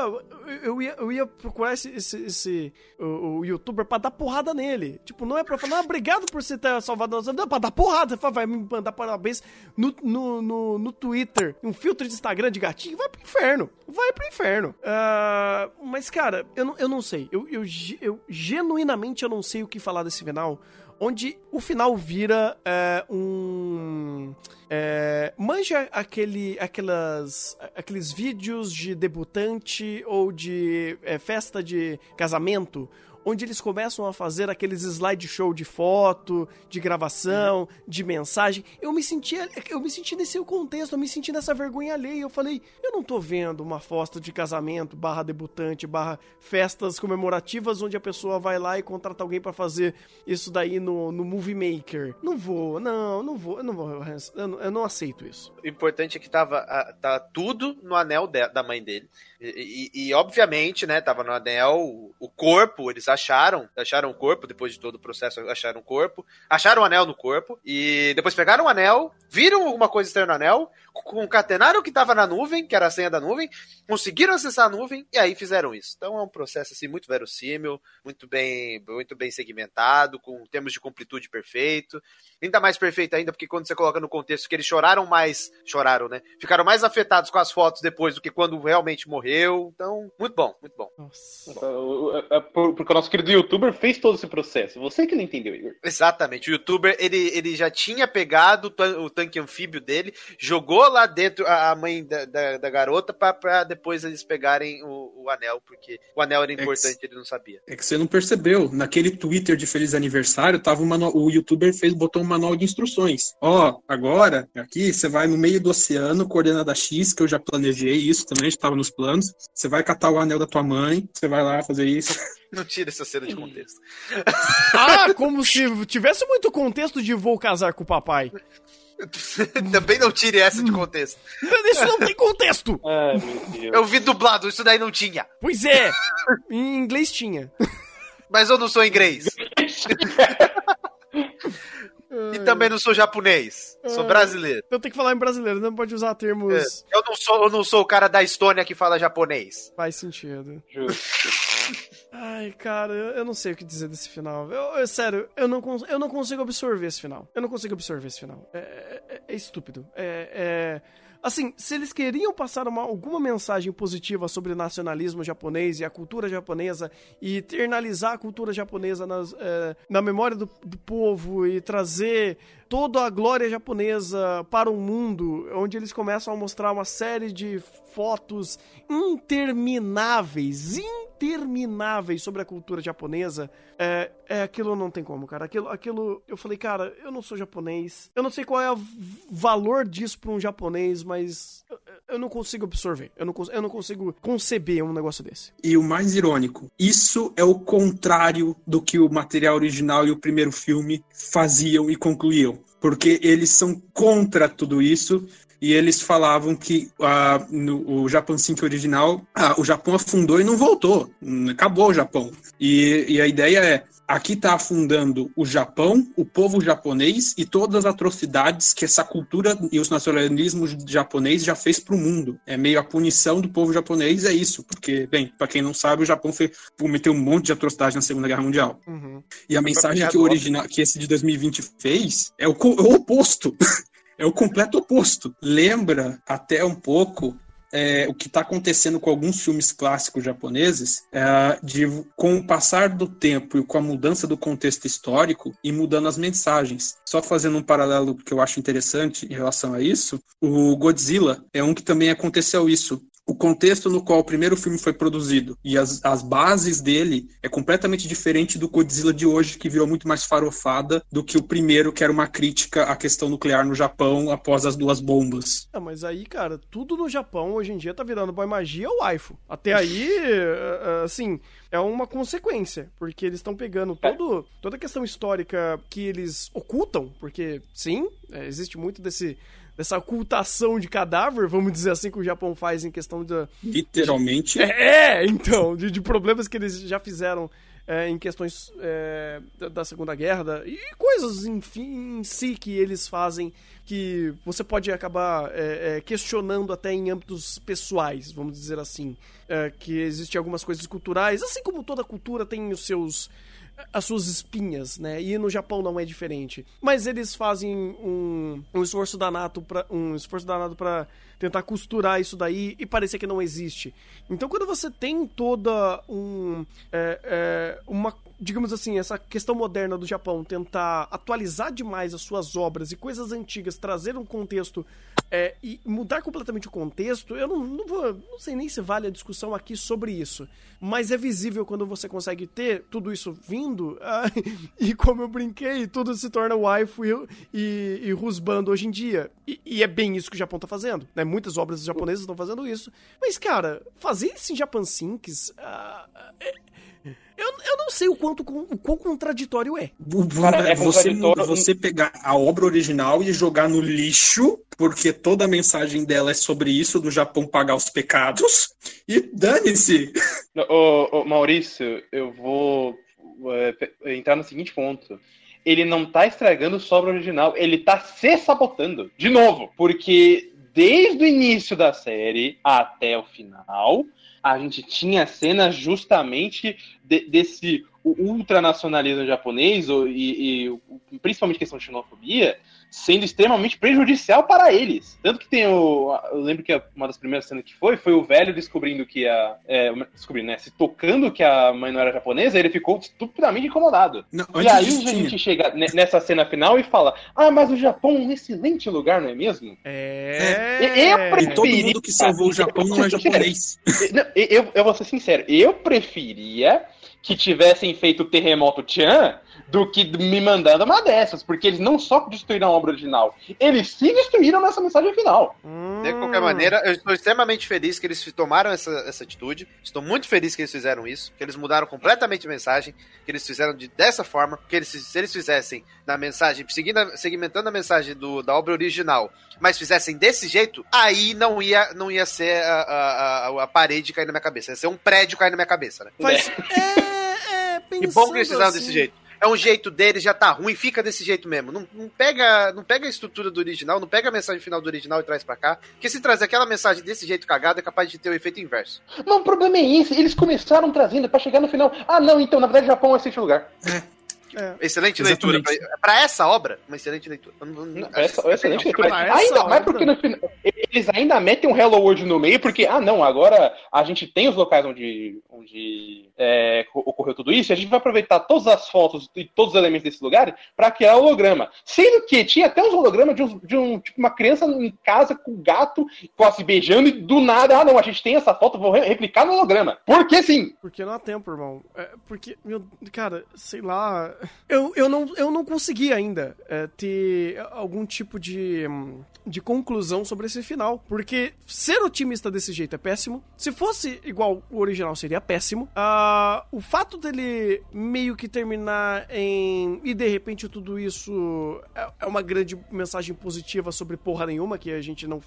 Eu ia, eu ia procurar esse, esse, esse- o, o youtuber pra dar porrada nele. Tipo, não é pra falar, ah, obrigado por você ter salvado vida. Não, pra dar porrada. Vai me mandar parabéns no, no, no, no Twitter. Um filtro de Instagram de gatinho. Vai pro inferno. Vai pro inferno. Ah, mas, cara, eu não, eu não sei. Eu, eu, eu genuinamente eu não sei o que falar desse final onde o final vira é, um. É, manja aquele, aquelas, aqueles vídeos de debutante ou de é, festa de casamento, onde eles começam a fazer aqueles slideshow de foto, de gravação, de mensagem. Eu me senti, eu me senti nesse contexto, eu me senti nessa vergonha alheia. Eu falei, eu não tô vendo uma foto de casamento, barra debutante, barra festas comemorativas, onde a pessoa vai lá e contrata alguém pra fazer isso daí no, no Movie Maker. Não vou, não, não vou, eu não vou, eu não, eu não aceito isso. O importante é que tava ah, tá tudo no anel da mãe dele. E, e- e, obviamente, né, tava no anel o, o corpo, eles acharam, acharam o corpo, depois de todo o processo, acharam o corpo, acharam o anel no corpo, e depois pegaram o anel, viram alguma coisa estranha no anel, concatenaram o que tava na nuvem, que era a senha da nuvem, conseguiram acessar a nuvem, e aí fizeram isso. Então é um processo, assim, muito verossímil, muito bem, muito bem segmentado, com termos de completude perfeito, ainda mais perfeito ainda, porque quando você coloca no contexto que eles choraram mais, choraram, né? Ficaram mais afetados com as fotos depois do que quando realmente morreu. Então, muito bom, muito bom. Nossa. É, é, por- Porque o nosso querido youtuber fez todo esse processo. Você que não entendeu, Igor. Exatamente. O youtuber, ele, ele já tinha pegado o tanque anfíbio dele, jogou lá dentro a, mãe da, da, da garota pra, pra depois eles pegarem o, o anel, porque o anel era que- importante, ele não sabia. É que você não percebeu. Naquele Twitter de feliz aniversário, tava o, manual, o youtuber fez, botou um manual de instruções. Ó, agora, aqui, você vai no meio do oceano, coordenada X, que eu já planejei isso também, estava nos planos. Você vai catar o anel da tua mãe, você vai lá fazer isso. Não tira essa cena de contexto. Ah, como se tivesse muito contexto de vou casar com o papai. Também não tire essa de contexto. Isso não tem contexto. Ai, meu Deus. Eu vi dublado, isso daí não tinha. Pois é. Em inglês tinha. Mas eu não sou inglês. E também não sou japonês. Sou brasileiro. Eu tenho que falar em brasileiro, não pode usar termos. É, Eu não sou, eu não sou o cara da Estônia que fala japonês. Faz sentido. Justo. Ai, cara, eu, eu não sei o que dizer desse final. Eu, eu- sério, eu não, eu não consigo absorver esse final. Eu não consigo absorver esse final. É, é- é estúpido. É, é- assim, se eles queriam passar uma, alguma mensagem positiva sobre nacionalismo japonês e a cultura japonesa e eternalizar a cultura japonesa nas, é, na memória do, do povo e trazer toda a glória japonesa para o mundo, onde eles começam a mostrar uma série de fotos intermináveis, intermináveis sobre a cultura japonesa, é, é aquilo não tem como, cara. Aquilo, aquilo, eu falei, cara, eu não sou japonês, eu não sei qual é o valor disso para um japonês, mas eu, eu, não consigo absorver, eu não, eu não consigo conceber um negócio desse. E o mais irônico, isso é o contrário do que o material original e o primeiro filme faziam e concluíam porque eles são contra tudo isso e eles falavam que no, o Japan 5 original, uh, o Japão afundou e não voltou, acabou o Japão. E, e a ideia é, aqui está afundando o Japão, o povo japonês e todas as atrocidades que essa cultura e os nacionalismos japonês já fez para o mundo. É meio a punição do povo japonês, é isso, porque, bem, para quem não sabe, o Japão foi, cometeu um monte de atrocidades na Segunda Guerra Mundial. Uhum. E a mensagem que, o original, que esse de 2020 fez é o, é o oposto. é o completo oposto. Lembra até um pouco é, o que está acontecendo com alguns filmes clássicos japoneses, é, de, com o passar do tempo e com a mudança do contexto histórico e mudando as mensagens. Só fazendo um paralelo que eu acho interessante em relação a isso, o Godzilla é um que também aconteceu isso o contexto no qual o primeiro filme foi produzido e as, as bases dele é completamente diferente do Godzilla de hoje, que virou muito mais farofada do que o primeiro, que era uma crítica à questão nuclear no Japão após as duas bombas. É, mas aí, cara, tudo no Japão hoje em dia tá virando boy magia ou waifu. Até aí, eh, eh, assim, é uma consequência, porque eles estão pegando todo, toda a questão histórica que eles ocultam, porque sim, é, existe muito desse dessa ocultação de cadáver, vamos dizer assim, que o Japão faz em questão de. Literalmente. É, é então, de, de, problemas que eles já fizeram é, em questões é, da Segunda Guerra da, e coisas, enfim, em si que eles fazem que você pode acabar é, é questionando até em âmbitos pessoais, vamos dizer assim. É, que existem algumas coisas culturais, assim como toda cultura tem os seus as suas espinhas, né? E no Japão não é diferente. Mas eles fazem um, um esforço danado para um esforço danado para tentar costurar isso daí e parecer que não existe. Então, quando você tem toda um é, é, uma digamos assim, essa questão moderna do Japão tentar atualizar demais as suas obras e coisas antigas, trazer um contexto é, e mudar completamente o contexto, eu não, não, vou, não sei nem se vale a discussão aqui sobre isso, mas é visível quando você consegue ter tudo isso vindo ah, e como eu brinquei, tudo se torna waifu e, e, e rusbando hoje em dia. E, e, é bem isso que o Japão tá fazendo, né? Muitas obras japonesas estão fazendo isso. Mas, cara, fazer isso em Japan Sinks uh, é, eu, eu não sei o quanto o quão contraditório é. Cara, é você, você pegar a obra original e jogar no lixo, porque toda a mensagem dela é sobre isso, do Japão pagar os pecados, e dane-se! Ô, ô, Maurício, eu vou é, entrar no seguinte ponto ele não tá estragando só obra original, ele tá se sabotando. De novo, porque desde o início da série até o final, a gente tinha cenas justamente de, desse ultranacionalismo japonês e, e, principalmente questão de xenofobia sendo extremamente prejudicial para eles. Tanto que tem o. Eu lembro que uma das primeiras cenas que foi, foi o velho descobrindo que a. É, descobrindo, né? Se tocando que a mãe não era japonesa, ele ficou estupidamente incomodado. Não, e aí a gente chega nessa cena final e fala: Ah, mas o Japão é um excelente lugar, não é mesmo? É. Eu preferi... Todo mundo que salvou o Japão não é japonês. eu, eu, eu vou ser sincero, eu preferia que tivessem feito o Terremoto Chan do que me mandando uma dessas, porque eles não só destruíram a obra original, eles se destruíram nessa mensagem final. De qualquer maneira, eu estou extremamente feliz que eles tomaram essa, essa atitude, estou muito feliz que eles fizeram isso, que eles mudaram completamente a mensagem, que eles fizeram de, dessa forma, que eles, se eles fizessem na mensagem, seguindo, segmentando a mensagem do, da obra original, mas fizessem desse jeito, aí não ia, não ia ser a, a, a, a parede cair na minha cabeça, ia ser um prédio cair na minha cabeça, né? Mas, é... É, que bom que eles fizeram assim... desse jeito. É um jeito deles, já tá ruim, fica desse jeito mesmo. Não, não, pega, não pega a estrutura do original, não pega a mensagem final do original e traz pra cá. Porque se trazer aquela mensagem desse jeito cagado, é capaz de ter o um efeito inverso. Mas o problema é esse, eles começaram trazendo para chegar no final. Ah, não, então, na verdade, o Japão é esse lugar. É. É. Excelente Exatamente. leitura. Pra, pra, essa obra, uma excelente leitura. Não, essa, excelente leitura. Ainda mais porque no final. Eles eles ainda metem um Hello World no meio, porque, ah, não, agora a gente tem os locais onde, onde é, ocorreu tudo isso, e a gente vai aproveitar todas as fotos e todos os elementos desse lugar para criar holograma. Sendo que tinha até uns hologramas de, um, de um, tipo, uma criança em casa com um gato quase beijando, e do nada, ah, não, a gente tem essa foto, vou replicar no holograma. Por que sim? Porque não há tempo, irmão. É, porque, meu, cara, sei lá. Eu, eu, não, eu não consegui ainda é, ter algum tipo de, de conclusão sobre esse final. Porque ser otimista desse jeito é péssimo. Se fosse igual o original, seria péssimo. Uh, o fato dele meio que terminar em. E de repente tudo isso é, é uma grande mensagem positiva sobre porra nenhuma, que a gente não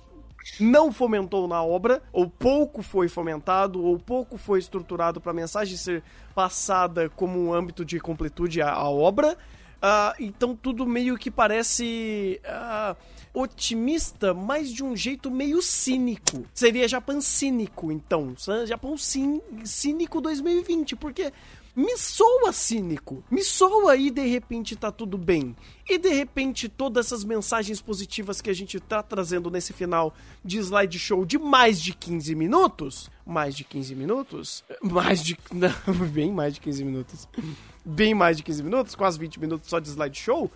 não fomentou na obra, ou pouco foi fomentado, ou pouco foi estruturado para a mensagem ser passada como um âmbito de completude à, à obra. Uh, então tudo meio que parece uh, otimista, mas de um jeito meio cínico. Seria Japão cínico, então. Japão cínico 2020, porque me soa cínico. Me soa e de repente tá tudo bem. E de repente todas essas mensagens positivas que a gente tá trazendo nesse final de slideshow de mais de 15 minutos. Mais de 15 minutos? Mais de. Não, bem mais de 15 minutos. Bem mais de 15 minutos, quase 20 minutos só de slideshow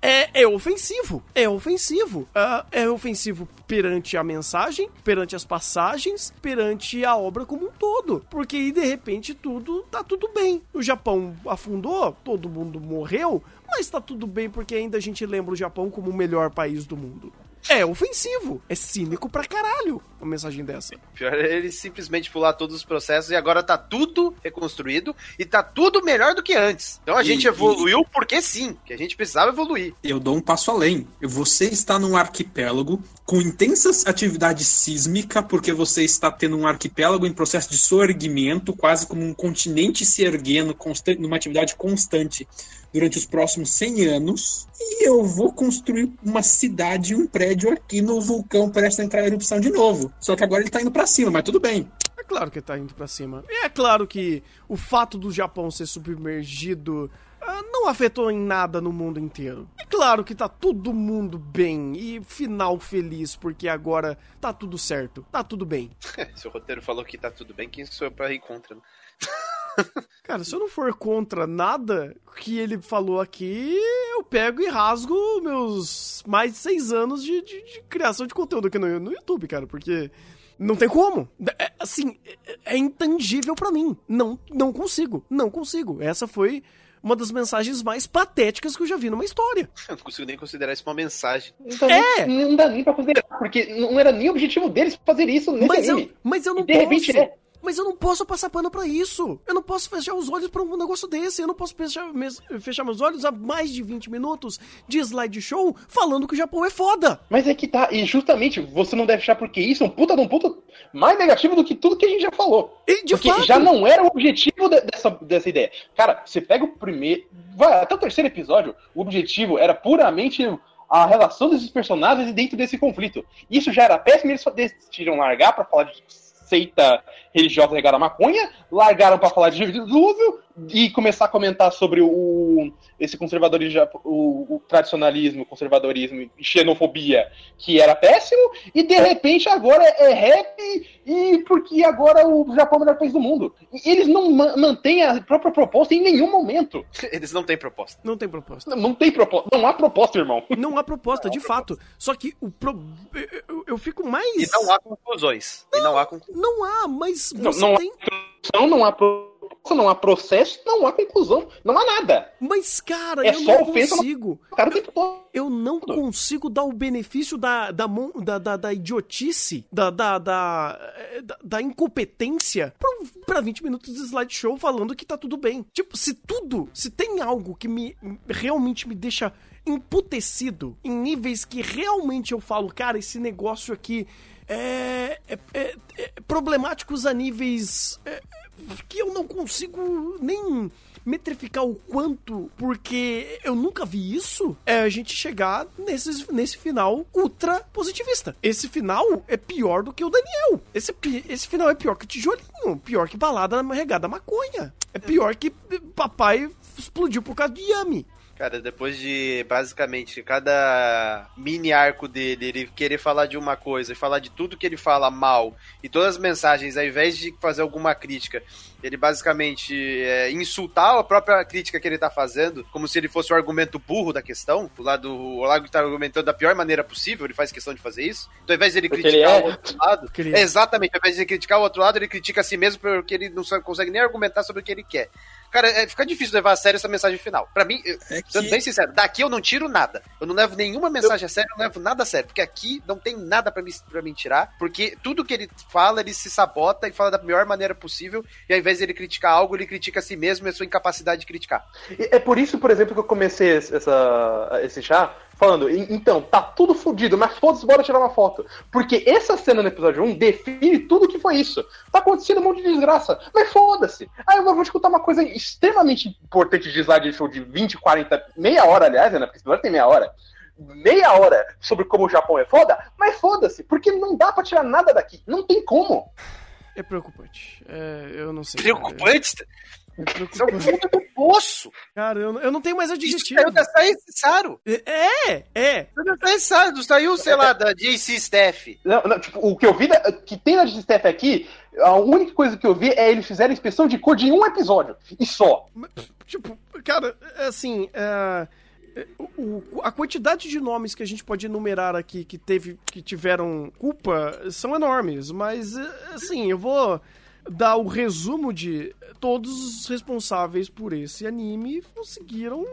é, é ofensivo. É ofensivo. Uh, é ofensivo perante a mensagem, perante as passagens, perante a obra como um todo. Porque aí, de repente, tudo tá tudo bem. O Japão afundou, todo mundo morreu, mas tá tudo bem porque ainda a gente lembra o Japão como o melhor país do mundo. É ofensivo. É cínico pra caralho uma mensagem dessa. Pior é ele simplesmente pular todos os processos e agora tá tudo reconstruído e tá tudo melhor do que antes. Então a e, gente evoluiu e... porque sim, que a gente precisava evoluir. Eu dou um passo além. Você está num arquipélago com intensas atividades sísmica, porque você está tendo um arquipélago em processo de soerguimento, quase como um continente se erguendo numa atividade constante durante os próximos 100 anos e eu vou construir uma cidade, um prédio aqui no vulcão prestes a entrar em erupção de novo. Só que agora ele tá indo para cima, mas tudo bem. É claro que ele tá indo para cima. E é claro que o fato do Japão ser submergido ah, não afetou em nada no mundo inteiro. É claro que tá todo mundo bem e final feliz, porque agora tá tudo certo, tá tudo bem. Se o roteiro falou que tá tudo bem, quem sou eu pra ir contra? Né? Cara, se eu não for contra nada que ele falou aqui, eu pego e rasgo meus mais de seis anos de, de, de criação de conteúdo aqui no, no YouTube, cara, porque não tem como. É, assim, é, é intangível para mim. Não, não consigo. Não consigo. Essa foi uma das mensagens mais patéticas que eu já vi numa história. Eu não consigo nem considerar isso uma mensagem. Então, é! Não dá nem pra considerar, porque não era nem o objetivo deles fazer isso nesse mas anime. Eu, mas eu não e de posso. repente é. Mas eu não posso passar pano para isso. Eu não posso fechar os olhos para um negócio desse. Eu não posso fechar, fechar meus olhos há mais de 20 minutos de slideshow falando que o Japão é foda. Mas é que tá. E justamente, você não deve achar porque isso é um puta de um puta mais negativo do que tudo que a gente já falou. E de porque fato... já não era o objetivo de, dessa, dessa ideia. Cara, você pega o primeiro. Vai, até o terceiro episódio, o objetivo era puramente a relação desses personagens dentro desse conflito. Isso já era péssimo, eles só decidiram largar para falar de seita religiosa regada a maconha, largaram para falar de dilúvio e começar a comentar sobre o esse conservadorismo, o, o, tradicionalismo, o conservadorismo e xenofobia, que era péssimo, e de repente agora é rap e porque agora o Japão é o melhor país do mundo. E eles não ma mantêm a própria proposta em nenhum momento. Eles não têm proposta. Não tem proposta. Não, não tem proposta. Não há proposta, irmão. Não há proposta, não de há fato. Proposta. Só que o pro... eu, eu, fico mais. E não há conclusões. Não, e não há conclusões. Não há, mas você não, não tem. Há não há não há processo, não há conclusão, não há nada. Mas, cara, é eu só não consigo. Cara, eu, eu não consigo dar o benefício da, da, da, da, da idiotice, da, da, da, da, incompetência pra, pra 20 minutos de slideshow falando que tá tudo bem. Tipo, se tudo, se tem algo que me realmente me deixa emputecido em níveis que realmente eu falo, cara, esse negócio aqui é, é, é, é problemáticos a níveis é, que eu não consigo nem metrificar o quanto, porque eu nunca vi isso, é a gente chegar nesse, nesse final ultra positivista. Esse final é pior do que o Daniel. Esse, esse final é pior que tijolinho, pior que balada regada maconha. É pior que papai explodiu por causa de Yami. Cara, depois de basicamente cada mini arco dele, ele querer falar de uma coisa e falar de tudo que ele fala mal e todas as mensagens, ao invés de fazer alguma crítica, ele basicamente é, insultar a própria crítica que ele tá fazendo, como se ele fosse o argumento burro da questão, o lado o Lago tá argumentando da pior maneira possível, ele faz questão de fazer isso. Então, ao invés de ele Porque criticar ele é. o outro lado, é. exatamente, ao invés de ele criticar o outro lado, ele critica a si mesmo porque ele não consegue nem argumentar sobre o que ele quer. Cara, é, fica difícil levar a sério essa mensagem final. Pra mim, eu- É sendo que- bem sincero, daqui eu não tiro nada. Eu não levo nenhuma mensagem a sério, eu não levo nada a sério. Porque aqui não tem nada pra me, pra me tirar. Porque tudo que ele fala, ele se sabota e fala da melhor maneira possível. E ao invés de ele criticar algo, ele critica a si mesmo e a sua incapacidade de criticar. É por isso, por exemplo, que eu comecei essa, esse chá falando, "E- então, tá tudo fudido, mas foda-se, bora tirar uma foto. Porque essa cena no episódio 1 define tudo que foi isso. Tá acontecendo um monte de desgraça, mas foda-se. Aí eu vou te contar uma coisa extremamente importante de slide show de 20, 40, meia hora, aliás, né? Porque esse tem meia hora. Meia hora sobre como o Japão é foda, mas foda-se, porque não dá pra tirar nada daqui. Não tem como. É preocupante. É, eu não sei. Preocupante? É Isso é o preocupante. fundo do poço. Cara, eu, eu não tenho mais Isso adjetivo. saiu da Saissaro. É, é. Saiu da Saissaro. Saiu, sei lá, da JC Staff. Não, não, tipo, o que eu vi, da- que tem na Steph aqui, a única coisa que eu vi é eles fizeram inspeção de cor de um episódio. E só. Tipo, cara, é assim, é, é, o- a quantidade de nomes que a gente pode enumerar aqui que teve, que tiveram culpa são enormes, mas é, assim, eu vou dar o resumo de todos os responsáveis por esse anime conseguiram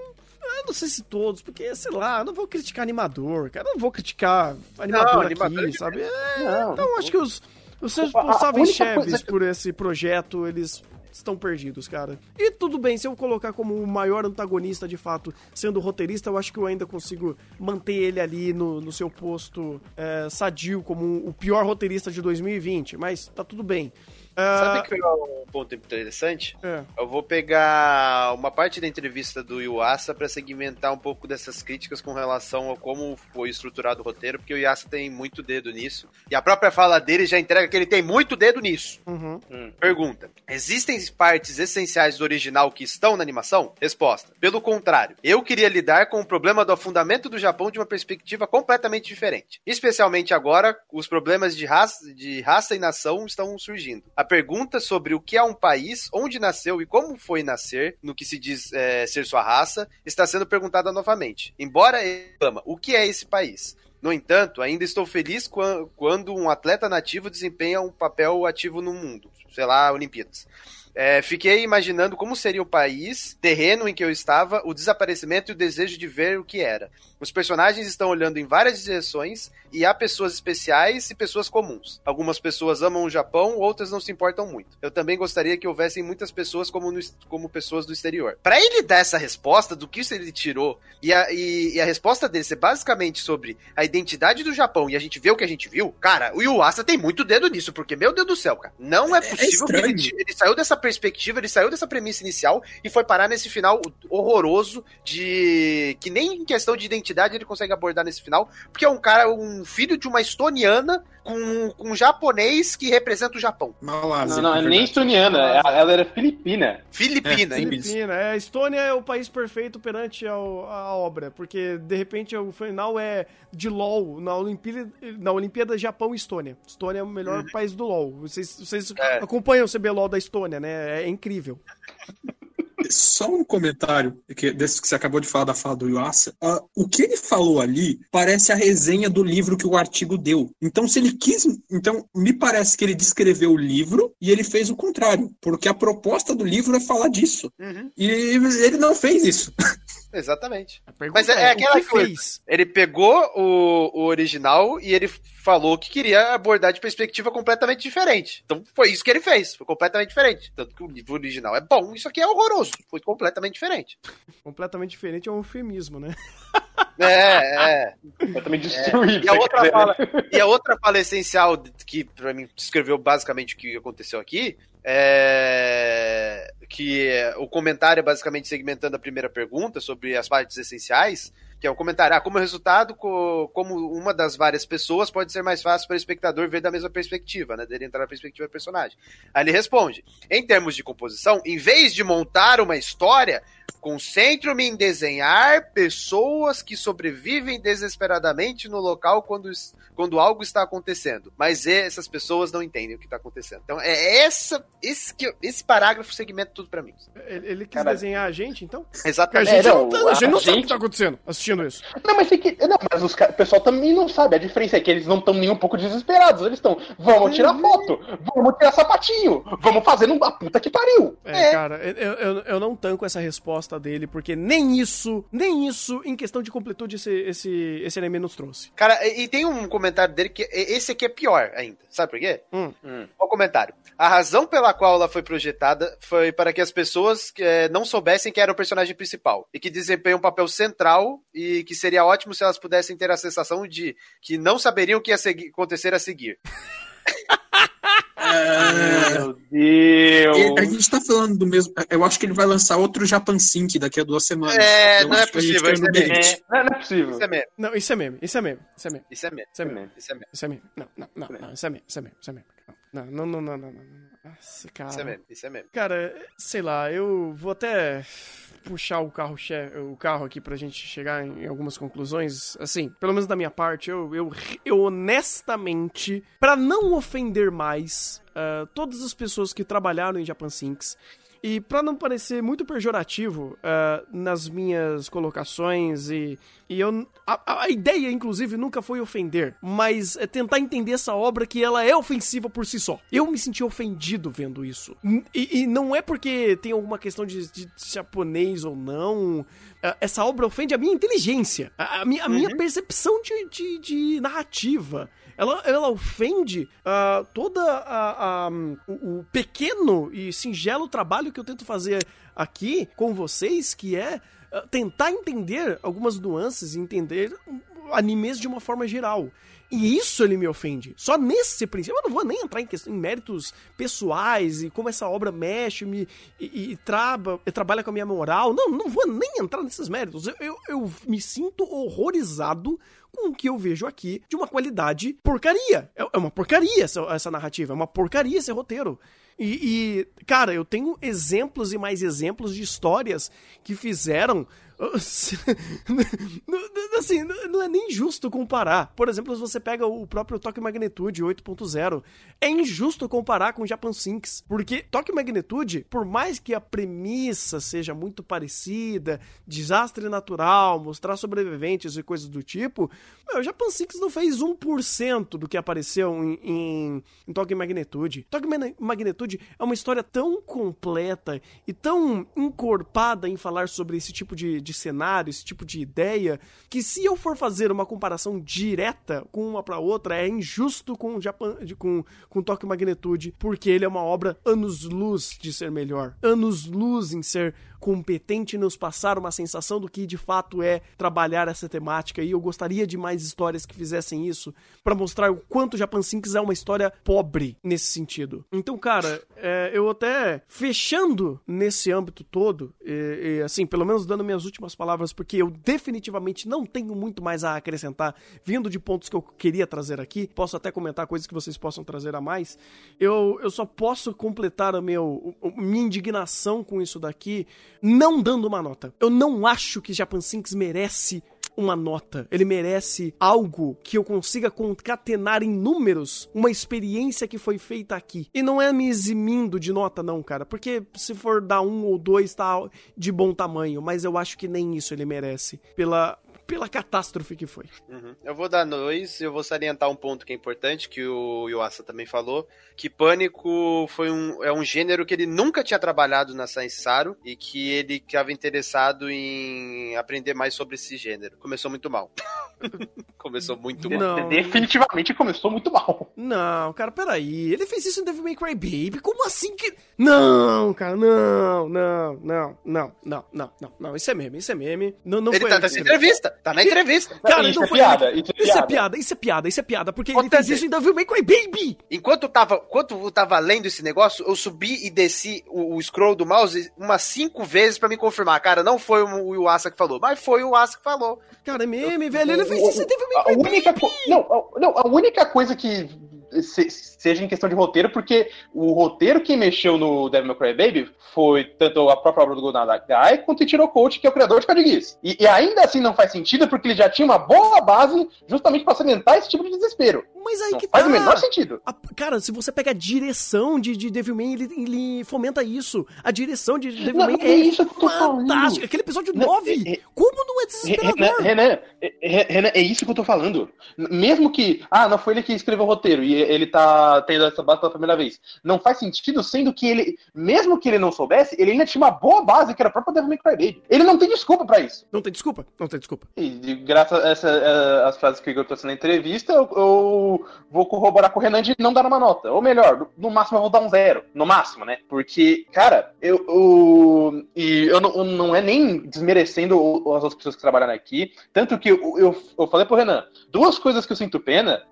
eu não sei se todos, porque, sei lá, eu não vou criticar animador, cara. Eu não vou criticar animador é aqui, sabe? É, Não. então, acho que os, os responsáveis chefes que- por esse projeto, eles estão perdidos, cara. E tudo bem, se eu colocar como o maior antagonista, de fato, sendo roteirista, eu acho que eu ainda consigo manter ele ali no, no seu posto é, sadio, como o pior roteirista de 2020, mas tá tudo bem. Ah, Sabe que é um ponto interessante? é, Eu vou pegar uma parte da entrevista do Yuasa para segmentar um pouco dessas críticas com relação a como foi estruturado o roteiro, porque o Yuasa tem muito dedo nisso. E a própria fala dele já entrega que ele tem muito dedo nisso. uhum. Pergunta: Existem partes essenciais do original que estão na animação? Resposta: Pelo contrário, eu queria lidar com o problema do afundamento do Japão de uma perspectiva completamente diferente. Especialmente agora, os problemas de raça, de raça e nação estão surgindo. A pergunta sobre o que é um país, onde nasceu e como foi nascer, no que se diz é, ser sua raça, está sendo perguntada novamente. Embora ele o que é esse país? No entanto, ainda estou feliz quan- quando um atleta nativo desempenha um papel ativo no mundo, sei lá, Olimpíadas. É, fiquei imaginando como seria o país, terreno em que eu estava, o desaparecimento e o desejo de ver o que era. Os personagens estão olhando em várias direções e há pessoas especiais e pessoas comuns. Algumas pessoas amam o Japão, outras não se importam muito. Eu também gostaria que houvessem muitas pessoas como, no como pessoas do exterior. Para ele dar essa resposta do que ele tirou e a, e- e a resposta dele ser basicamente sobre a identidade do Japão e a gente vê o que a gente viu, cara, o Yuasa tem muito dedo nisso, porque, meu Deus do céu, cara, não é possível que ele, ele saiu dessa perspectiva, ele saiu dessa premissa inicial e foi parar nesse final horroroso de que nem em questão de identidade ele consegue abordar nesse final, porque é um cara, um filho de uma estoniana com, com um japonês que representa o Japão. Malásia. Não, não, é nem estoniana, ela, ela era filipina. Filipina, É, hein? Filipina. É, a Estônia é o país perfeito perante ao- a, obra, porque de repente o final é de LoL na Olimpíada, na Olimpíada Japão e Estônia. Estônia é o melhor país do LoL. Vocês, vocês É. acompanham o CBLOL da Estônia, né? É incrível. Só um comentário que, desse que você acabou de falar da fala do Yuasa. Ah, o que ele falou ali parece a resenha do livro que o artigo deu. Então, se ele quis. Então, me parece que ele descreveu o livro e ele fez o contrário. Porque a proposta do livro é falar disso. Uhum, E ele não fez isso. exatamente. Mas é- é aquela o que coisa. fez? Ele pegou o, o original e ele falou que queria abordar de perspectiva completamente diferente. Então foi isso que ele fez, foi completamente diferente. Tanto que o livro original é bom, isso aqui é horroroso, foi completamente diferente. Completamente diferente é um eufemismo, né? É, é. Também destruí. E a outra fala, e a outra fala essencial que pra mim descreveu basicamente o que aconteceu aqui é que é, o comentário é basicamente segmentando a primeira pergunta sobre as partes essenciais. Que é o comentário, ah, como resultado, co- como uma das várias pessoas, pode ser mais fácil para o espectador ver da mesma perspectiva, né? Dele entrar na perspectiva do personagem. Aí ele responde: em termos de composição, em vez de montar uma história, concentro-me em desenhar pessoas que sobrevivem desesperadamente no local quando, quando algo está acontecendo. Mas essas pessoas não entendem o que está acontecendo. Então é essa, esse, esse parágrafo segmenta tudo para mim. Ele, ele quis Caralho. desenhar a gente, então? Porque a Exatamente. gente É, não, não, tá- a gente a não sabe o que gente- tá acontecendo assistindo isso. Não, mas, que, não, mas os, o pessoal também não sabe. A diferença é que eles não estão nem um pouco desesperados. Eles estão, vamos tirar foto, vamos tirar sapatinho, vamos fazer a puta que pariu. É, cara, eu, eu, eu não tanco essa resposta dele, porque nem isso, nem isso, em questão de completude, esse, esse, esse anime nos trouxe. Cara, e, e tem um comentário dele que esse aqui é pior ainda. Sabe por quê? Hum. Hum. Olha o comentário. A razão pela qual ela foi projetada foi para que as pessoas eh, não soubessem que era o personagem principal e que desempenha um papel central e que seria ótimo se elas pudessem ter a sensação de que não saberiam o que ia segui- acontecer a seguir. Meu Deus. a gente tá falando do mesmo. Eu acho que ele vai lançar outro Japan Sync daqui a duas semanas. É, Eu não é possível, no é não, não é possível. Isso é mesmo, Não, isso é meme, isso é meme, isso é meme, isso é mesmo, isso é meme, isso é mesmo, isso é meme. Não, não, não, não, isso é meme, isso é meme, isso é meme. Não, não, não, não, não, não. Nossa, cara. isso é mesmo, isso é mesmo. Cara, sei lá, eu vou até puxar o carro, o carro aqui pra gente chegar em algumas conclusões. Assim, pelo menos da minha parte, eu, eu, eu honestamente, pra não ofender mais ah, todas as pessoas que trabalharam em Japan Sinks, e pra não parecer muito pejorativo ah, nas minhas colocações e, e eu a, a ideia inclusive nunca foi ofender, mas é tentar entender essa obra que ela é ofensiva por si só. Eu me senti ofendido vendo isso. E, e não é porque tem alguma questão de, de japonês ou não. Ah, Essa obra ofende a minha inteligência, a, a minha, a minha percepção de, de, de narrativa. Ela, ela ofende ah, toda a, a- o, o pequeno e singelo trabalho que eu tento fazer aqui com vocês, que é ah, tentar entender algumas nuances e entender animes de uma forma geral. E isso ele me ofende. Só nesse princípio. Eu não vou nem entrar em, questão, em méritos pessoais e como essa obra mexe me, e, e, traba, e trabalha com a minha moral. Não, não vou nem entrar nesses méritos. Eu, eu, eu me sinto horrorizado com o que eu vejo aqui de uma qualidade porcaria. É, é uma porcaria essa, essa narrativa, é uma porcaria esse roteiro. E, e, cara, eu tenho exemplos e mais exemplos de histórias que fizeram. assim, não é nem justo comparar. Por exemplo, se você pega o próprio Toque Magnitude 8.0, é injusto comparar com o Japan Sinks. Porque Toque Magnitude, por mais que a premissa seja muito parecida, desastre natural, mostrar sobreviventes e coisas do tipo, meu, o Japan Sinks não fez 1% do que apareceu em, em, em Toque Magnitude. Toque Magnitude é uma história tão completa e tão encorpada em falar sobre esse tipo de, de cenário, esse tipo de ideia, que se eu for fazer uma comparação direta com uma para outra, é injusto com Japan, com, com Toque Magnitude, porque ele é uma obra anos-luz de ser melhor, anos-luz em ser competente nos passar uma sensação do que de fato é trabalhar essa temática e eu gostaria de mais histórias que fizessem isso para mostrar o quanto Japan Sinks é uma história pobre nesse sentido. Então, cara, é, eu até fechando nesse âmbito todo, e, e, assim, pelo menos dando minhas últimas palavras, porque eu definitivamente não tenho muito mais a acrescentar, vindo de pontos que eu queria trazer aqui, posso até comentar coisas que vocês possam trazer a mais. Eu, eu só posso completar a meu, a minha indignação com isso daqui não dando uma nota. Eu não acho que Japan Sinks merece uma nota. Ele merece algo que eu consiga concatenar em números uma experiência que foi feita aqui. E não é me eximindo de nota, não, cara. Porque se for dar um ou dois, tá de bom tamanho. Mas eu acho que nem isso ele merece. Pela. Pela catástrofe que foi. Uhum. Eu vou dar dois, eu vou salientar um ponto que é importante, que o Yuasa também falou, que Pânico foi um, é um gênero que ele nunca tinha trabalhado na Science Saru e que ele estava interessado em aprender mais sobre esse gênero. Começou muito mal. começou muito mal. Não. Definitivamente começou muito mal. Não, cara, peraí. Ele fez isso em Devil May Cry Baby? Como assim que. Não, cara, não, não, não, não, não, não, não, não. Isso é meme, isso é meme. Não, não Ele foi tá nessa entrevista. Tá na entrevista. Cara, isso não é foi piada, isso é Isso é piada. isso é piada, isso é piada. Porque Ô, ele fez isso em Devil May Cry Baby. Enquanto eu tava, enquanto eu tava lendo esse negócio, eu subi e desci o, o scroll do mouse umas cinco vezes pra me confirmar. Cara, não foi o, o Asa que falou, mas foi o Asa que falou. Cara, é meme, velho. Ele fez isso em Devil May A Cry única, co- não, a, não, a única coisa que se- seja em questão de roteiro, porque o roteiro que mexeu no Devil May Cry Baby foi tanto a própria obra do Gonagai quanto o Ichiro Coach, que é o criador de Geass. E, e ainda assim não faz sentido, porque ele já tinha uma boa base justamente pra cimentar esse tipo de desespero. Mas aí Não que faz tá. o menor sentido. A- cara, se você pega a direção de, de Devilman, ele, ele fomenta isso. A direção de Devilman é, é isso que eu tô falando. fantástica. Aquele episódio Não, 9, é- é- como não é desesperador? Renan, é- Renan, é isso que eu tô falando. Mesmo que, ah, não foi ele que escreveu o roteiro e ele tá tendo essa base pela primeira vez. Não faz sentido, sendo que ele, mesmo que ele não soubesse, ele ainda tinha uma boa base, que era a própria Devil May Cry Baby. Ele não tem desculpa pra isso. Não tem desculpa? Não tem desculpa. E graças a essa, eh, as frases que o Igor trouxe na entrevista, eu, eu vou corroborar com o Renan de não dar uma nota. Ou melhor, no- máximo eu vou dar um zero. No máximo, né? Porque, cara, eu. eu e eu não, eu não é nem desmerecendo as outras pessoas que trabalharam aqui. Tanto que eu, eu, eu falei pro Renan, duas coisas que eu sinto pena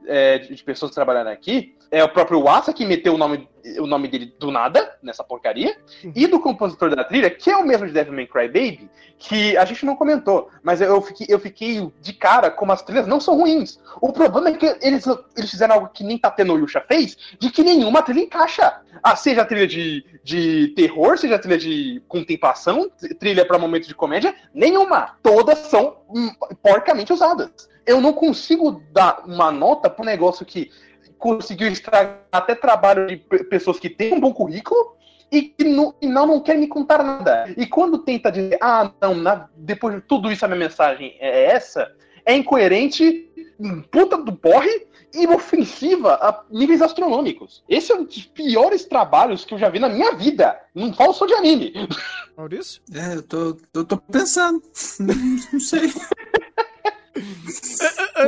de, de pessoas que trabalharam aqui é o próprio Wasa que meteu o nome, o nome dele do nada nessa porcaria, e do compositor da trilha, que é o mesmo de Devil May Cry Baby, que a gente não comentou, mas eu fiquei, eu fiquei de cara como as trilhas não são ruins. O problema é que eles, eles fizeram algo que nem Tateno Yusha fez, de que nenhuma trilha encaixa. Ah, seja a trilha de, de terror, seja a trilha de contemplação, trilha para momentos de comédia, nenhuma. Todas são hum, porcamente usadas. Eu não consigo dar uma nota pro negócio que conseguiu estragar até trabalho de pe- pessoas que têm um bom currículo e que no final não querem me contar nada. E quando tenta dizer, ah, não, na- depois de tudo isso a minha mensagem é essa, é incoerente, puta do porre e ofensiva a níveis astronômicos. Esse é um dos piores trabalhos que eu já vi na minha vida. Não falo só de anime. Maurício? É, eu tô, eu tô pensando. Não, não sei.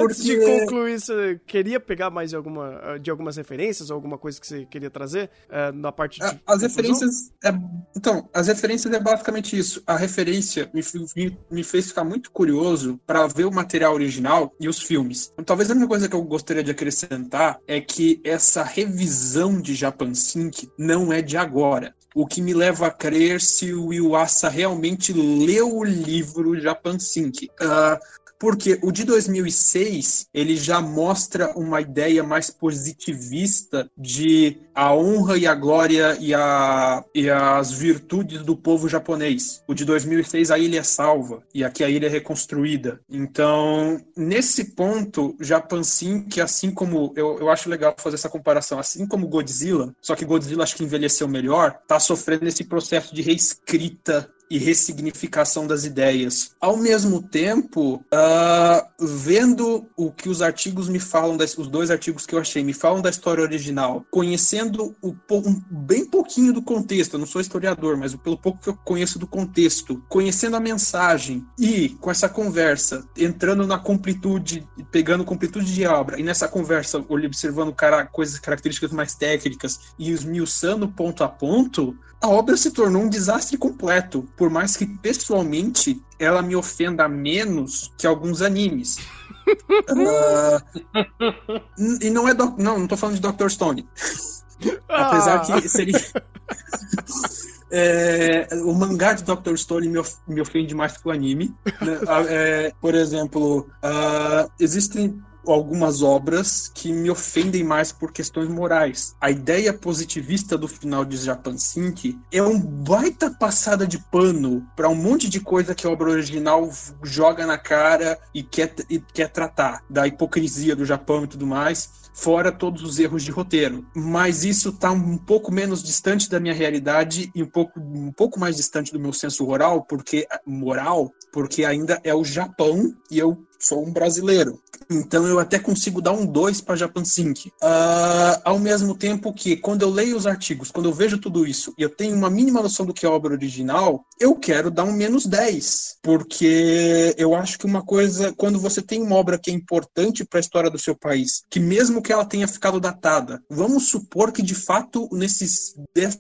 Antes de concluir, você queria pegar mais de, alguma, de algumas referências, alguma coisa que você queria trazer eh, na parte de. A- As referências. É, então, as referências é basicamente isso. A referência me, me, me fez ficar muito curioso para ver o material original e os filmes. Então, talvez a única coisa que eu gostaria de acrescentar é que essa revisão de Japan Sync não é de agora. O que me leva a crer se o Iwasa realmente leu o livro Japan Sync. Ah, porque o de 2006 ele já mostra uma ideia mais positivista de a honra e a glória e, a, e as virtudes do povo japonês. O de 2006 a ilha é salva e aqui a ilha é reconstruída. Então, nesse ponto, Japan Sync, assim como eu, eu acho legal fazer essa comparação, assim como Godzilla, só que Godzilla acho que envelheceu melhor, tá sofrendo esse processo de reescrita e ressignificação das ideias. Ao mesmo tempo, ah, vendo o que os artigos me falam, das, os dois artigos que eu achei, me falam da história original, conhecendo o, um, bem pouquinho do contexto, eu não sou historiador, mas pelo pouco que eu conheço do contexto, conhecendo a mensagem e com essa conversa, entrando na completude, pegando completude de obra, e nessa conversa, observando cara, coisas, características mais técnicas e esmiuçando ponto a ponto, a obra se tornou um desastre completo, por mais que pessoalmente ela me ofenda menos que alguns animes. N- e não é doc- não, não tô falando de Dr. Stone. Apesar Ah, que seria. É, o mangá de Dr. Stone me, of- me ofende mais que o anime. né? Ah, é, por exemplo, ah, existem algumas obras que me ofendem mais por questões morais. A ideia positivista do final de Japan Sync é um baita passada de pano para um monte de coisa que a obra original joga na cara e quer, e quer tratar, da hipocrisia do Japão e tudo mais fora todos os erros de roteiro. Mas isso está um pouco menos distante da minha realidade e um pouco, um pouco mais distante do meu senso moral, porque moral, porque ainda é o Japão e eu sou um brasileiro. Então eu até consigo dar um 2 para Japan Sync. Uh, ao mesmo tempo que, quando eu leio os artigos, quando eu vejo tudo isso e eu tenho uma mínima noção do que é obra original, eu quero dar um menos 10. Porque eu acho que uma coisa, quando você tem uma obra que é importante para a história do seu país, que mesmo que ela tenha ficado datada, vamos supor que de fato nesses,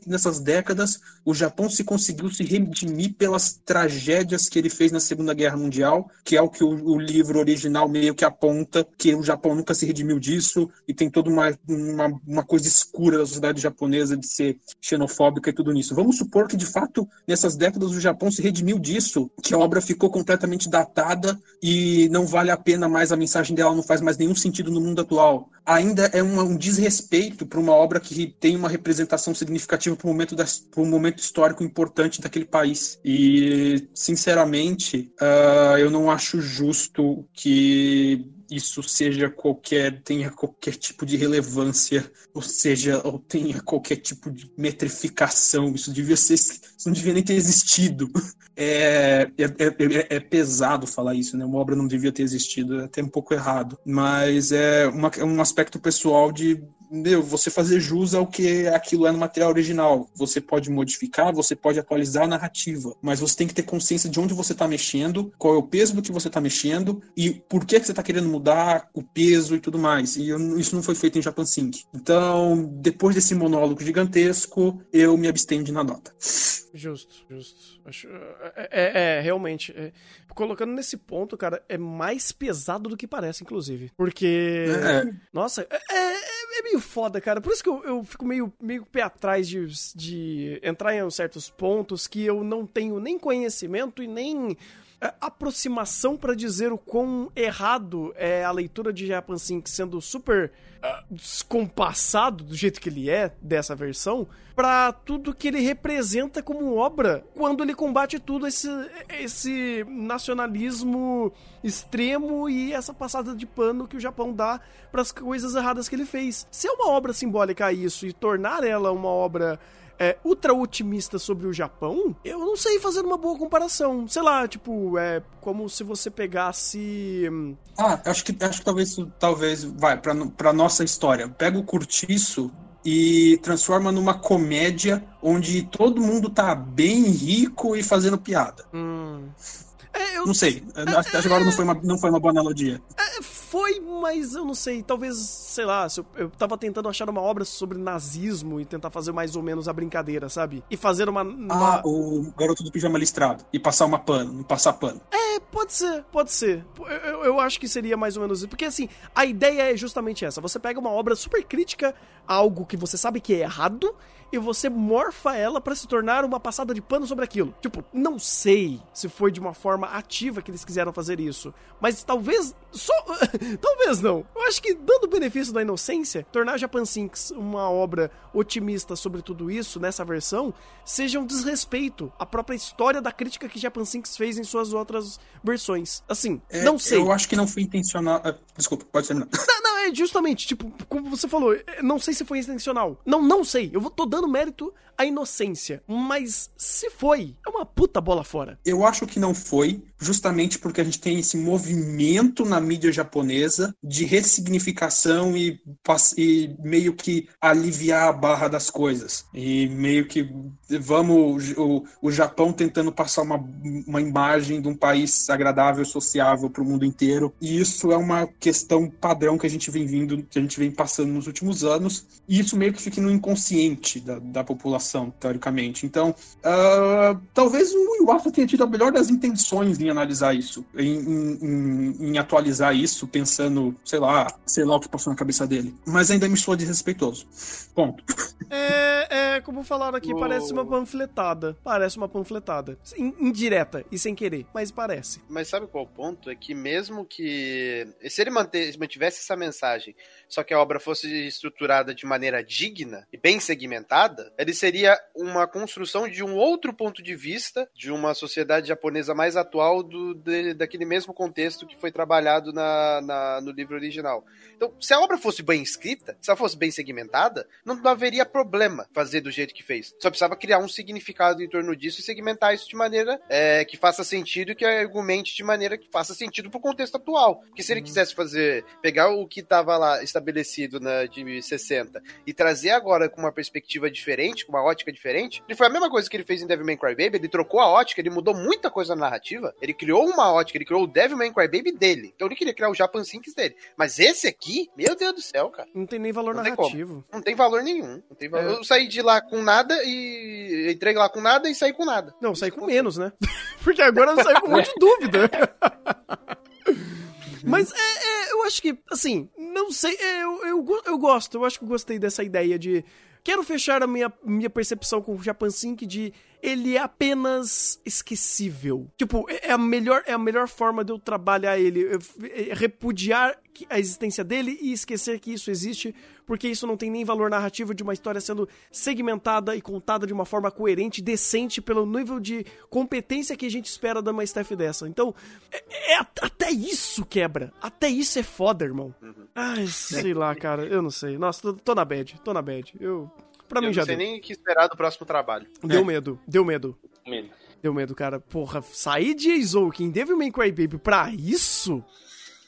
nessas décadas o Japão se conseguiu se redimir pelas tragédias que ele fez na Segunda Guerra Mundial, que é o que o, o livro original meio que aponta, que o Japão nunca se redimiu disso e tem toda uma, uma, uma coisa escura da sociedade japonesa de ser xenofóbica e tudo nisso. Vamos supor que de fato nessas décadas o Japão se redimiu disso, que a obra ficou completamente datada e não vale a pena mais a mensagem dela, não faz mais nenhum sentido no mundo atual. Ainda é um, um desrespeito para uma obra que tem uma representação significativa para um momento, um momento histórico importante daquele país. E, sinceramente, uh, eu não acho justo que isso seja qualquer, tenha qualquer tipo de relevância, ou seja, ou tenha qualquer tipo de metrificação. Isso devia ser, isso não devia nem ter existido. É, é, é, é pesado falar isso, né? Uma obra não devia ter existido, é até um pouco errado. Mas é uma, um aspecto pessoal de meu, você fazer jus ao que aquilo é no material original. Você pode modificar, você pode atualizar a narrativa, mas você tem que ter consciência de onde você está mexendo, qual é o peso do que você está mexendo e por que, que você está querendo mudar o peso e tudo mais. E eu, isso não foi feito em Japan Sync. Então, depois desse monólogo gigantesco, eu me abstenho de na nota. Justo, justo. Acho, é, é, é realmente. É, colocando nesse ponto, cara, é mais pesado do que parece, inclusive. Porque. É. Nossa, é, é, é, meio foda, cara. Por isso que eu, eu fico meio, meio pé atrás de, de entrar em certos pontos que eu não tenho nem conhecimento e nem aproximação para dizer o quão errado é a leitura de Japan Sync sendo super uh, descompassado do jeito que ele é dessa versão para tudo que ele representa como obra quando ele combate tudo esse, esse nacionalismo extremo e essa passada de pano que o Japão dá para as coisas erradas que ele fez. Se é uma obra simbólica isso e tornar ela uma obra é, ultra otimista sobre o Japão, eu não sei fazer uma boa comparação. Sei lá, tipo, é como se você pegasse. Hum, ah, acho que, acho que talvez, talvez, vai, pra, pra nossa história. Pega o Curtiço e transforma numa comédia onde todo mundo tá bem rico e fazendo piada. Hum. É, eu... Não sei. É, acho que agora não foi, uma, não foi uma boa analogia. É, foi, mas eu não sei. Talvez, sei lá, eu, eu tava tentando achar uma obra sobre nazismo e tentar fazer mais ou menos a brincadeira, sabe? E fazer uma. uma... Ah, o garoto do pijama listrado. E passar uma pano, passar pano. É, pode ser, pode ser. Eu, eu acho que seria mais ou menos isso. Porque assim, a ideia é justamente essa. Você pega uma obra super crítica a algo que você sabe que é errado e você morfa ela para se tornar uma passada de pano sobre aquilo. Tipo, não sei se foi de uma forma ativa que eles quiseram fazer isso, mas talvez só talvez não. Eu acho que dando o benefício da inocência, tornar Japan Sinks uma obra otimista sobre tudo isso nessa versão seja um desrespeito à própria história da crítica que Japan Sinks fez em suas outras versões. Assim, é, não sei. Eu acho que não foi intencional. Ah, desculpa, pode terminar. Não, não, é justamente, tipo, como você falou, não sei se foi intencional. Não, não sei. Eu tô dando mérito à inocência. Mas se foi, é uma puta bola fora. Eu acho que não foi, justamente porque a gente tem esse movimento na mídia japonesa de ressignificação e, e meio que aliviar a barra das coisas. E meio que vamos o, o Japão tentando passar uma, uma imagem de um país agradável, sociável para o mundo inteiro. E isso é uma questão padrão que a gente vem vindo, que a gente vem passando nos últimos anos. E isso meio que fica no inconsciente da, da população, teoricamente. Então, uh, talvez o Iwata tenha tido a melhor das intenções em analisar isso, em, em, em, atualizar isso, pensando, sei lá, sei lá o que passou na cabeça dele. Mas ainda me soa desrespeitoso. Ponto. É, é como falaram aqui, parece uma panfletada. Parece uma panfletada. Indireta e sem querer, mas parece. Mas sabe qual o ponto? É que mesmo que. Se ele manter, se mantivesse essa mensagem, só que a obra fosse estruturada de maneira digna e bem segmentada, ele seria uma construção de um outro ponto de vista de uma sociedade japonesa mais atual do, de, daquele mesmo contexto que foi trabalhado na, na, no livro original. Então, se a obra fosse bem escrita, se ela fosse bem segmentada, não haveria problema fazer do jeito que fez. Só precisava criar um significado em torno disso e segmentar isso de maneira é, que faça sentido e que argumente de maneira que faça sentido pro contexto atual. Porque se ele uhum. quisesse fazer, pegar o que estava lá estabelecido na de 60 e trazer agora com uma perspectiva diferente, com uma ótica diferente, ele foi a mesma coisa que ele fez em Devilman Crybaby, ele trocou a ótica, ele mudou muita coisa na narrativa, ele criou uma ótica, ele criou o Devilman Crybaby dele. Então ele queria criar o Japan Sinks dele. Mas esse aqui, meu Deus do céu, cara. Não tem nem valor não narrativo. Não tem valor nenhum. Tem valor. É. Eu saí de lá com nada e entrei lá com nada e saí com nada. Não, saí com menos, né? Porque agora eu saí com um monte de dúvida. Mas é, é, eu acho que, assim, não sei, é, eu, eu, eu gosto, eu acho que gostei dessa ideia de. Quero fechar a minha, minha percepção com o Japan Sync de ele é apenas esquecível. Tipo, é, é a melhor, é a melhor forma de eu trabalhar ele. É repudiar a existência dele e esquecer que isso existe, porque isso não tem nem valor narrativo de uma história sendo segmentada e contada de uma forma coerente decente pelo nível de competência que a gente espera de uma staff dessa. Então, é, é até isso quebra. Até isso é foda, irmão. Uhum. Ai, sei lá, cara. Eu não sei. Nossa, tô, tô na bad. Tô na bad. Eu Pra eu mim já não sei deu. nem o que esperar do próximo trabalho. Deu é. medo, deu medo. Medo. Deu medo, cara. Porra, sair de Eizouken em Devil May Cry Baby pra isso?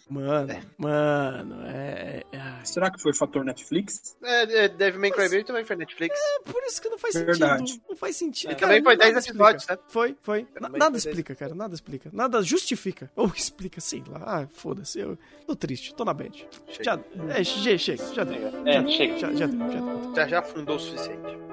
Mano, é. mano, é, é, Será que foi fator Netflix? É, é Devil May Cry Baby também foi Netflix. É, por isso que não faz Verdade. sentido. Não faz sentido. É. também foi 10 episódios, né? Foi, foi. nada explica, cara, nada explica. Nada justifica. Ou explica, sei lá. Ah, foda-se. Eu tô triste, tô na bad. Chega. Já, é, chega, chega. Já deu. É, já, chega. Já, já deu, já deu. Já, já afundou o suficiente.